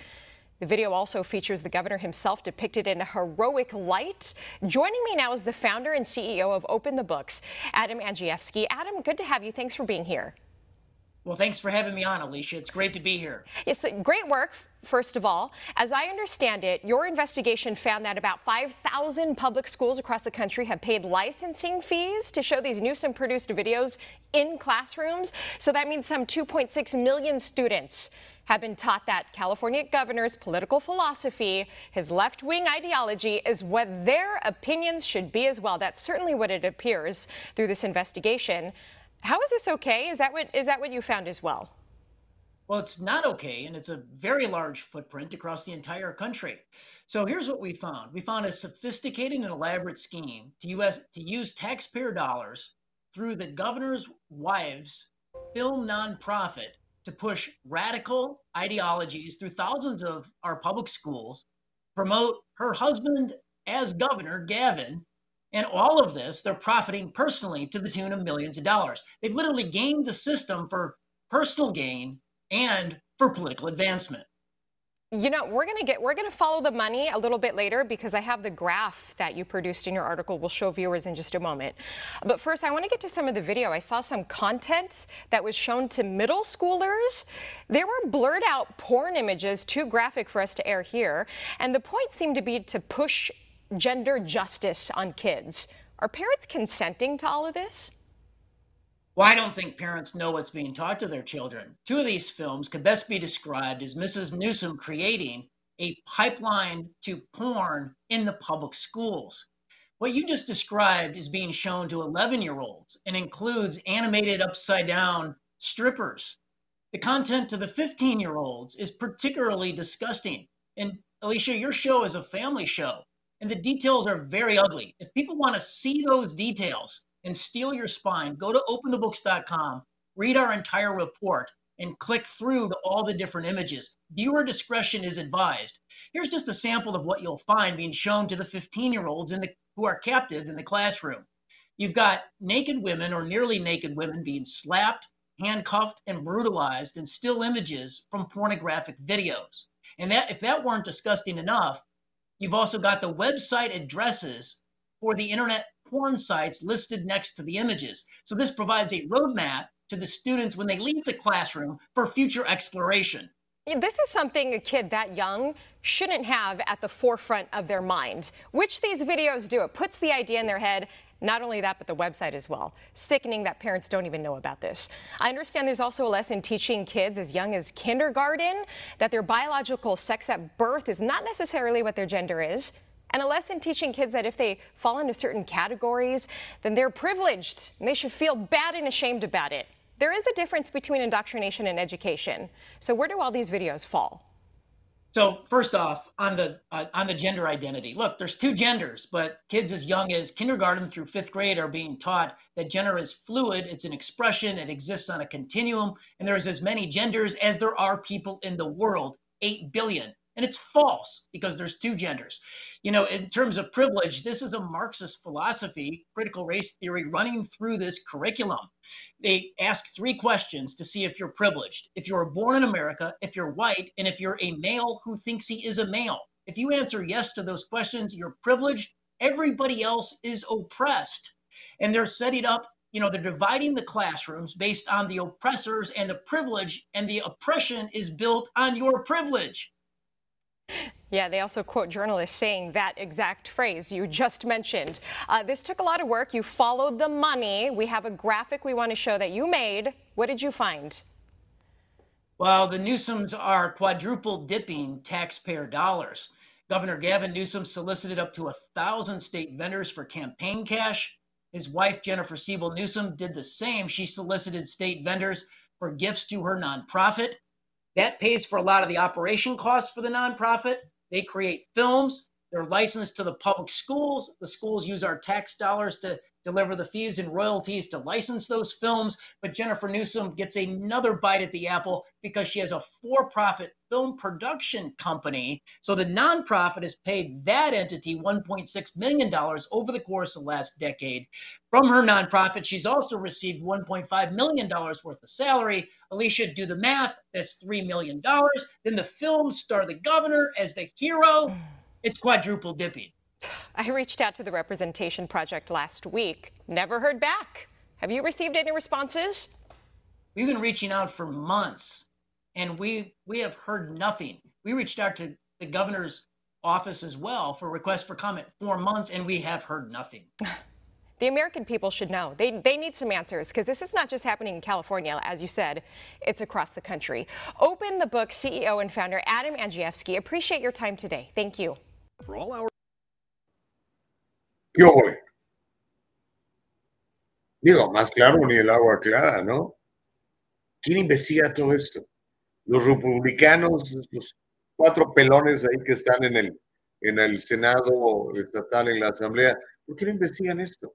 The video also features the governor himself depicted in a heroic light. Joining me now is the founder and CEO of Open the Books, Adam Andrzejewski. Adam, good to have you. Thanks for being here. Well, thanks for having me on, Alicia. It's great to be here. Yes, great work, first of all. As I understand it, your investigation found that about 5,000 public schools across the country have paid licensing fees to show these Newsom produced videos in classrooms. So that means some 2.6 million students have been taught that California governor's political philosophy, his left wing ideology, is what their opinions should be as well. That's certainly what it appears through this investigation. How is this okay? Is that what is that what you found as well? Well, it's not okay, and it's a very large footprint across the entire country. So here's what we found: we found a sophisticated and elaborate scheme to use to use taxpayer dollars through the governor's wife's film nonprofit to push radical ideologies through thousands of our public schools, promote her husband as governor, Gavin, and all of this, they're profiting personally to the tune of millions of dollars. They've literally gamed the system for personal gain and for political advancement. You know, we're going to get, we're going to follow the money a little bit later because I have the graph that you produced in your article. We'll show viewers in just a moment. But first, I want to get to some of the video. I saw some content that was shown to middle schoolers. There were blurred out porn images, too graphic for us to air here. And the point seemed to be to push gender justice on kids. Are parents consenting to all of this? Well, I don't think parents know what's being taught to their children. Two of these films could best be described as Mrs. Newsom creating a pipeline to porn in the public schools. What you just described is being shown to 11 year olds and includes animated upside down strippers. The content to the 15 year olds is particularly disgusting. And Alicia, your show is a family show and the details are very ugly. If people want to see those details and steal your spine, go to openthebooks.com, read our entire report, and click through to all the different images. Viewer discretion is advised. Here's just a sample of what you'll find being shown to the 15 year olds in the, who are captive in the classroom. You've got naked women or nearly naked women being slapped, handcuffed, and brutalized in still images from pornographic videos. And that if that weren't disgusting enough, You've also got the website addresses for the internet porn sites listed next to the images. So this provides a roadmap to the students when they leave the classroom for future exploration. This is something a kid that young shouldn't have at the forefront of their mind, which these videos do. It puts the idea in their head not only that, but the website as well. Sickening that parents don't even know about this. I understand there's also a lesson teaching kids as young as kindergarten that their biological sex at birth is not necessarily what their gender is. And a lesson teaching kids that if they fall into certain categories, then they're privileged and they should feel bad and ashamed about it. There is a difference between indoctrination and education. So, where do all these videos fall? So first off, on the uh, on the gender identity, look, there's two genders, but kids as young as kindergarten through fifth grade are being taught that gender is fluid. It's an expression. It exists on a continuum, and there's as many genders as there are people in the world, eight billion. And it's false because there's two genders. You know, in terms of privilege, this is a Marxist philosophy, critical race theory, running through this curriculum. They ask three questions to see if you're privileged. If you were born in America, if you're white, and if you're a male who thinks he is a male. If you answer yes to those questions, you're privileged. Everybody else is oppressed. And they're setting up you know they're dividing the classrooms based on the oppressors and the privilege and the oppression is built on your privilege yeah, they also quote journalists saying that exact phrase you just mentioned. Uh, this took a lot of work. You followed the money. We have a graphic we want to show that you made. What did you find? Well, the Newsoms are quadruple dipping taxpayer dollars. Governor Gavin Newsom solicited up to a thousand state vendors for campaign cash. His wife, Jennifer Siebel Newsom, did the same. She solicited state vendors for gifts to her nonprofit. That pays for a lot of the operation costs for the nonprofit. They create films. They're licensed to the public schools. The schools use our tax dollars to deliver the fees and royalties to license those films. But Jennifer Newsom gets another bite at the apple because she has a for profit film production company. So the nonprofit has paid that entity $1.6 million over the course of the last decade. From her nonprofit, she's also received $1.5 million worth of salary. Alicia, do the math. That's $3 million. Then the films star the governor as the hero. It's quadruple dipping. I reached out to the Representation Project last week. Never heard back. Have you received any responses? We've been reaching out for months and we we have heard nothing. We reached out to the governor's office as well for requests for comment for months and we have heard nothing. The American people should know. They, they need some answers because this is not just happening in California, as you said, it's across the country. Open the Book CEO and founder Adam Andrzejewski. Appreciate your time today. Thank you. For all our ¿Qué ole? Digo, más claro ni el agua clara, ¿no? ¿Quién investiga todo esto? Los republicanos, los cuatro pelones ahí que están en el, en el Senado estatal, en la Asamblea, ¿por qué no investigan esto?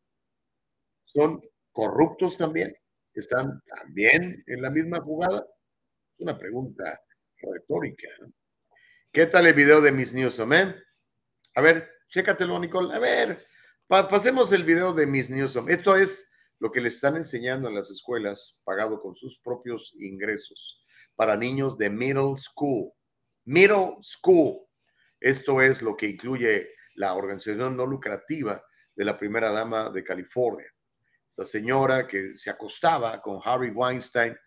¿Son corruptos también? ¿Están también en la misma jugada? Es una pregunta retórica. ¿Qué tal el video de Miss Newsom, eh? A ver, chécatelo, Nicole. A ver, pa pasemos el video de Miss Newsom. Esto es lo que le están enseñando en las escuelas, pagado con sus propios ingresos, para niños de middle school. Middle school. Esto es lo que incluye la organización no lucrativa de la primera dama de California. Esta señora que se acostaba con Harry Weinstein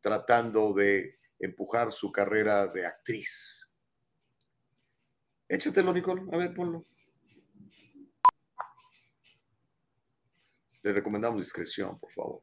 tratando de empujar su carrera de actriz. Échatelo, Nicole. A ver, ponlo. Le recomendamos discreción, por favor.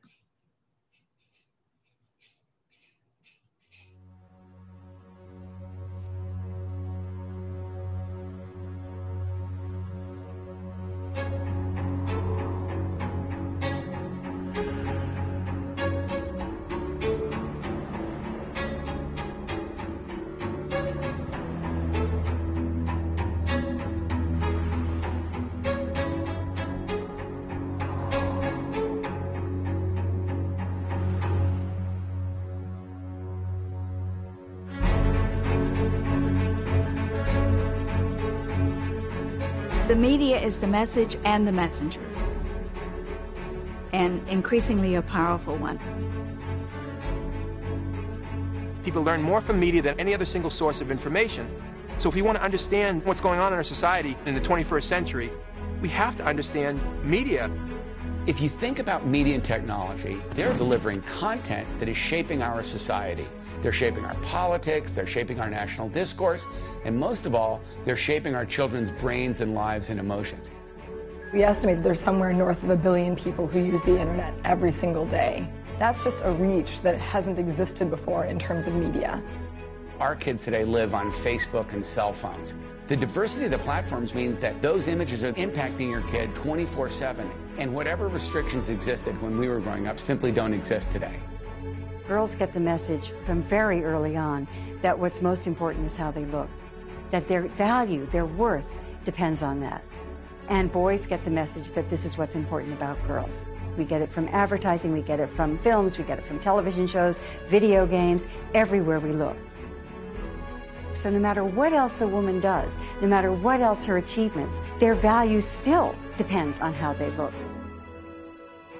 Media is the message and the messenger, and increasingly a powerful one. People learn more from media than any other single source of information. So if we want to understand what's going on in our society in the 21st century, we have to understand media. If you think about media and technology, they're delivering content that is shaping our society. They're shaping our politics, they're shaping our national discourse, and most of all, they're shaping our children's brains and lives and emotions. We estimate there's somewhere north of a billion people who use the internet every single day. That's just a reach that hasn't existed before in terms of media. Our kids today live on Facebook and cell phones. The diversity of the platforms means that those images are impacting your kid 24-7, and whatever restrictions existed when we were growing up simply don't exist today. Girls get the message from very early on that what's most important is how they look, that their value, their worth depends on that. And boys get the message that this is what's important about girls. We get it from advertising, we get it from films, we get it from television shows, video games, everywhere we look. So no matter what else a woman does, no matter what else her achievements, their value still depends on how they look.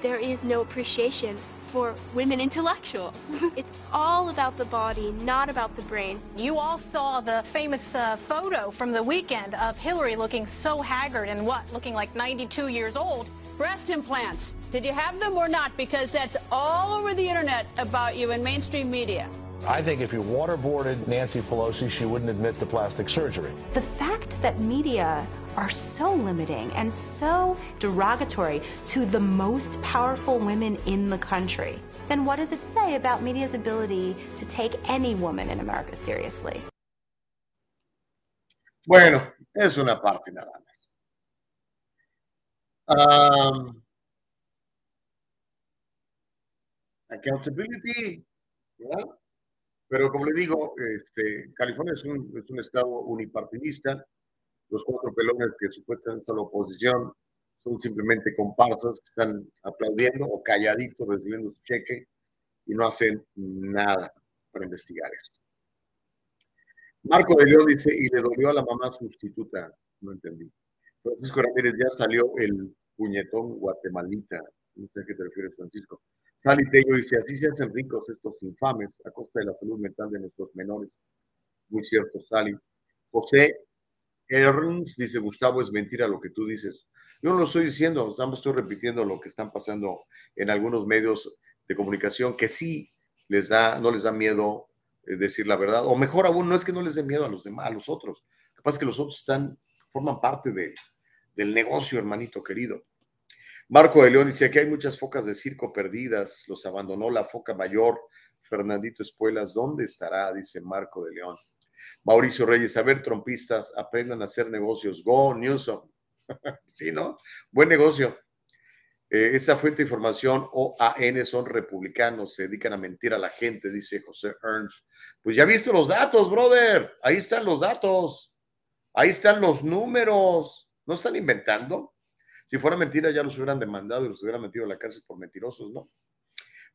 There is no appreciation for women intellectuals. it's all about the body, not about the brain. You all saw the famous uh, photo from the weekend of Hillary looking so haggard and what, looking like 92 years old. Breast implants. Did you have them or not? Because that's all over the internet about you in mainstream media. I think if you waterboarded Nancy Pelosi, she wouldn't admit to plastic surgery. The fact that media are so limiting and so derogatory to the most powerful women in the country, then what does it say about media's ability to take any woman in America seriously? Bueno, es una parte nada más. Um, accountability, ¿verdad? Pero como le digo, este, California es un, es un estado unipartidista. Los cuatro pelones que supuestamente son la oposición son simplemente comparsas que están aplaudiendo o calladitos recibiendo su cheque y no hacen nada para investigar esto. Marco de León dice, y le dolió a la mamá sustituta. No entendí. Francisco Ramírez, ya salió el puñetón guatemalita. No sé a qué te refieres, Francisco. Sally Tello dice, así se hacen ricos estos infames a costa de la salud mental de nuestros menores. Muy cierto, Sally. José Ernst dice, Gustavo, es mentira lo que tú dices. Yo no lo estoy diciendo, estamos estoy repitiendo lo que están pasando en algunos medios de comunicación que sí les da, no les da miedo eh, decir la verdad, o mejor aún, no es que no les dé miedo a los demás, a los otros, lo que pasa que los otros están, forman parte de, del negocio, hermanito querido. Marco de León dice que hay muchas focas de circo perdidas, los abandonó la foca mayor. Fernandito Espuelas, ¿dónde estará? Dice Marco de León. Mauricio Reyes, a ver, trompistas, aprendan a hacer negocios. Go, Newsom. sí, ¿no? Buen negocio. Eh, esa fuente de información, OAN, son republicanos, se dedican a mentir a la gente, dice José Ernst. Pues ya viste los datos, brother. Ahí están los datos. Ahí están los números. ¿No están inventando? Si fuera mentira, ya los hubieran demandado y los hubieran metido a la cárcel por mentirosos, ¿no?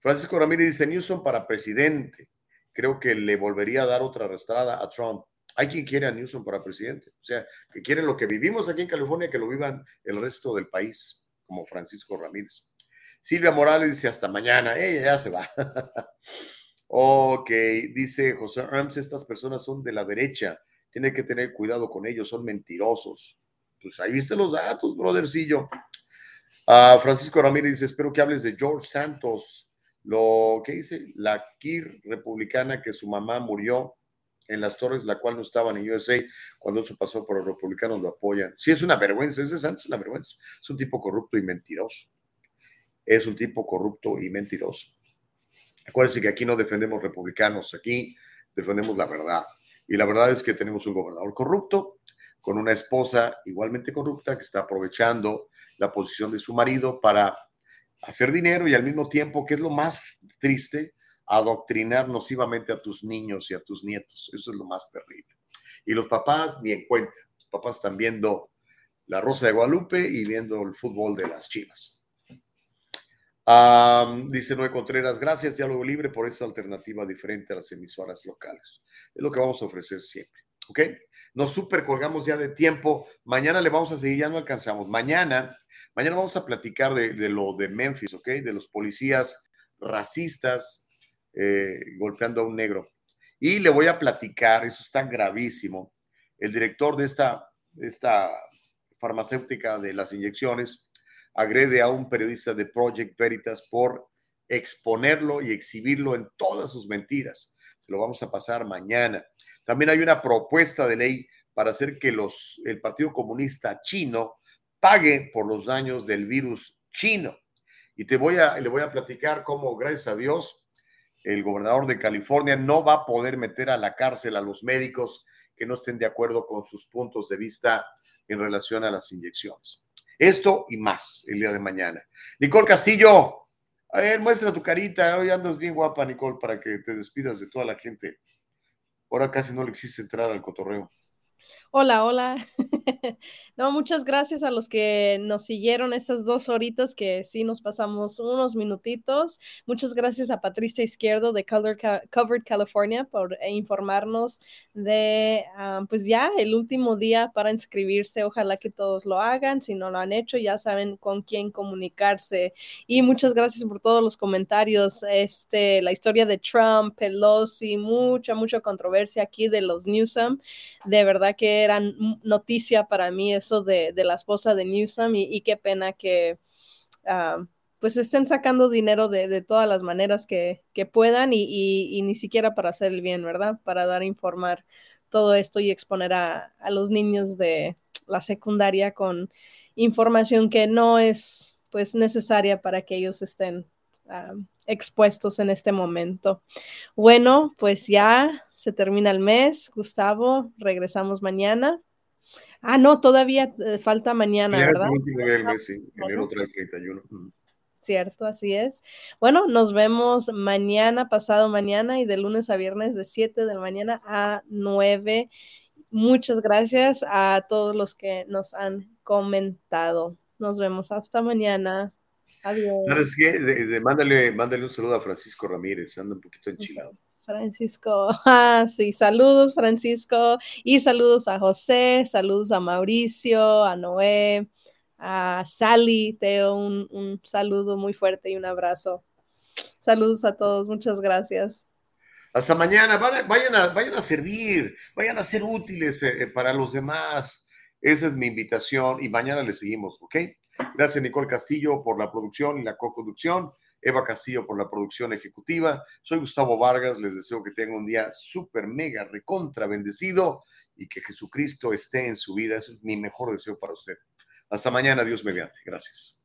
Francisco Ramírez dice: Newsom para presidente. Creo que le volvería a dar otra arrastrada a Trump. Hay quien quiere a Newsom para presidente. O sea, que quieren lo que vivimos aquí en California, que lo vivan el resto del país como Francisco Ramírez. Silvia Morales dice hasta mañana, ella ya se va. ok, dice José Rams, estas personas son de la derecha, tiene que tener cuidado con ellos, son mentirosos. Pues ahí viste los datos, brothercillo. Uh, Francisco Ramírez dice, espero que hables de George Santos, lo que dice, la KIR republicana que su mamá murió en las torres, la cual no estaban en USA cuando eso pasó por los republicanos, lo apoyan. Sí, es una vergüenza, ese Santos es una vergüenza. Es un tipo corrupto y mentiroso. Es un tipo corrupto y mentiroso. Acuérdense que aquí no defendemos republicanos, aquí defendemos la verdad. Y la verdad es que tenemos un gobernador corrupto con una esposa igualmente corrupta que está aprovechando la posición de su marido para hacer dinero y al mismo tiempo, que es lo más triste, adoctrinar nocivamente a tus niños y a tus nietos. Eso es lo más terrible. Y los papás ni en cuenta. Los papás están viendo la Rosa de Guadalupe y viendo el fútbol de las Chivas. dice Noé Contreras, gracias Diálogo Libre por esta alternativa diferente a las emisoras locales. Es lo que vamos a ofrecer siempre. ¿Ok? Nos super colgamos ya de tiempo. Mañana le vamos a seguir, ya no alcanzamos. Mañana, mañana vamos a platicar de, de lo de Memphis, ¿ok? De los policías racistas eh, golpeando a un negro. Y le voy a platicar, eso está gravísimo, el director de esta, esta farmacéutica de las inyecciones agrede a un periodista de Project Veritas por exponerlo y exhibirlo en todas sus mentiras. Se lo vamos a pasar mañana. También hay una propuesta de ley para hacer que los, el Partido Comunista Chino pague por los daños del virus chino. Y te voy a, le voy a platicar cómo, gracias a Dios, el gobernador de California no va a poder meter a la cárcel a los médicos que no estén de acuerdo con sus puntos de vista en relación a las inyecciones. Esto y más el día de mañana. Nicole Castillo, a ver, muestra tu carita. Hoy andas bien guapa, Nicole, para que te despidas de toda la gente. Ahora casi no le existe entrar al cotorreo. Hola, hola. no, muchas gracias a los que nos siguieron estas dos horitas que sí nos pasamos unos minutitos. Muchas gracias a Patricia Izquierdo de Covered California por informarnos de, ah, pues ya, el último día para inscribirse. Ojalá que todos lo hagan. Si no lo han hecho, ya saben con quién comunicarse. Y muchas gracias por todos los comentarios. Este, la historia de Trump, Pelosi, mucha, mucha controversia aquí de los Newsom. De verdad que era noticia para mí eso de, la esposa de Newsom y, qué pena que ah, pues estén sacando dinero de, todas las maneras que, puedan y, ni siquiera para hacer el bien, ¿verdad? Para dar a informar todo esto y exponer a, los niños de la secundaria con información que no es pues necesaria para que ellos estén ah, expuestos en este momento. Bueno, pues ya se termina el mes, Gustavo, regresamos mañana. Ah, no, todavía eh, falta mañana, ¿verdad? Cierto, así es. Bueno, nos vemos mañana, pasado mañana y de lunes a viernes de 7 de la mañana a 9. Muchas gracias a todos los que nos han comentado. Nos vemos hasta mañana. Adiós. ¿Sabes qué? mándale, mándale un saludo a Francisco Ramírez, anda un poquito enchilado. Francisco. Ah, sí, saludos Francisco y saludos a José, saludos a Mauricio, a Noé, a Sally, Teo, un, un saludo muy fuerte y un abrazo. Saludos a todos, muchas gracias. Hasta mañana, vayan a, vayan a servir, vayan a ser útiles eh, eh, para los demás. Esa es mi invitación y mañana le seguimos, ¿ok? Gracias Nicole Castillo por la producción y la co-conducción. Eva Castillo por la producción ejecutiva. Soy Gustavo Vargas, les deseo que tengan un día súper, mega, recontra bendecido y que Jesucristo esté en su vida. Es mi mejor deseo para usted. Hasta mañana, Dios mediante. Gracias.